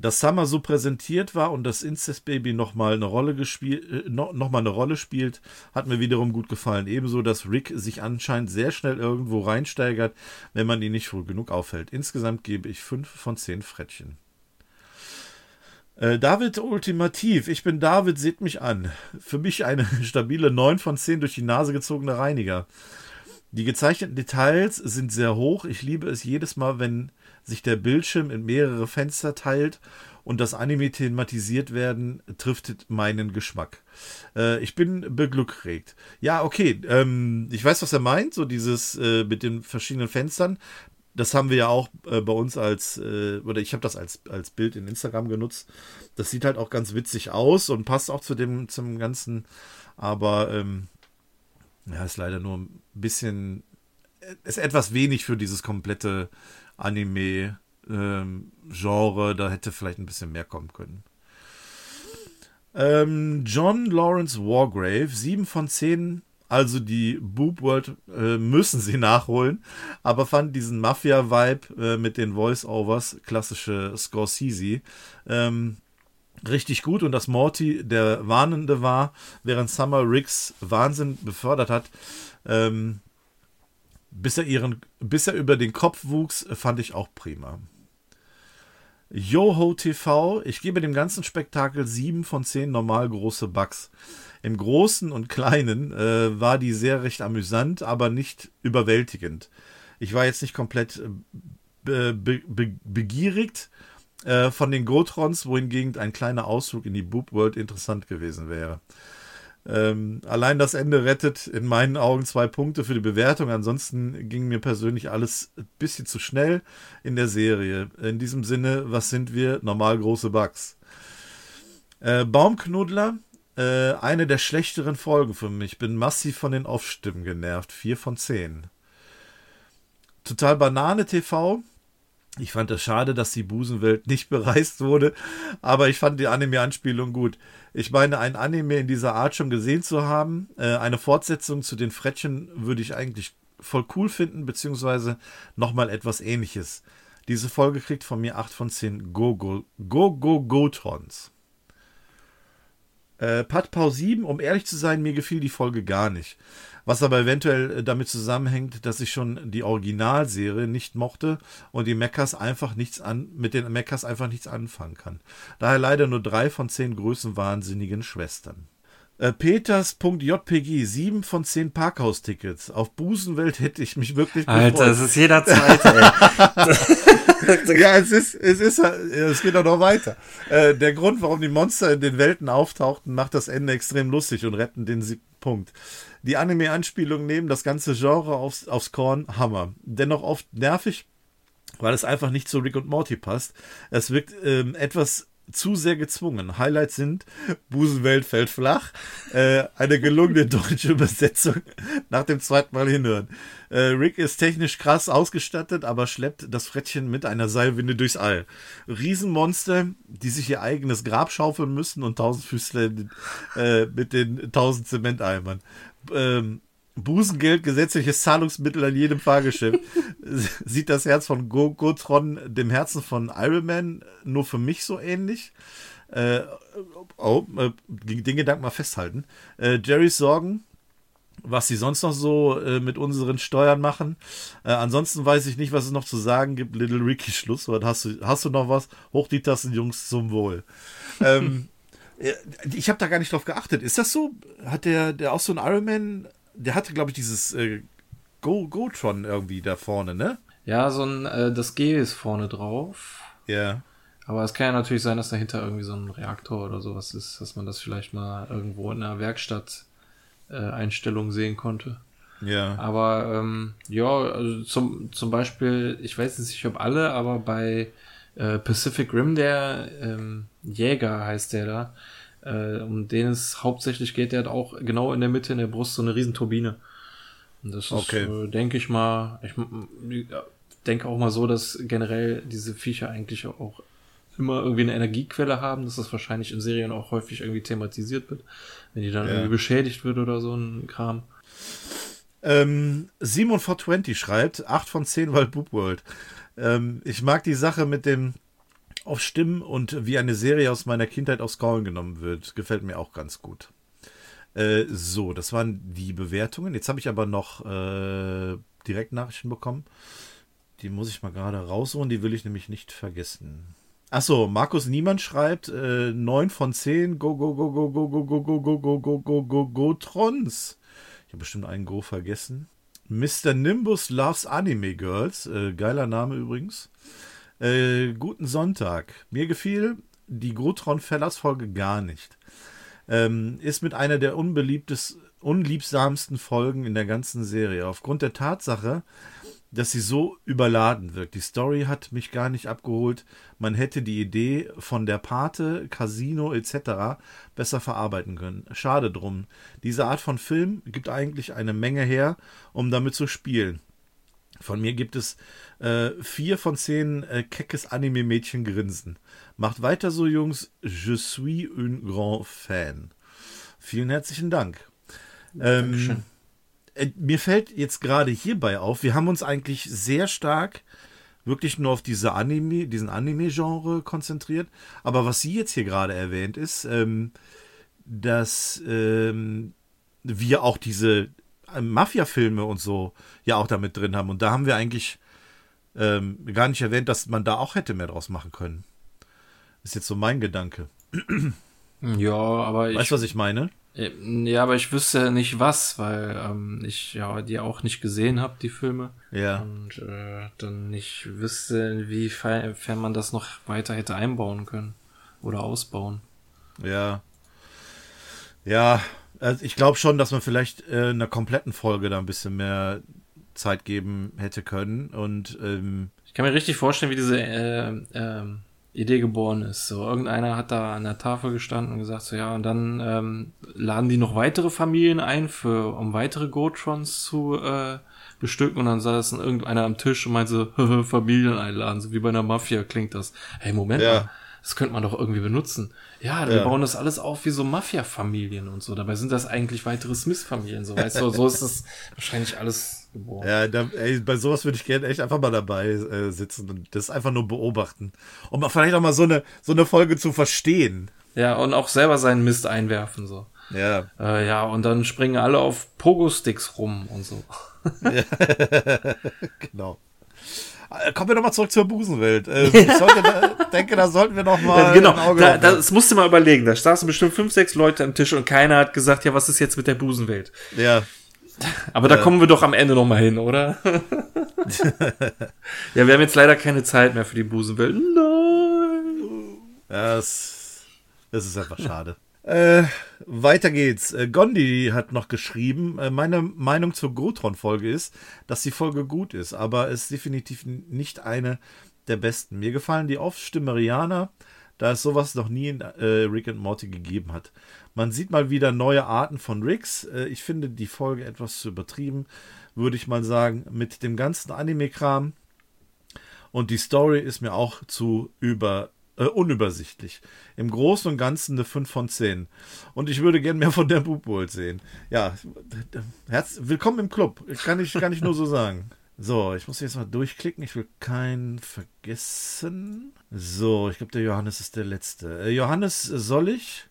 dass Summer so präsentiert war und das Incest Baby nochmal eine Rolle gespielt, äh, noch, noch eine Rolle spielt, hat mir wiederum gut gefallen. Ebenso, dass Rick sich anscheinend sehr schnell irgendwo reinsteigert, wenn man ihn nicht früh genug aufhält. Insgesamt gebe ich 5 von 10 Frettchen. Äh, David Ultimativ, ich bin David, seht mich an. Für mich eine stabile 9 von 10 durch die Nase gezogene Reiniger. Die gezeichneten Details sind sehr hoch. Ich liebe es jedes Mal, wenn sich der Bildschirm in mehrere Fenster teilt und das Anime thematisiert werden, trifft meinen Geschmack. Äh, ich bin beglückregt. Ja, okay, ähm, ich weiß, was er meint, so dieses äh, mit den verschiedenen Fenstern. Das haben wir ja auch äh, bei uns als, äh, oder ich habe das als, als Bild in Instagram genutzt. Das sieht halt auch ganz witzig aus und passt auch zu dem, zum Ganzen. Aber ähm, ja, ist leider nur ein bisschen, ist etwas wenig für dieses komplette Anime-Genre. da hätte vielleicht ein bisschen mehr kommen können. Ähm, John Lawrence Wargrave, 7 von 10 also die Boob World äh, müssen sie nachholen, aber fand diesen Mafia-Vibe äh, mit den Voice-Overs, klassische Scorsese, ähm, richtig gut und dass Morty der Warnende war, während Summer Riggs Wahnsinn befördert hat, ähm, bis er ihren, bis er über den Kopf wuchs, fand ich auch prima. Yoho TV, ich gebe dem ganzen Spektakel 7 von 10 normal große Bugs. Im Großen und Kleinen äh, war die sehr recht amüsant, aber nicht überwältigend. Ich war jetzt nicht komplett äh, be be begierigt äh, von den Gotrons, wohingegen ein kleiner Ausflug in die Boob World interessant gewesen wäre. Ähm, allein das Ende rettet in meinen Augen zwei Punkte für die Bewertung. Ansonsten ging mir persönlich alles ein bisschen zu schnell in der Serie. In diesem Sinne, was sind wir? Normal große Bugs. Äh, Baumknuddler, äh, eine der schlechteren Folgen für mich. Bin massiv von den Off-Stimmen genervt. Vier von zehn. Total Banane TV. Ich fand es schade, dass die Busenwelt nicht bereist wurde, aber ich fand die Anime-Anspielung gut. Ich meine, ein Anime in dieser Art schon gesehen zu haben, äh, eine Fortsetzung zu den Frettchen würde ich eigentlich voll cool finden, beziehungsweise nochmal etwas ähnliches. Diese Folge kriegt von mir 8 von 10 Go-Go-Go-Go-Trons. Go, Go, Go, äh, Pau 7, um ehrlich zu sein, mir gefiel die Folge gar nicht. Was aber eventuell äh, damit zusammenhängt, dass ich schon die Originalserie nicht mochte und die Mechas einfach nichts an, mit den Mechas einfach nichts anfangen kann. Daher leider nur drei von zehn größenwahnsinnigen Schwestern. Äh, Peters.jpg, 7 von 10 Parkhaustickets. Auf Busenwelt hätte ich mich wirklich gefreut. Alter, das ist jeder zweite, ey. ja, es ist, es ist, es geht auch noch weiter. Äh, der Grund, warum die Monster in den Welten auftauchten, macht das Ende extrem lustig und retten den siebten Punkt. Die Anime-Anspielungen nehmen das ganze Genre aufs, aufs Korn, Hammer. Dennoch oft nervig, weil es einfach nicht zu Rick und Morty passt. Es wirkt ähm, etwas zu sehr gezwungen. Highlights sind Busenwelt fällt flach, äh, eine gelungene deutsche Übersetzung nach dem zweiten Mal hinhören. Äh, Rick ist technisch krass ausgestattet, aber schleppt das Frettchen mit einer Seilwinde durchs All. Riesenmonster, die sich ihr eigenes Grab schaufeln müssen und Tausendfüßler äh, mit den tausend Zementeimern. Ähm, Busengeld, gesetzliches Zahlungsmittel an jedem Fahrgeschäft. Sieht das Herz von Go Gotron dem Herzen von Iron Man nur für mich so ähnlich? Äh, oh, äh, den Gedanken mal festhalten. Äh, Jerrys Sorgen, was sie sonst noch so äh, mit unseren Steuern machen. Äh, ansonsten weiß ich nicht, was es noch zu sagen gibt. Little Ricky Schlusswort. Hast du, hast du noch was? Hoch die Tassen, Jungs, zum Wohl. ähm, ich habe da gar nicht drauf geachtet. Ist das so? Hat der, der auch so ein Iron Man der hatte, glaube ich, dieses äh, Go Gotron irgendwie da vorne, ne? Ja, so ein, äh, das G ist vorne drauf. Ja. Yeah. Aber es kann ja natürlich sein, dass dahinter irgendwie so ein Reaktor oder sowas ist, dass man das vielleicht mal irgendwo in einer Werkstatt äh, Einstellungen sehen konnte. Ja. Aber ähm, ja, also zum, zum Beispiel, ich weiß nicht, ob alle, aber bei äh, Pacific Rim, der ähm, Jäger heißt der da, äh, um den es hauptsächlich geht, der hat auch genau in der Mitte in der Brust so eine riesen Turbine. Und das ist, Okay. äh, denke ich mal, ich denke auch mal so, dass generell diese Viecher eigentlich auch immer irgendwie eine Energiequelle haben, dass das wahrscheinlich in Serien auch häufig irgendwie thematisiert wird, wenn die dann Ja. irgendwie beschädigt wird oder so ein Kram. Ähm, Simon 420 schreibt, 8 von 10, weil Boop World. Ähm, ich mag die Sache mit dem auf Stimmen und wie eine Serie aus meiner Kindheit aufs Korn genommen wird. Gefällt mir auch ganz gut. Äh, so, das waren die Bewertungen. Jetzt habe ich aber noch äh, Direktnachrichten bekommen. Die muss ich mal gerade rausholen, die will ich nämlich nicht vergessen. Achso, Markus Niemann schreibt äh, 9 von 10. Go, go, go, go, go, go, go, go, go, go, go, go, go, go, Trons. Ich habe bestimmt einen Go vergessen. Mr. Nimbus Loves Anime Girls. Äh, geiler Name übrigens. Äh, guten Sonntag. Mir gefiel die Grotron Fellers Folge gar nicht. Ähm, ist mit einer der unbeliebtes, unliebsamsten Folgen in der ganzen Serie. Aufgrund der Tatsache, dass sie so überladen wirkt. Die Story hat mich gar nicht abgeholt. Man hätte die Idee von der Pate, Casino etc. besser verarbeiten können. Schade drum. Diese Art von Film gibt eigentlich eine Menge her, um damit zu spielen. Von mir gibt es äh, vier von zehn äh, keckes Anime-Mädchen grinsen. Macht weiter so, Jungs. Je suis un grand fan. Vielen herzlichen Dank. Ähm, äh, mir fällt jetzt gerade hierbei auf, wir haben uns eigentlich sehr stark wirklich nur auf diese Anime, diesen Anime-Genre konzentriert. Aber was sie jetzt hier gerade erwähnt ist, ähm, dass ähm, wir auch diese Mafia-Filme und so ja auch damit drin haben. Und da haben wir eigentlich ähm, gar nicht erwähnt, dass man da auch hätte mehr draus machen können. Ist jetzt so mein Gedanke. Ja, aber ich, Weißt du, was ich meine? Äh, Ja, aber ich wüsste nicht was, weil ähm, ich ja die auch nicht gesehen habe, die Filme. Ja. Und äh, dann nicht wüsste, inwiefern man das noch weiter hätte einbauen können. Oder ausbauen. Ja. Ja, also ich glaube schon, dass man vielleicht äh, einer kompletten Folge da ein bisschen mehr Zeit geben hätte können. Und ähm, Ich kann mir richtig vorstellen, wie diese äh, ähm, Idee geboren ist. So, irgendeiner hat da an der Tafel gestanden und gesagt, so ja, und dann ähm, laden die noch weitere Familien ein, für, um weitere Gotrons zu äh, bestücken. Und dann saß dann irgendeiner am Tisch und meinte so, Familien einladen, so wie bei einer Mafia klingt das. Hey, Moment Ja. mal, das könnte man doch irgendwie benutzen. Ja, wir Ja. bauen das alles auf wie so Mafia-Familien und so. Dabei sind das eigentlich weitere Smith-Familien, so weißt du, so ist das wahrscheinlich alles geboren. ja, da, ey, bei sowas würde ich gerne echt einfach mal dabei äh, sitzen und das einfach nur beobachten. Mal vielleicht auch mal so eine, so eine Folge zu verstehen. Ja, und auch selber seinen Mist einwerfen, so. Ja. Äh, ja, und dann springen alle auf Pogo-Sticks rum und so. Genau. Äh, Kommen wir nochmal zurück zur Busenwelt. Äh, ich sollte, denke, da sollten wir noch mal genau, da, das musst du mal überlegen. Da saßen bestimmt fünf, sechs Leute am Tisch und keiner hat gesagt, ja, was ist jetzt mit der Busenwelt? Ja, Aber da kommen wir doch am Ende noch mal hin, oder? ja, wir haben jetzt leider keine Zeit mehr für die Busenwelt. Nein. Das, das ist einfach schade. Äh, weiter geht's. Äh, Gondi hat noch geschrieben, äh, meine Meinung zur Grotron-Folge ist, dass die Folge gut ist, aber es ist definitiv nicht eine der besten. Mir gefallen die Off-Stimmerianer, da es sowas noch nie in äh, Rick and Morty gegeben hat. Man sieht mal wieder neue Arten von Ricks. Äh, ich finde die Folge etwas zu übertrieben, würde ich mal sagen, mit dem ganzen Anime-Kram. Und die Story ist mir auch zu über, äh, unübersichtlich. Im Großen und Ganzen eine 5 von 10. Und ich würde gern mehr von der Boop World sehen. Ja, herz willkommen im Club. Kann ich, kann ich nur so sagen. So, ich muss jetzt mal durchklicken. Ich will keinen vergessen. So, ich glaube, der Johannes ist der Letzte. Äh, Johannes, soll ich?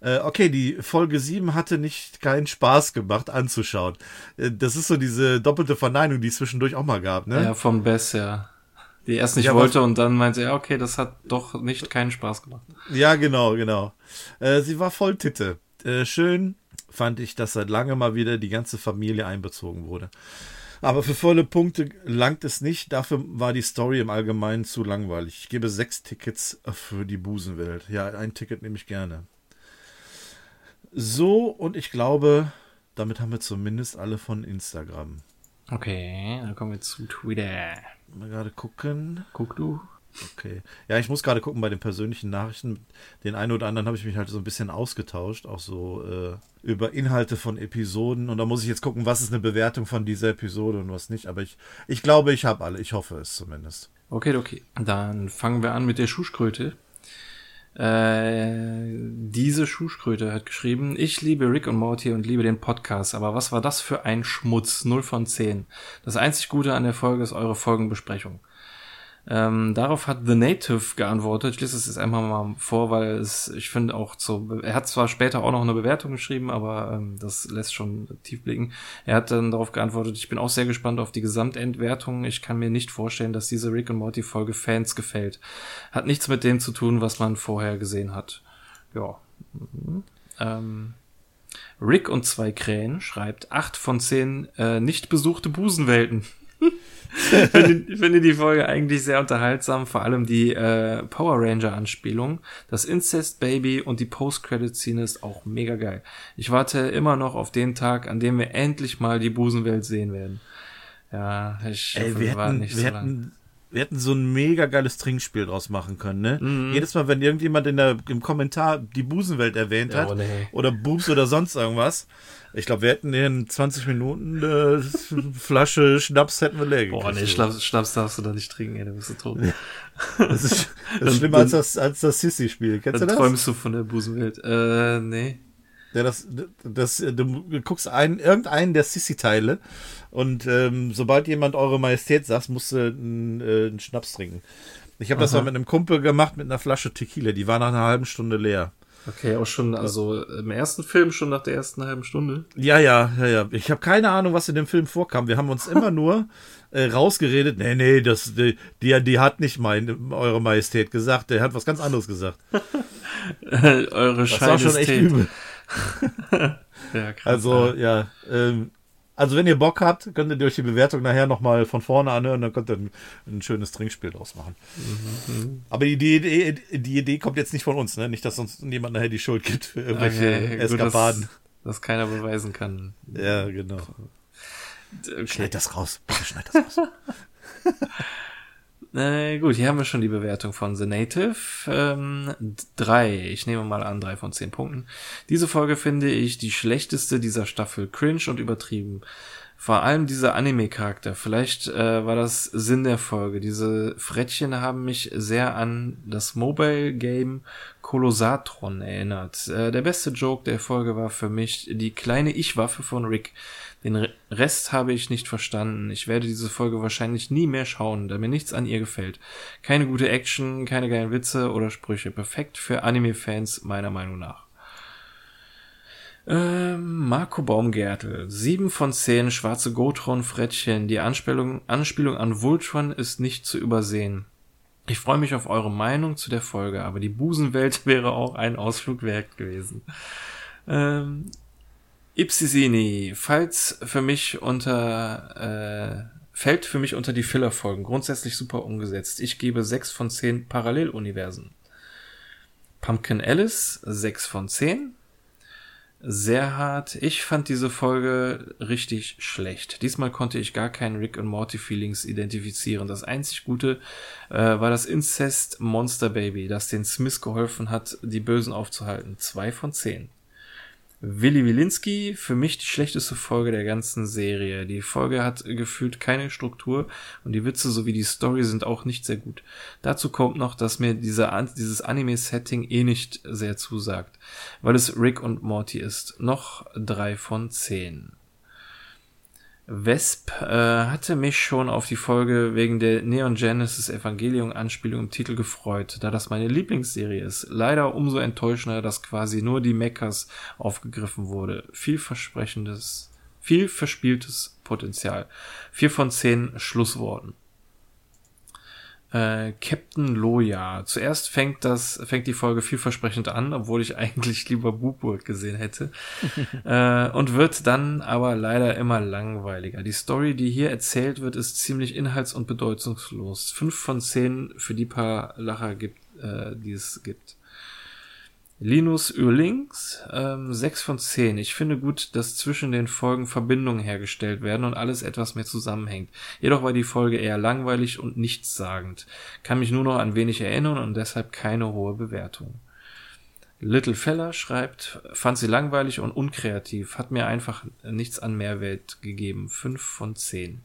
Äh, okay, die Folge 7 hatte nicht keinen Spaß gemacht anzuschauen. Äh, das ist so diese doppelte Verneinung, die es zwischendurch auch mal gab, ne? Ja, von Bess, ja. Die erst nicht Ja, wollte und dann meinte, ja, okay, das hat doch nicht keinen Spaß gemacht. Ja, genau, genau. Äh, sie war voll Titte. Äh, schön fand ich, dass seit langem mal wieder die ganze Familie einbezogen wurde. Aber für volle Punkte langt es nicht. Dafür war die Story im Allgemeinen zu langweilig. Ich gebe sechs Tickets für die Busenwelt. Ja, ein Ticket nehme ich gerne. So, und ich glaube, damit haben wir zumindest alle von Instagram. Okay, dann kommen wir zu Twitter. Mal gerade gucken. Guck du. Okay. Ja, ich muss gerade gucken bei den persönlichen Nachrichten. Den einen oder anderen habe ich mich halt so ein bisschen ausgetauscht, auch so äh, über Inhalte von Episoden. Und da muss ich jetzt gucken, was ist eine Bewertung von dieser Episode und was nicht. Aber ich, ich glaube, ich habe alle. Ich hoffe es zumindest. Okay, okay. Dann fangen wir an mit der Schuhschkröte. Äh, diese Schuhschkröte hat geschrieben, ich liebe Rick und Morty und liebe den Podcast, aber was war das für ein Schmutz? 0 von 10. Das einzig Gute an der Folge ist eure Folgenbesprechung. Ähm, darauf hat The Native geantwortet. Ich lese es jetzt einmal mal vor, weil es, ich finde auch so, er hat zwar später auch noch eine Bewertung geschrieben, aber ähm, das lässt schon tief blicken. Er hat dann darauf geantwortet, ich bin auch sehr gespannt auf die Gesamtendwertung. Ich kann mir nicht vorstellen, dass diese Rick und Morty Folge Fans gefällt. Hat nichts mit dem zu tun, was man vorher gesehen hat. Ja. Mhm. Ähm, Rick und zwei Krähen schreibt acht von zehn äh, nicht besuchte Busenwelten finde, finde die Folge eigentlich sehr unterhaltsam, vor allem die äh, Power Ranger Anspielung. Das Incest Baby und die Post-Credit-Scene ist auch mega geil. Ich warte immer noch auf den Tag, an dem wir endlich mal die Busenwelt sehen werden. Ja, ich Ey, wir hätten, nicht wir so hätten, wir hätten so ein mega geiles Trinkspiel draus machen können, ne? Mhm. Jedes Mal, wenn irgendjemand in der, im Kommentar die Busenwelt erwähnt hat, oh, nee. oder Boobs oder sonst irgendwas, ich glaube, wir hätten in 20 Minuten eine Flasche Schnaps hätten wir leer gekriegt. Boah, nee, Schnaps, Schnaps darfst du da nicht trinken, ey, da bist du tot. Das ist, das ist schlimmer als das, als das Sissy-Spiel. Kennst du das? träumst du von der Busenwelt. Äh, nee. Ja, das, das, du guckst einen, irgendeinen der Sissy-Teile und ähm, sobald jemand Eure Majestät sagt, musst du einen, äh, einen Schnaps trinken. Ich habe das mal mit einem Kumpel gemacht mit einer Flasche Tequila. Die war nach einer halben Stunde leer. Okay, auch schon, also im ersten Film schon nach der ersten halben Stunde. Ja, ja, ja, ja. Ich habe keine Ahnung, was in dem Film vorkam. Wir haben uns immer nur äh, rausgeredet. Nee, nee, das, die, die, die hat nicht meine, Eure Majestät gesagt. Der hat was ganz anderes gesagt. Eure Das war schon echt übel. ja, krass. Also, ja, ähm, also wenn ihr Bock habt, könnt ihr euch die Bewertung nachher nochmal von vorne anhören, dann könnt ihr ein, ein schönes Trinkspiel draus machen. Mhm. Aber die Idee, die Idee kommt jetzt nicht von uns, ne? Nicht, dass uns jemand nachher die Schuld gibt für irgendwelche okay, Eskapaden. Gut, dass, dass keiner beweisen kann. Ja, genau. Okay. Schneid das raus. Bitte schneid das raus. Äh, gut, hier haben wir schon die Bewertung von The Native. Ähm, drei, ich nehme mal an, drei von zehn Punkten. Diese Folge finde ich die schlechteste dieser Staffel. Cringe und übertrieben. Vor allem dieser Anime-Charakter. Vielleicht äh, war das Sinn der Folge. Diese Frettchen haben mich sehr an das Mobile-Game Kolosatron erinnert. Äh, der beste Joke der Folge war für mich die kleine Ich-Waffe von Rick. Den Rest habe ich nicht verstanden. Ich werde diese Folge wahrscheinlich nie mehr schauen, da mir nichts an ihr gefällt. Keine gute Action, keine geilen Witze oder Sprüche. Perfekt für Anime-Fans, meiner Meinung nach. Ähm, Marco Baumgärtel. Sieben von zehn schwarze Gotron-Frettchen. Die Anspielung, Anspielung an Voltron ist nicht zu übersehen. Ich freue mich auf eure Meinung zu der Folge, aber die Busenwelt wäre auch ein Ausflug wert gewesen. Ähm, Ipsisini, falls für mich unter, äh, fällt für mich unter die Filler-Folgen. Grundsätzlich super umgesetzt. Ich gebe 6 von 10 Paralleluniversen. Pumpkin Alice, 6 von 10. Sehr hart. Ich fand diese Folge richtig schlecht. Diesmal konnte ich gar keinen Rick und Morty Feelings identifizieren. Das einzig Gute äh, war das Incest Monster Baby, das den Smith geholfen hat, die Bösen aufzuhalten. Zwei von zehn. Willi Wilinski, für mich die schlechteste Folge der ganzen Serie. Die Folge hat gefühlt keine Struktur und die Witze sowie die Story sind auch nicht sehr gut. Dazu kommt noch, dass mir dieser, dieses Anime-Setting eh nicht sehr zusagt, weil es Rick und Morty ist. Noch drei von zehn. Vesp äh, hatte mich schon auf die Folge wegen der Neon Genesis Evangelium Anspielung im Titel gefreut, da das meine Lieblingsserie ist. Leider umso enttäuschender, dass quasi nur die Mechas aufgegriffen wurde. Vielversprechendes, viel verspieltes Potenzial. Vier von zehn Schlussworten äh, Captain Loya. Zuerst fängt das, fängt die Folge vielversprechend an, obwohl ich eigentlich lieber Boopworld gesehen hätte. äh, und wird dann aber leider immer langweiliger. Die Story, die hier erzählt wird, ist ziemlich inhalts- und bedeutungslos. Fünf von zehn für die paar Lacher gibt, äh, die es gibt. Linus Ürlings, ähm, 6 von 10. Ich finde gut, dass zwischen den Folgen Verbindungen hergestellt werden und alles etwas mehr zusammenhängt. Jedoch war die Folge eher langweilig und nichtssagend. Kann mich nur noch an wenig erinnern und deshalb keine hohe Bewertung. Little Feller schreibt, fand sie langweilig und unkreativ, hat mir einfach nichts an Mehrwert gegeben. 5 von 10.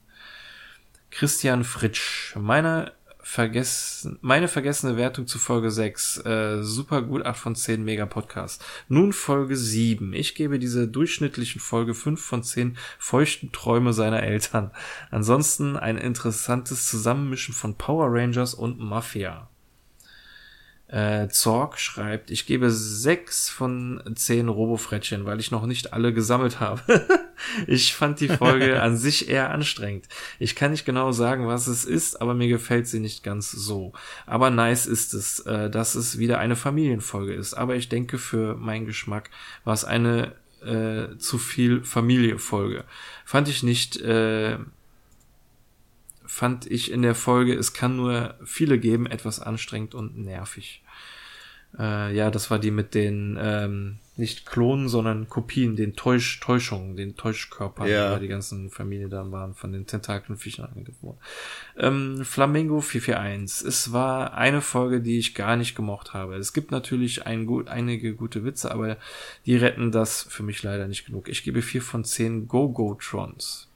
Christian Fritsch, meiner vergessen, meine vergessene Wertung zu Folge 6. Äh, super gut, 8 von 10 Mega Podcast. Nun Folge 7. Ich gebe dieser durchschnittlichen Folge 5 von 10 feuchten Träume seiner Eltern. Ansonsten ein interessantes Zusammenmischen von Power Rangers und Mafia. Äh, Zorg schreibt, ich gebe sechs von zehn Robofrettchen, weil ich noch nicht alle gesammelt habe. ich fand die Folge an sich eher anstrengend. Ich kann nicht genau sagen, was es ist, aber mir gefällt sie nicht ganz so. Aber nice ist es, äh, dass es wieder eine Familienfolge ist. Aber ich denke, für meinen Geschmack war es eine äh, zu viel Familienfolge. Fand ich nicht, äh, fand ich in der Folge, es kann nur viele geben, etwas anstrengend und nervig. Äh, ja, das war die mit den ähm, nicht Klonen, sondern Kopien, den Täusch, Täuschungen, den Täuschkörpern, ja. die ganzen Familie da waren, von den Tentakelfischern angegriffen Ähm, Flamingo 441. Es war eine Folge, die ich gar nicht gemocht habe. Es gibt natürlich ein, gut, einige gute Witze, aber die retten das für mich leider nicht genug. Ich gebe vier von zehn Go-Go-Trons.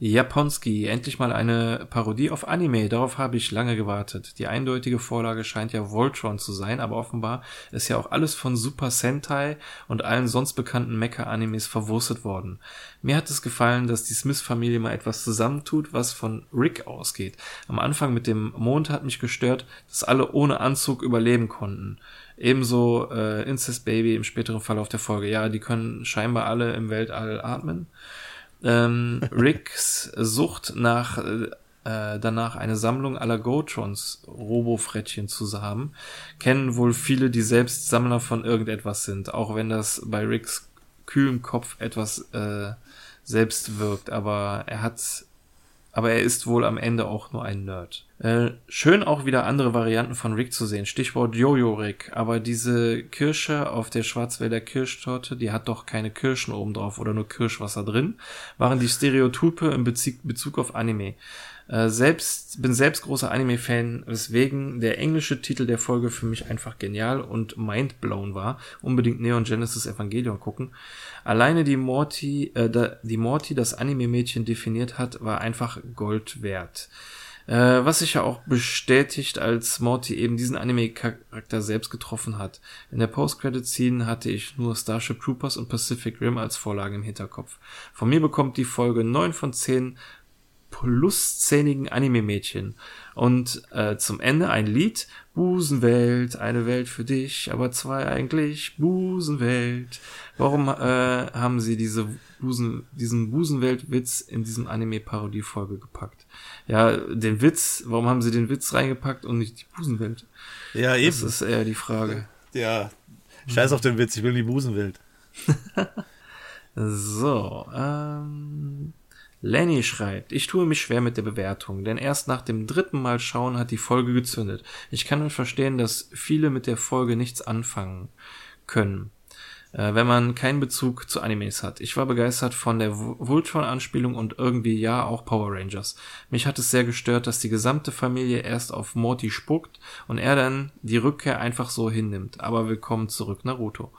Japonski, endlich mal eine Parodie auf Anime. Darauf habe ich lange gewartet. Die eindeutige Vorlage scheint ja Voltron zu sein, aber offenbar ist ja auch alles von Super Sentai und allen sonst bekannten Mecha-Animes verwurstet worden. Mir hat es gefallen, dass die Smith-Familie mal etwas zusammentut, was von Rick ausgeht. Am Anfang mit dem Mond hat mich gestört, dass alle ohne Anzug überleben konnten. Ebenso äh, Incest Baby im späteren Verlauf der Folge. Ja, die können scheinbar alle im Weltall atmen ähm, Ricks Sucht nach äh, danach eine Sammlung aller Gotrons Robofrettchen zu haben, kennen wohl viele, die selbst Sammler von irgendetwas sind, auch wenn das bei Ricks kühlem Kopf etwas äh, selbst wirkt, aber er hat aber er ist wohl am Ende auch nur ein Nerd. Äh, schön auch wieder andere Varianten von Rick zu sehen. Stichwort Jojo Rick. Aber diese Kirsche auf der Schwarzwälder Kirschtorte, die hat doch keine Kirschen oben drauf oder nur Kirschwasser drin, waren die Stereotype in Bezug auf Anime. Äh, selbst, bin selbst großer Anime-Fan, weswegen der englische Titel der Folge für mich einfach genial und mindblown war. Unbedingt Neon Genesis Evangelion gucken. Alleine die Morty, äh, die Morty das Anime-Mädchen definiert hat, war einfach Gold wert. Äh, was sich ja auch bestätigt, als Morty eben diesen Anime-Charakter selbst getroffen hat. In der Post-Credit-Scene hatte ich nur Starship Troopers und Pacific Rim als Vorlage im Hinterkopf. Von mir bekommt die Folge 9 von 10 pluszähnigen Anime-Mädchen. Und äh, zum Ende ein Lied, Busenwelt, eine Welt für dich, aber zwei eigentlich, Busenwelt. Warum äh, haben sie diese Busen, diesen Busenwelt-Witz in diesem Anime-Parodie-Folge gepackt? Ja, den Witz, warum haben sie den Witz reingepackt und nicht die Busenwelt? Ja, eben. Das ist eher die Frage. Ja, scheiß auf den Witz, ich will die Busenwelt. so, ähm, Lenny schreibt, ich tue mich schwer mit der Bewertung, denn erst nach dem dritten Mal schauen hat die Folge gezündet. Ich kann nur verstehen, dass viele mit der Folge nichts anfangen können, äh, wenn man keinen Bezug zu Animes hat. Ich war begeistert von der Voltron-Anspielung und irgendwie ja auch Power Rangers. Mich hat es sehr gestört, dass die gesamte Familie erst auf Morty spuckt und er dann die Rückkehr einfach so hinnimmt. Aber willkommen zurück, Naruto.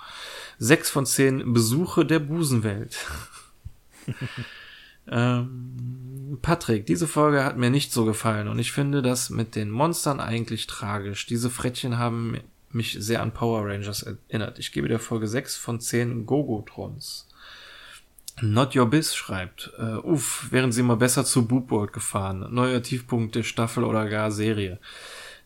Sechs von zehn Besuche der Busenwelt. Ähm, Patrick, diese Folge hat mir nicht so gefallen und ich finde das mit den Monstern eigentlich tragisch. Diese Frettchen haben mich sehr an Power Rangers erinnert. Ich gebe der Folge 6 von 10 Gogotrons. Not Your Biz schreibt, äh, uff, wären sie mal besser zu Boopworld gefahren. Neuer Tiefpunkt der Staffel oder gar Serie.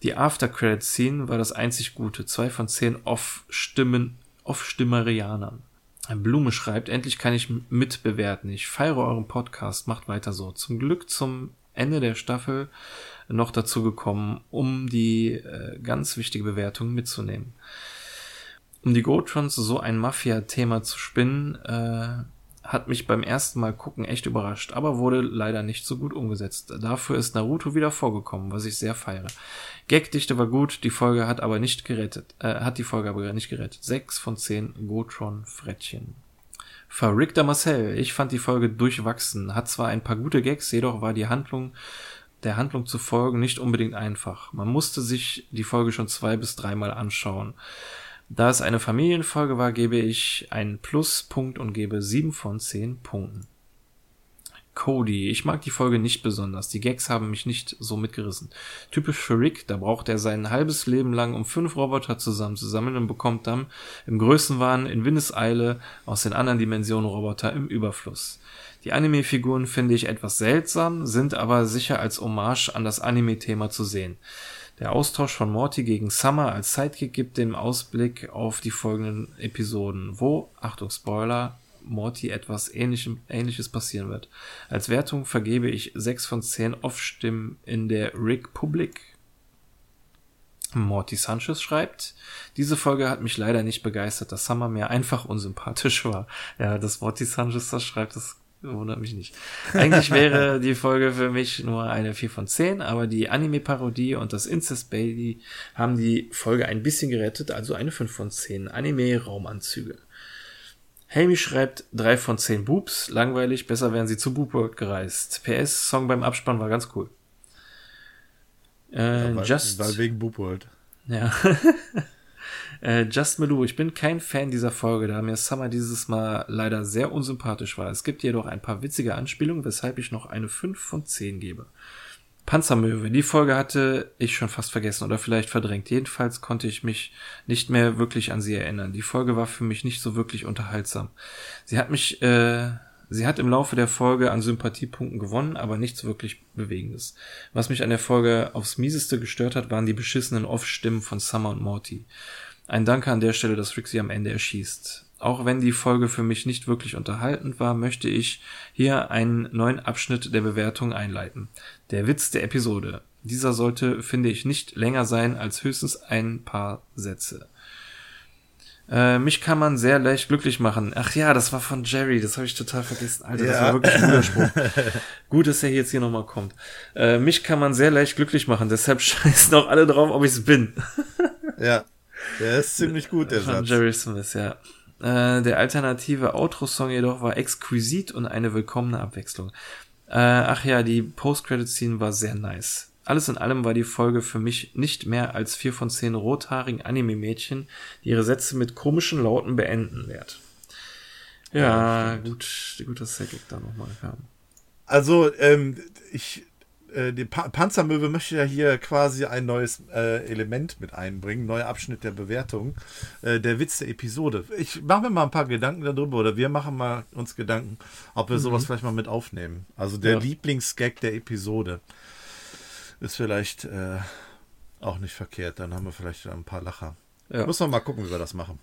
Die After-Credit-Scene war das einzig Gute. Zwei von zehn Off-Stimmen, Off-Stimmerianern. Blume schreibt, endlich kann ich mitbewerten. Ich feiere euren Podcast, macht weiter so. Zum Glück zum Ende der Staffel noch dazu gekommen, um die äh, ganz wichtige Bewertung mitzunehmen. Um die Gotrons so ein Mafia-Thema zu spinnen, äh, hat mich beim ersten Mal gucken echt überrascht, aber wurde leider nicht so gut umgesetzt. Dafür ist Naruto wieder vorgekommen, was ich sehr feiere. Gagdichte war gut, die Folge hat aber nicht gerettet, äh, hat die Folge aber nicht gerettet. Sechs von zehn Gotron Frettchen. Verrickter Marcel, ich fand die Folge durchwachsen, hat zwar ein paar gute Gags, jedoch war die Handlung der Handlung zu folgen nicht unbedingt einfach. Man musste sich die Folge schon zwei bis dreimal anschauen. Da es eine Familienfolge war, gebe ich einen Pluspunkt und gebe sieben von zehn Punkten. Cody. Ich mag die Folge nicht besonders. Die Gags haben mich nicht so mitgerissen. Typisch für Rick, da braucht er sein halbes Leben lang, um fünf Roboter zusammen zu sammeln und bekommt dann im Größenwahn in Windeseile aus den anderen Dimensionen Roboter im Überfluss. Die Anime-Figuren finde ich etwas seltsam, sind aber sicher als Hommage an das Anime-Thema zu sehen. Der Austausch von Morty gegen Summer als Sidekick gibt den Ausblick auf die folgenden Episoden, wo, Achtung Spoiler, Morty etwas Ähnlichem, Ähnliches passieren wird. Als Wertung vergebe ich 6 von 10 Off-Stimmen in der Rick Public. Morty Sanchez schreibt, diese Folge hat mich leider nicht begeistert, dass Summer mir einfach unsympathisch war. Ja, dass Morty Sanchez das schreibt, das wundert mich nicht. Eigentlich wäre die Folge für mich nur eine 4 von 10, aber die Anime-Parodie und das Incest Baby haben die Folge ein bisschen gerettet, also eine 5 von 10. Anime-Raumanzüge. Hamish schreibt 3 von 10 Boobs, langweilig, besser wären sie zu Boopworld gereist. PS, Song beim Abspann war ganz cool. Äh, ja, weil, just, weil wegen Boopworld. Ja. äh, Just Melou, ich bin kein Fan dieser Folge, da mir Summer dieses Mal leider sehr unsympathisch war. Es gibt jedoch ein paar witzige Anspielungen, weshalb ich noch eine 5 von 10 gebe. Panzermöwe. Die Folge hatte ich schon fast vergessen oder vielleicht verdrängt. Jedenfalls konnte ich mich nicht mehr wirklich an sie erinnern. Die Folge war für mich nicht so wirklich unterhaltsam. Sie hat mich, äh, sie hat im Laufe der Folge an Sympathiepunkten gewonnen, aber nichts wirklich Bewegendes. Was mich an der Folge aufs mieseste gestört hat, waren die beschissenen Off-Stimmen von Summer und Morty. Ein Danke an der Stelle, dass Rick sie am Ende erschießt. Auch wenn die Folge für mich nicht wirklich unterhaltend war, möchte ich hier einen neuen Abschnitt der Bewertung einleiten. Der Witz der Episode. Dieser sollte, finde ich, nicht länger sein als höchstens ein paar Sätze. Äh, mich kann man sehr leicht glücklich machen. Ach ja, das war von Jerry, das habe ich total vergessen. Alter, das war wirklich ein guter Spruch. Gut, dass er jetzt hier nochmal kommt. Äh, mich kann man sehr leicht glücklich machen, deshalb scheißen auch alle drauf, ob ich es bin. ja, der ist ziemlich gut, der von Satz. Jerry Smith, ja. Äh, der alternative Outro-Song jedoch war exquisit und eine willkommene Abwechslung. Äh, ach ja, die Post-Credit-Scene war sehr nice. Alles in allem war die Folge für mich nicht mehr als vier von zehn rothaarigen Anime-Mädchen, die ihre Sätze mit komischen Lauten beenden wert. Ja, ja gut, gut, dass Gag da nochmal kam. Also, ähm, ich äh, die pa Panzermöwe möchte ja hier quasi ein neues äh, Element mit einbringen, neuer Abschnitt der Bewertung, äh, der Witz der Episode. Ich mache mir mal ein paar Gedanken darüber oder wir machen mal uns Gedanken, ob wir mhm. sowas vielleicht mal mit aufnehmen. Also der ja. Lieblingsgag der Episode ist vielleicht äh, auch nicht verkehrt. Dann haben wir vielleicht ein paar Lacher. Ja. Muss man mal gucken, wie wir das machen.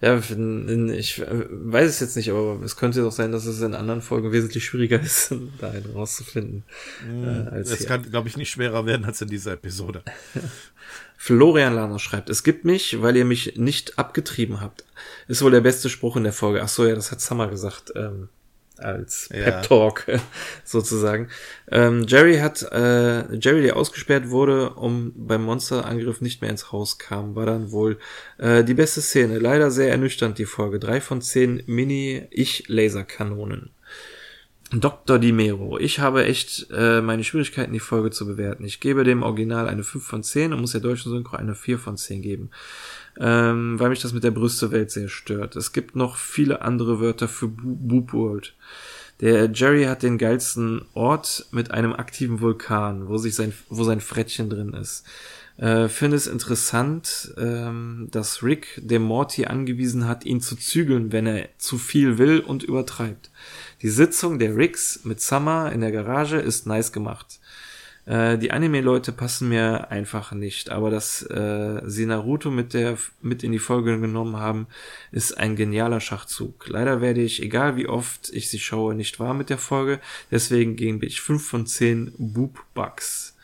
Ja, ich weiß es jetzt nicht, aber es könnte doch sein, dass es in anderen Folgen wesentlich schwieriger ist, da einen rauszufinden. Mm, äh, es kann, glaube ich, nicht schwerer werden als in dieser Episode. Florian Lerner schreibt, es gibt mich, weil ihr mich nicht abgetrieben habt. Ist wohl der beste Spruch in der Folge. Ach so, ja, das hat Summer gesagt. Ähm, als ja. Pep Talk sozusagen. Ähm, Jerry hat äh, Jerry, der ausgesperrt wurde, um beim Monsterangriff nicht mehr ins Haus kam, war dann wohl äh, die beste Szene. Leider sehr ernüchternd die Folge. Drei von zehn Mini-Ich-Laserkanonen. Dr. Di Mero. Ich habe echt äh, meine Schwierigkeiten, die Folge zu bewerten. Ich gebe dem Original eine 5 von 10 und muss der deutschen Synchro eine 4 von 10 geben ähm, weil mich das mit der Brüstewelt sehr stört. Es gibt noch viele andere Wörter für Boop World. Der Jerry hat den geilsten Ort mit einem aktiven Vulkan, wo sich sein, wo sein Frettchen drin ist. Äh, Finde es interessant, ähm, dass Rick dem Morty angewiesen hat, ihn zu zügeln, wenn er zu viel will und übertreibt. Die Sitzung der Ricks mit Summer in der Garage ist nice gemacht. Äh, die Anime-Leute passen mir einfach nicht, aber dass äh, sie Naruto mit der mit in die Folge genommen haben, ist ein genialer Schachzug. Leider werde ich, egal wie oft ich sie schaue, nicht wahr mit der Folge. Deswegen gebe ich 5 von 10 Boob Bugs.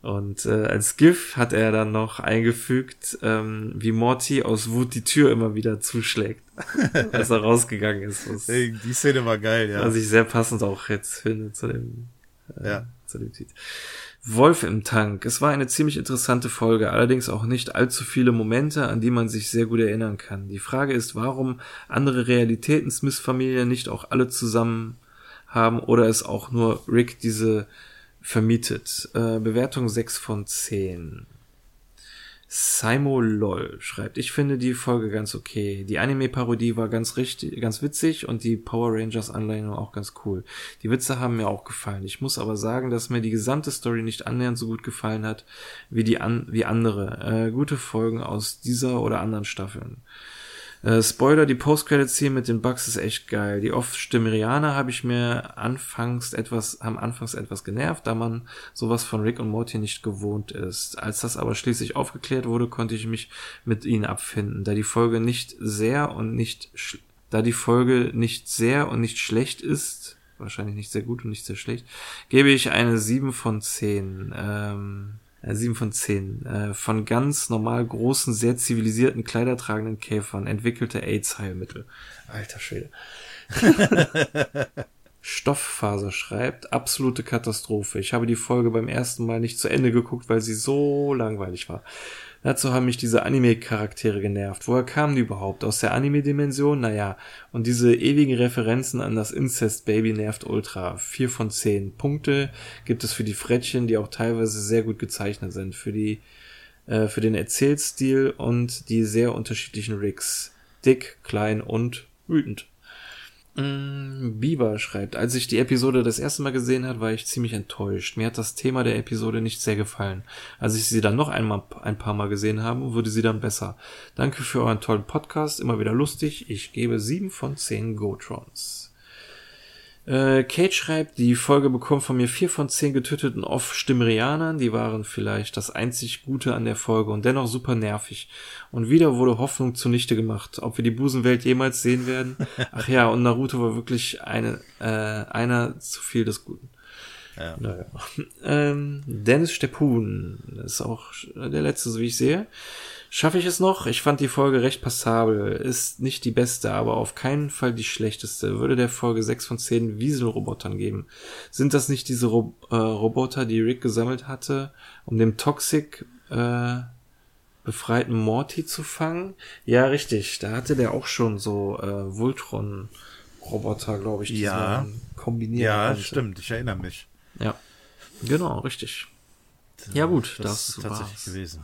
Und äh, als GIF hat er dann noch eingefügt, ähm, wie Morty aus Wut die Tür immer wieder zuschlägt, als er rausgegangen ist. Was, die Szene war geil, ja. was ich sehr passend auch jetzt finde zu dem, äh, Ja. Titel. Wolf im Tank. Es war eine ziemlich interessante Folge, allerdings auch nicht allzu viele Momente, an die man sich sehr gut erinnern kann. Die Frage ist, warum andere Realitäten Smiths Familie nicht auch alle zusammen haben oder es auch nur Rick diese vermietet. Äh, Bewertung 6 von 10. Simo LOL schreibt, ich finde die Folge ganz okay. Die Anime-Parodie war ganz richtig, ganz witzig und die Power Rangers Anlehnung auch ganz cool. Die Witze haben mir auch gefallen. Ich muss aber sagen, dass mir die gesamte Story nicht annähernd so gut gefallen hat wie die an, wie andere. Äh, gute Folgen aus dieser oder anderen Staffeln. Äh, Spoiler, die Post-Credit-Scene mit den Bugs ist echt geil. Die Off-Stimme Rihanna habe ich mir anfangs etwas, haben anfangs etwas genervt, da man sowas von Rick und Morty nicht gewohnt ist. Als das aber schließlich aufgeklärt wurde, konnte ich mich mit ihnen abfinden, da die Folge nicht sehr und nicht, da die Folge nicht sehr und nicht schlecht ist, wahrscheinlich nicht sehr gut und nicht sehr schlecht, gebe ich eine 7 von 10. Ähm, äh, 7 von 10. Äh, von ganz normal großen, sehr zivilisierten, kleidertragenden Käfern entwickelte AIDS-Heilmittel. Alter Schwede. Stofffaser schreibt, absolute Katastrophe. Ich habe die Folge beim ersten Mal nicht zu Ende geguckt, weil sie so langweilig war. Dazu haben mich diese Anime-Charaktere genervt. Woher kamen die überhaupt? Aus der Anime-Dimension? Naja. Und diese ewigen Referenzen an das Incest-Baby nervt ultra. Vier von zehn Punkte gibt es für die Frettchen, die auch teilweise sehr gut gezeichnet sind. Für die, äh, für den Erzählstil und die sehr unterschiedlichen Rigs. Dick, klein und wütend. Mm, Bieber schreibt, als ich die Episode das erste Mal gesehen hat, war ich ziemlich enttäuscht. Mir hat das Thema der Episode nicht sehr gefallen. Als ich sie dann noch einmal ein paar Mal gesehen habe, wurde sie dann besser. Danke für euren tollen Podcast, immer wieder lustig. Ich gebe sieben von zehn Gotrons. Äh, Kate schreibt, die Folge bekommt von mir vier von zehn getöteten Off-Stimmerianern. Die waren vielleicht das einzig Gute an der Folge und dennoch super nervig. Und wieder wurde Hoffnung zunichte gemacht. Ob wir die Busenwelt jemals sehen werden? Ach ja, und Naruto war wirklich eine, äh, einer zu viel des Guten. Ja. Naja. Ähm, Dennis Steppun ist auch der letzte, so wie ich sehe. Schaffe ich es noch? Ich fand die Folge recht passabel. Ist nicht die beste, aber auf keinen Fall die schlechteste. Würde der Folge 6 von 10 Wieselrobotern geben. Sind das nicht diese Ro äh, Roboter, die Rick gesammelt hatte, um dem Toxic äh, befreiten Morty zu fangen? Ja, richtig. Da hatte der auch schon so äh, Voltron-Roboter, glaube ich, die Ja. man kombinieren Ja, konnte. stimmt, ich erinnere mich. Ja, genau, richtig. Ja gut, das, ist tatsächlich war's. gewesen.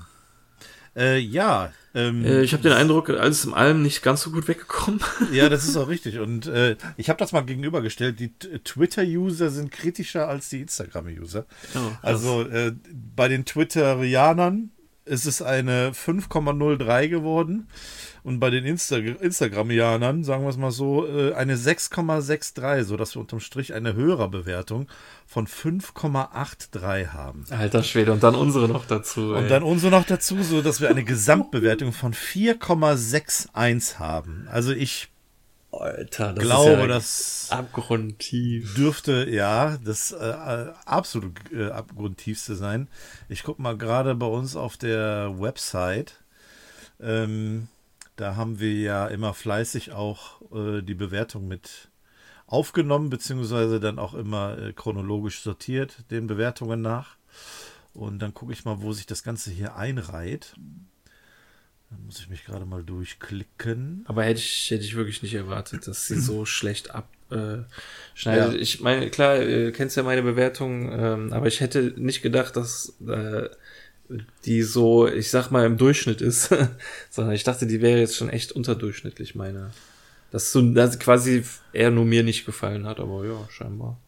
Äh, ja, ähm, Äh, ich habe den Eindruck, alles in allem nicht ganz so gut weggekommen. ja, das ist auch richtig. Und äh, ich habe das mal gegenübergestellt. Die Twitter-User sind kritischer als die Instagram-User. Ja, also äh, bei den Twitterianern ist es eine 5,03 geworden. Und bei den Insta Instagramianern, sagen wir es mal so, äh, eine 6,63, sodass wir unterm Strich eine Hörerbewertung von 5,83 haben. Alter Schwede, und dann unsere noch dazu. Und ey. dann unsere noch dazu, so dass wir eine Gesamtbewertung von 4,61 haben. Also ich Alter, das glaube, ist ja das abgrundtief. dürfte ja das äh, äh, absolut äh, abgrundtiefste sein. Ich gucke mal gerade bei uns auf der Website. Ähm, da haben wir ja immer fleißig auch äh, die Bewertung mit aufgenommen, beziehungsweise dann auch immer äh, chronologisch sortiert, den Bewertungen nach. Und dann gucke ich mal, wo sich das Ganze hier einreiht. Dann muss ich mich gerade mal durchklicken. Aber hätte ich, hätte ich wirklich nicht erwartet, dass sie so schlecht abschneidet. Äh. Ja. Ich meine, klar, äh, kennst ja meine Bewertung, ähm, aber ich hätte nicht gedacht, dass äh, die so, ich sag mal, im Durchschnitt ist, sondern ich dachte, die wäre jetzt schon echt unterdurchschnittlich, meine. Dass so, dass quasi eher nur mir nicht gefallen hat, aber ja, scheinbar.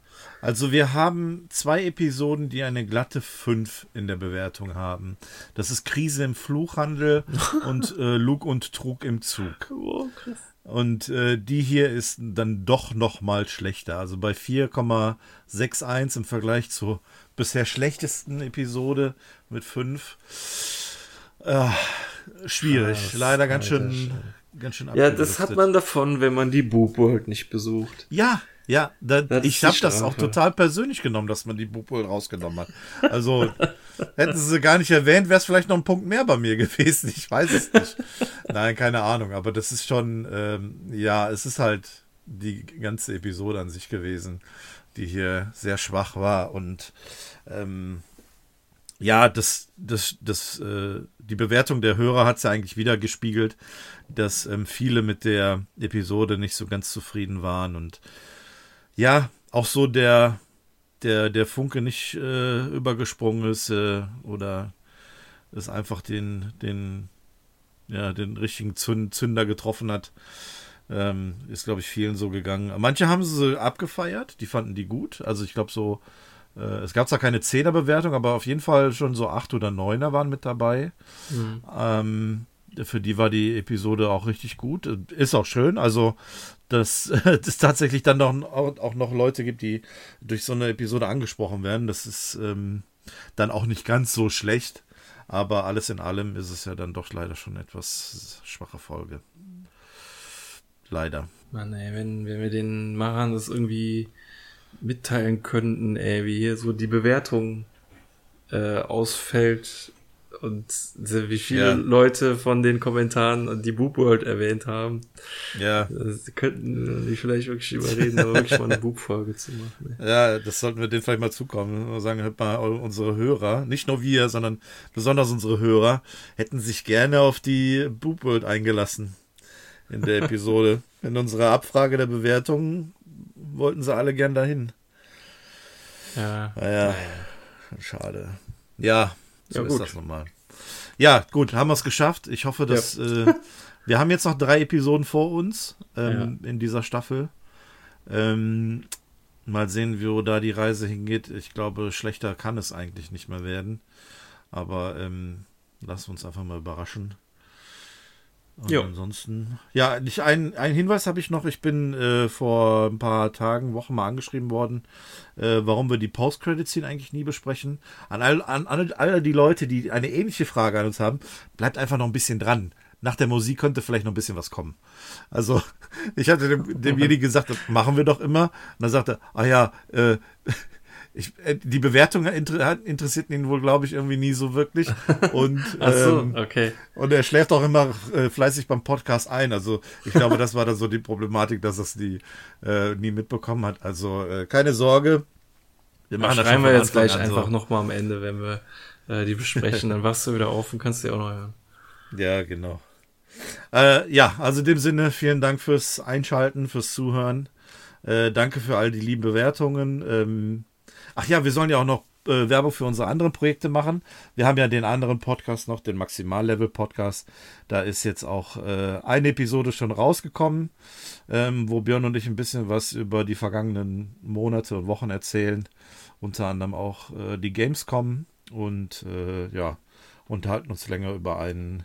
Also wir haben zwei Episoden, die eine glatte 5 in der Bewertung haben. Das ist Krise im Fluchhandel und äh, Lug und Trug im Zug. Oh, krass. Und äh, die hier ist dann doch noch mal schlechter. Also bei 4,61 im Vergleich zur bisher schlechtesten Episode mit 5. Äh, schwierig. Krass, Leider ganz schön, ganz schön Ja, das hat man davon, wenn man die Boop World nicht besucht. Ja, ja, da, ich habe das auch total persönlich genommen, dass man die Bupol rausgenommen hat. Also Hätten sie sie gar nicht erwähnt, wäre es vielleicht noch ein Punkt mehr bei mir gewesen. Ich weiß es nicht. Nein, keine Ahnung. Aber das ist schon, ähm, ja, es ist halt die ganze Episode an sich gewesen, die hier sehr schwach war. Und ähm, ja, das, das, das, äh, die Bewertung der Hörer hat es ja eigentlich wieder gespiegelt, dass ähm, viele mit der Episode nicht so ganz zufrieden waren. Und ja, auch so der der, der Funke nicht äh, übergesprungen ist äh, oder es einfach den, den, ja, den richtigen Zünder getroffen hat. Ähm, ist, glaube ich, vielen so gegangen. Manche haben sie abgefeiert, die fanden die gut. Also ich glaube so, es gab zwar keine Zehner-Bewertung, aber auf jeden Fall schon so acht oder neuner waren mit dabei. Mhm. Ähm, für die war die Episode auch richtig gut. Ist auch schön. Also dass es tatsächlich dann noch, auch noch Leute gibt, die durch so eine Episode angesprochen werden. Das ist ähm, dann auch nicht ganz so schlecht. Aber alles in allem ist es ja dann doch leider schon etwas schwache Folge. Leider. Mann, ey, wenn, wenn wir den Machern das irgendwie mitteilen könnten, ey, wie hier so die Bewertung äh, ausfällt und wie viele ja. Leute von den Kommentaren die Boop World erwähnt haben. Ja. Sie könnten die vielleicht wirklich überreden, da wirklich mal eine Boop-Folge zu machen. Ey. Ja, das sollten wir denen vielleicht mal zukommen. Wir sagen, hört mal, unsere Hörer, nicht nur wir, sondern besonders unsere Hörer, hätten sich gerne auf die Boop World eingelassen in der Episode. in unserer Abfrage der Bewertungen wollten sie alle gern dahin. Ja. Naja, schade. Ja, so ja, ist das nochmal. Ja, gut, haben wir es geschafft. Ich hoffe, dass ja. äh, wir haben jetzt noch drei Episoden vor uns ähm, ja. in dieser Staffel. Ähm, mal sehen, wo da die Reise hingeht. Ich glaube, schlechter kann es eigentlich nicht mehr werden. Aber ähm, lass uns einfach mal überraschen. Und jo. ansonsten, ja, nicht ein, ein Hinweis habe ich noch. Ich bin äh, vor ein paar Tagen, Wochen mal angeschrieben worden, äh, warum wir die Post-Credit-Scene eigentlich nie besprechen. An all, an all, all die Leute, die eine ähnliche Frage an uns haben, bleibt einfach noch ein bisschen dran. Nach der Musik könnte vielleicht noch ein bisschen was kommen. Also, ich hatte dem, demjenigen gesagt, das machen wir doch immer. Und dann sagte er, ah ja, äh, ich, äh, die Bewertung inter, interessiert ihn wohl, glaube ich, irgendwie nie so wirklich. Und, Ach so, ähm, okay. Und er schläft auch immer äh, fleißig beim Podcast ein. Also ich glaube, das war dann so die Problematik, dass es die äh, nie mitbekommen hat. Also äh, keine Sorge. Wir machen das schreiben wir jetzt gleich an, einfach so. nochmal am Ende, wenn wir äh, die besprechen. dann wachst du wieder auf und kannst die auch noch hören. Ja, genau. Äh, ja, also in dem Sinne, vielen Dank fürs Einschalten, fürs Zuhören. Äh, danke für all die lieben Bewertungen. Ähm, Ach ja, wir sollen ja auch noch äh, Werbung für unsere anderen Projekte machen. Wir haben ja den anderen Podcast noch, den Maximallevel-Podcast. Da ist jetzt auch äh, eine Episode schon rausgekommen, ähm, wo Björn und ich ein bisschen was über die vergangenen Monate und Wochen erzählen. Unter anderem auch äh, die Gamescom und äh, ja, unterhalten uns länger über einen,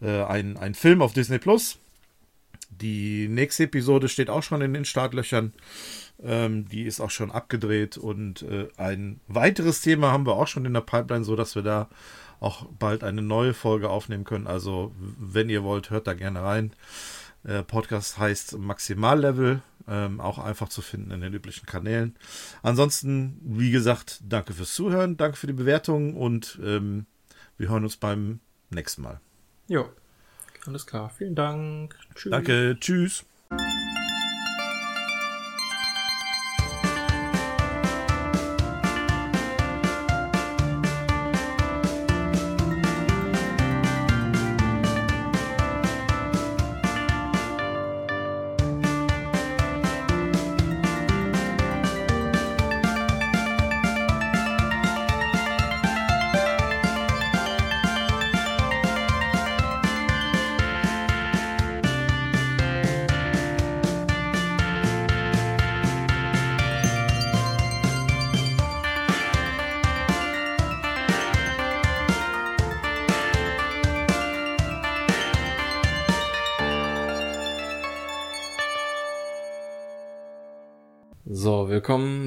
äh, einen, einen Film auf Disney Plus. Die nächste Episode steht auch schon in den Startlöchern. Ähm, die ist auch schon abgedreht und äh, ein weiteres Thema haben wir auch schon in der Pipeline, so dass wir da auch bald eine neue Folge aufnehmen können. Also, wenn ihr wollt, hört da gerne rein. Der Podcast heißt Maximallevel, ähm, auch einfach zu finden in den üblichen Kanälen. Ansonsten, wie gesagt, danke fürs Zuhören, danke für die Bewertung und ähm, wir hören uns beim nächsten Mal. Jo, alles klar. Vielen Dank. Tschüss. Danke, tschüss.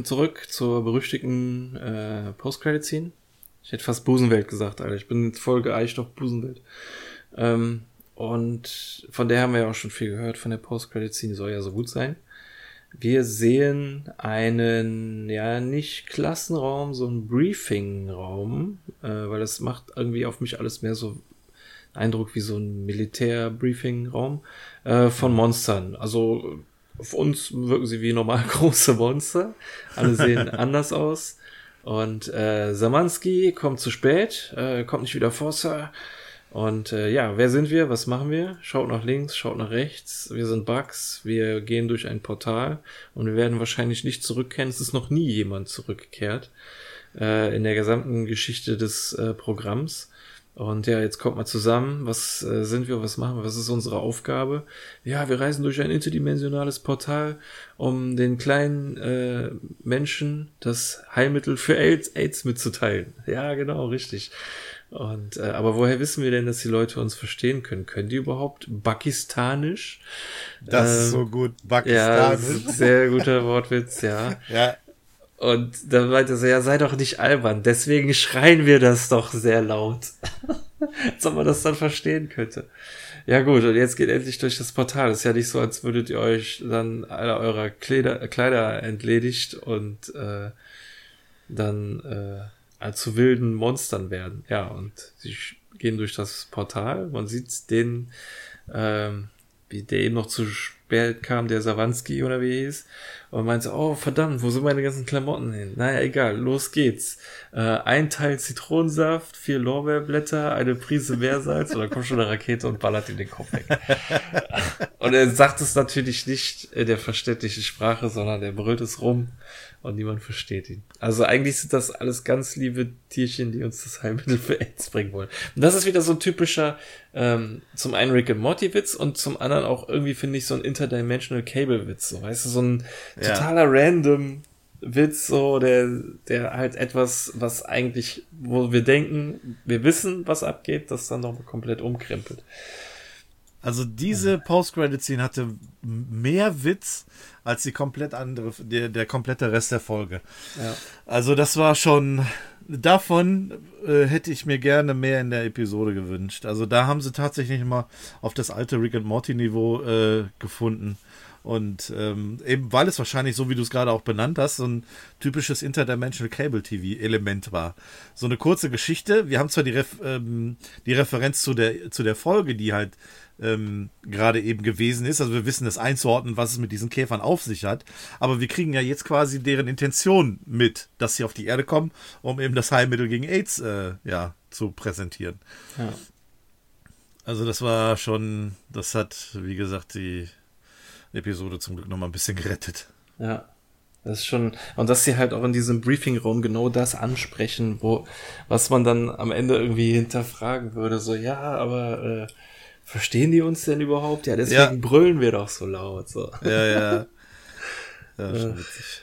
Zurück zur berüchtigten äh, Post-Credit-Scene. Ich hätte fast Busenwelt gesagt, Alter. Ich bin voll geeicht auf Busenwelt. Ähm, und von der haben wir ja auch schon viel gehört, von der Post-Credit-Scene, die soll ja so gut sein. wir sehen einen, ja, nicht Klassenraum, so einen Briefingraum, äh, weil das macht irgendwie auf mich alles mehr so Eindruck wie so ein Militär-Briefing-Raum äh, von Monstern. Also auf uns wirken sie wie normal große Monster. Alle sehen anders aus. Und äh, Samanski kommt zu spät, äh, kommt nicht wieder vor, Sir. Und äh, ja, wer sind wir? Was machen wir? Schaut nach links, schaut nach rechts. Wir sind Bugs. Wir gehen durch ein Portal und wir werden wahrscheinlich nicht zurückkehren. Es ist noch nie jemand zurückgekehrt äh, in der gesamten Geschichte des äh, Programms. Und ja, jetzt kommt mal zusammen. Was äh, sind wir? Was machen wir? Was ist unsere Aufgabe? Ja, wir reisen durch ein interdimensionales Portal, um den kleinen äh, Menschen das Heilmittel für AIDS, AIDS mitzuteilen. Ja, genau, richtig. Und äh, aber woher wissen wir denn, dass die Leute uns verstehen können? Können die überhaupt Pakistanisch? Das ähm, ist so gut, Pakistanisch. Ja, sehr guter Wortwitz, ja. ja, und dann meinte sie, ja, sei doch nicht albern, deswegen schreien wir das doch sehr laut. Als ob man das dann verstehen könnte. Ja gut, und jetzt geht endlich durch das Portal. ist ja nicht so, als würdet ihr euch dann aller eurer Kleider, Kleider entledigt und äh, dann äh, zu wilden Monstern werden. Ja, und sie gehen durch das Portal. Man sieht den, ähm, wie der eben noch zu spät kam, der Sawanski oder wie er hieß. Und meinte, oh verdammt, wo sind meine ganzen Klamotten hin? Naja, egal, los geht's. Äh, ein Teil Zitronensaft, vier Lorbeerblätter, eine Prise Meersalz und dann kommt schon eine Rakete und ballert ihm den Kopf weg. und er sagt es natürlich nicht in der verständlichen Sprache, sondern er brüllt es rum und niemand versteht ihn. Also eigentlich sind das alles ganz liebe Tierchen, die uns das Heilmittel für AIDS bringen wollen. Und das ist wieder so ein typischer, ähm, zum einen Rick and Morty Witz und zum anderen auch irgendwie finde ich so ein Interdimensional Cable Witz, so weißt du, so ein ja. totaler random Witz, so der, der halt etwas, was eigentlich, wo wir denken, wir wissen, was abgeht, das dann nochmal komplett umkrempelt. Also diese Post-Credit-Scene hatte mehr Witz als die komplett andere, der, der komplette Rest der Folge. Ja. Also das war schon, davon äh, hätte ich mir gerne mehr in der Episode gewünscht. Also da haben sie tatsächlich mal auf das alte Rick and Morty Niveau äh, gefunden. Und ähm, eben weil es wahrscheinlich, so wie du es gerade auch benannt hast, so ein typisches Interdimensional Cable TV Element war. So eine kurze Geschichte. Wir haben zwar die, Ref ähm, die Referenz zu der, zu der Folge, die halt ähm, gerade eben gewesen ist. Also wir wissen es einzuordnen, was es mit diesen Käfern auf sich hat. Aber wir kriegen ja jetzt quasi deren Intention mit, dass sie auf die Erde kommen, um eben das Heilmittel gegen AIDS äh, ja, zu präsentieren. Ja. Also das war schon, das hat, wie gesagt, die Episode zum Glück nochmal ein bisschen gerettet. Ja. Das ist schon, und dass sie halt auch in diesem Briefing-Raum genau das ansprechen, wo, was man dann am Ende irgendwie hinterfragen würde, so, ja, aber äh, verstehen die uns denn überhaupt? Ja, deswegen ja. brüllen wir doch so laut. So. Ja, ja. Ja, schon witzig.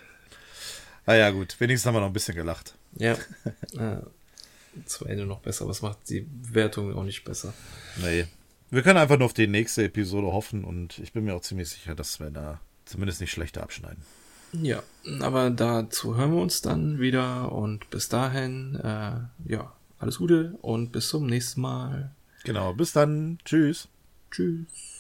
Ah ja, gut. Wenigstens haben wir noch ein bisschen gelacht. Ja. ja. Zum Ende noch besser, was macht die Wertung auch nicht besser. Nee. Wir können einfach nur auf die nächste Episode hoffen und ich bin mir auch ziemlich sicher, dass wir da zumindest nicht schlechter abschneiden. Ja, aber dazu hören wir uns dann wieder und bis dahin, äh, ja, alles Gute und bis zum nächsten Mal. Genau, bis dann. Tschüss. Tschüss.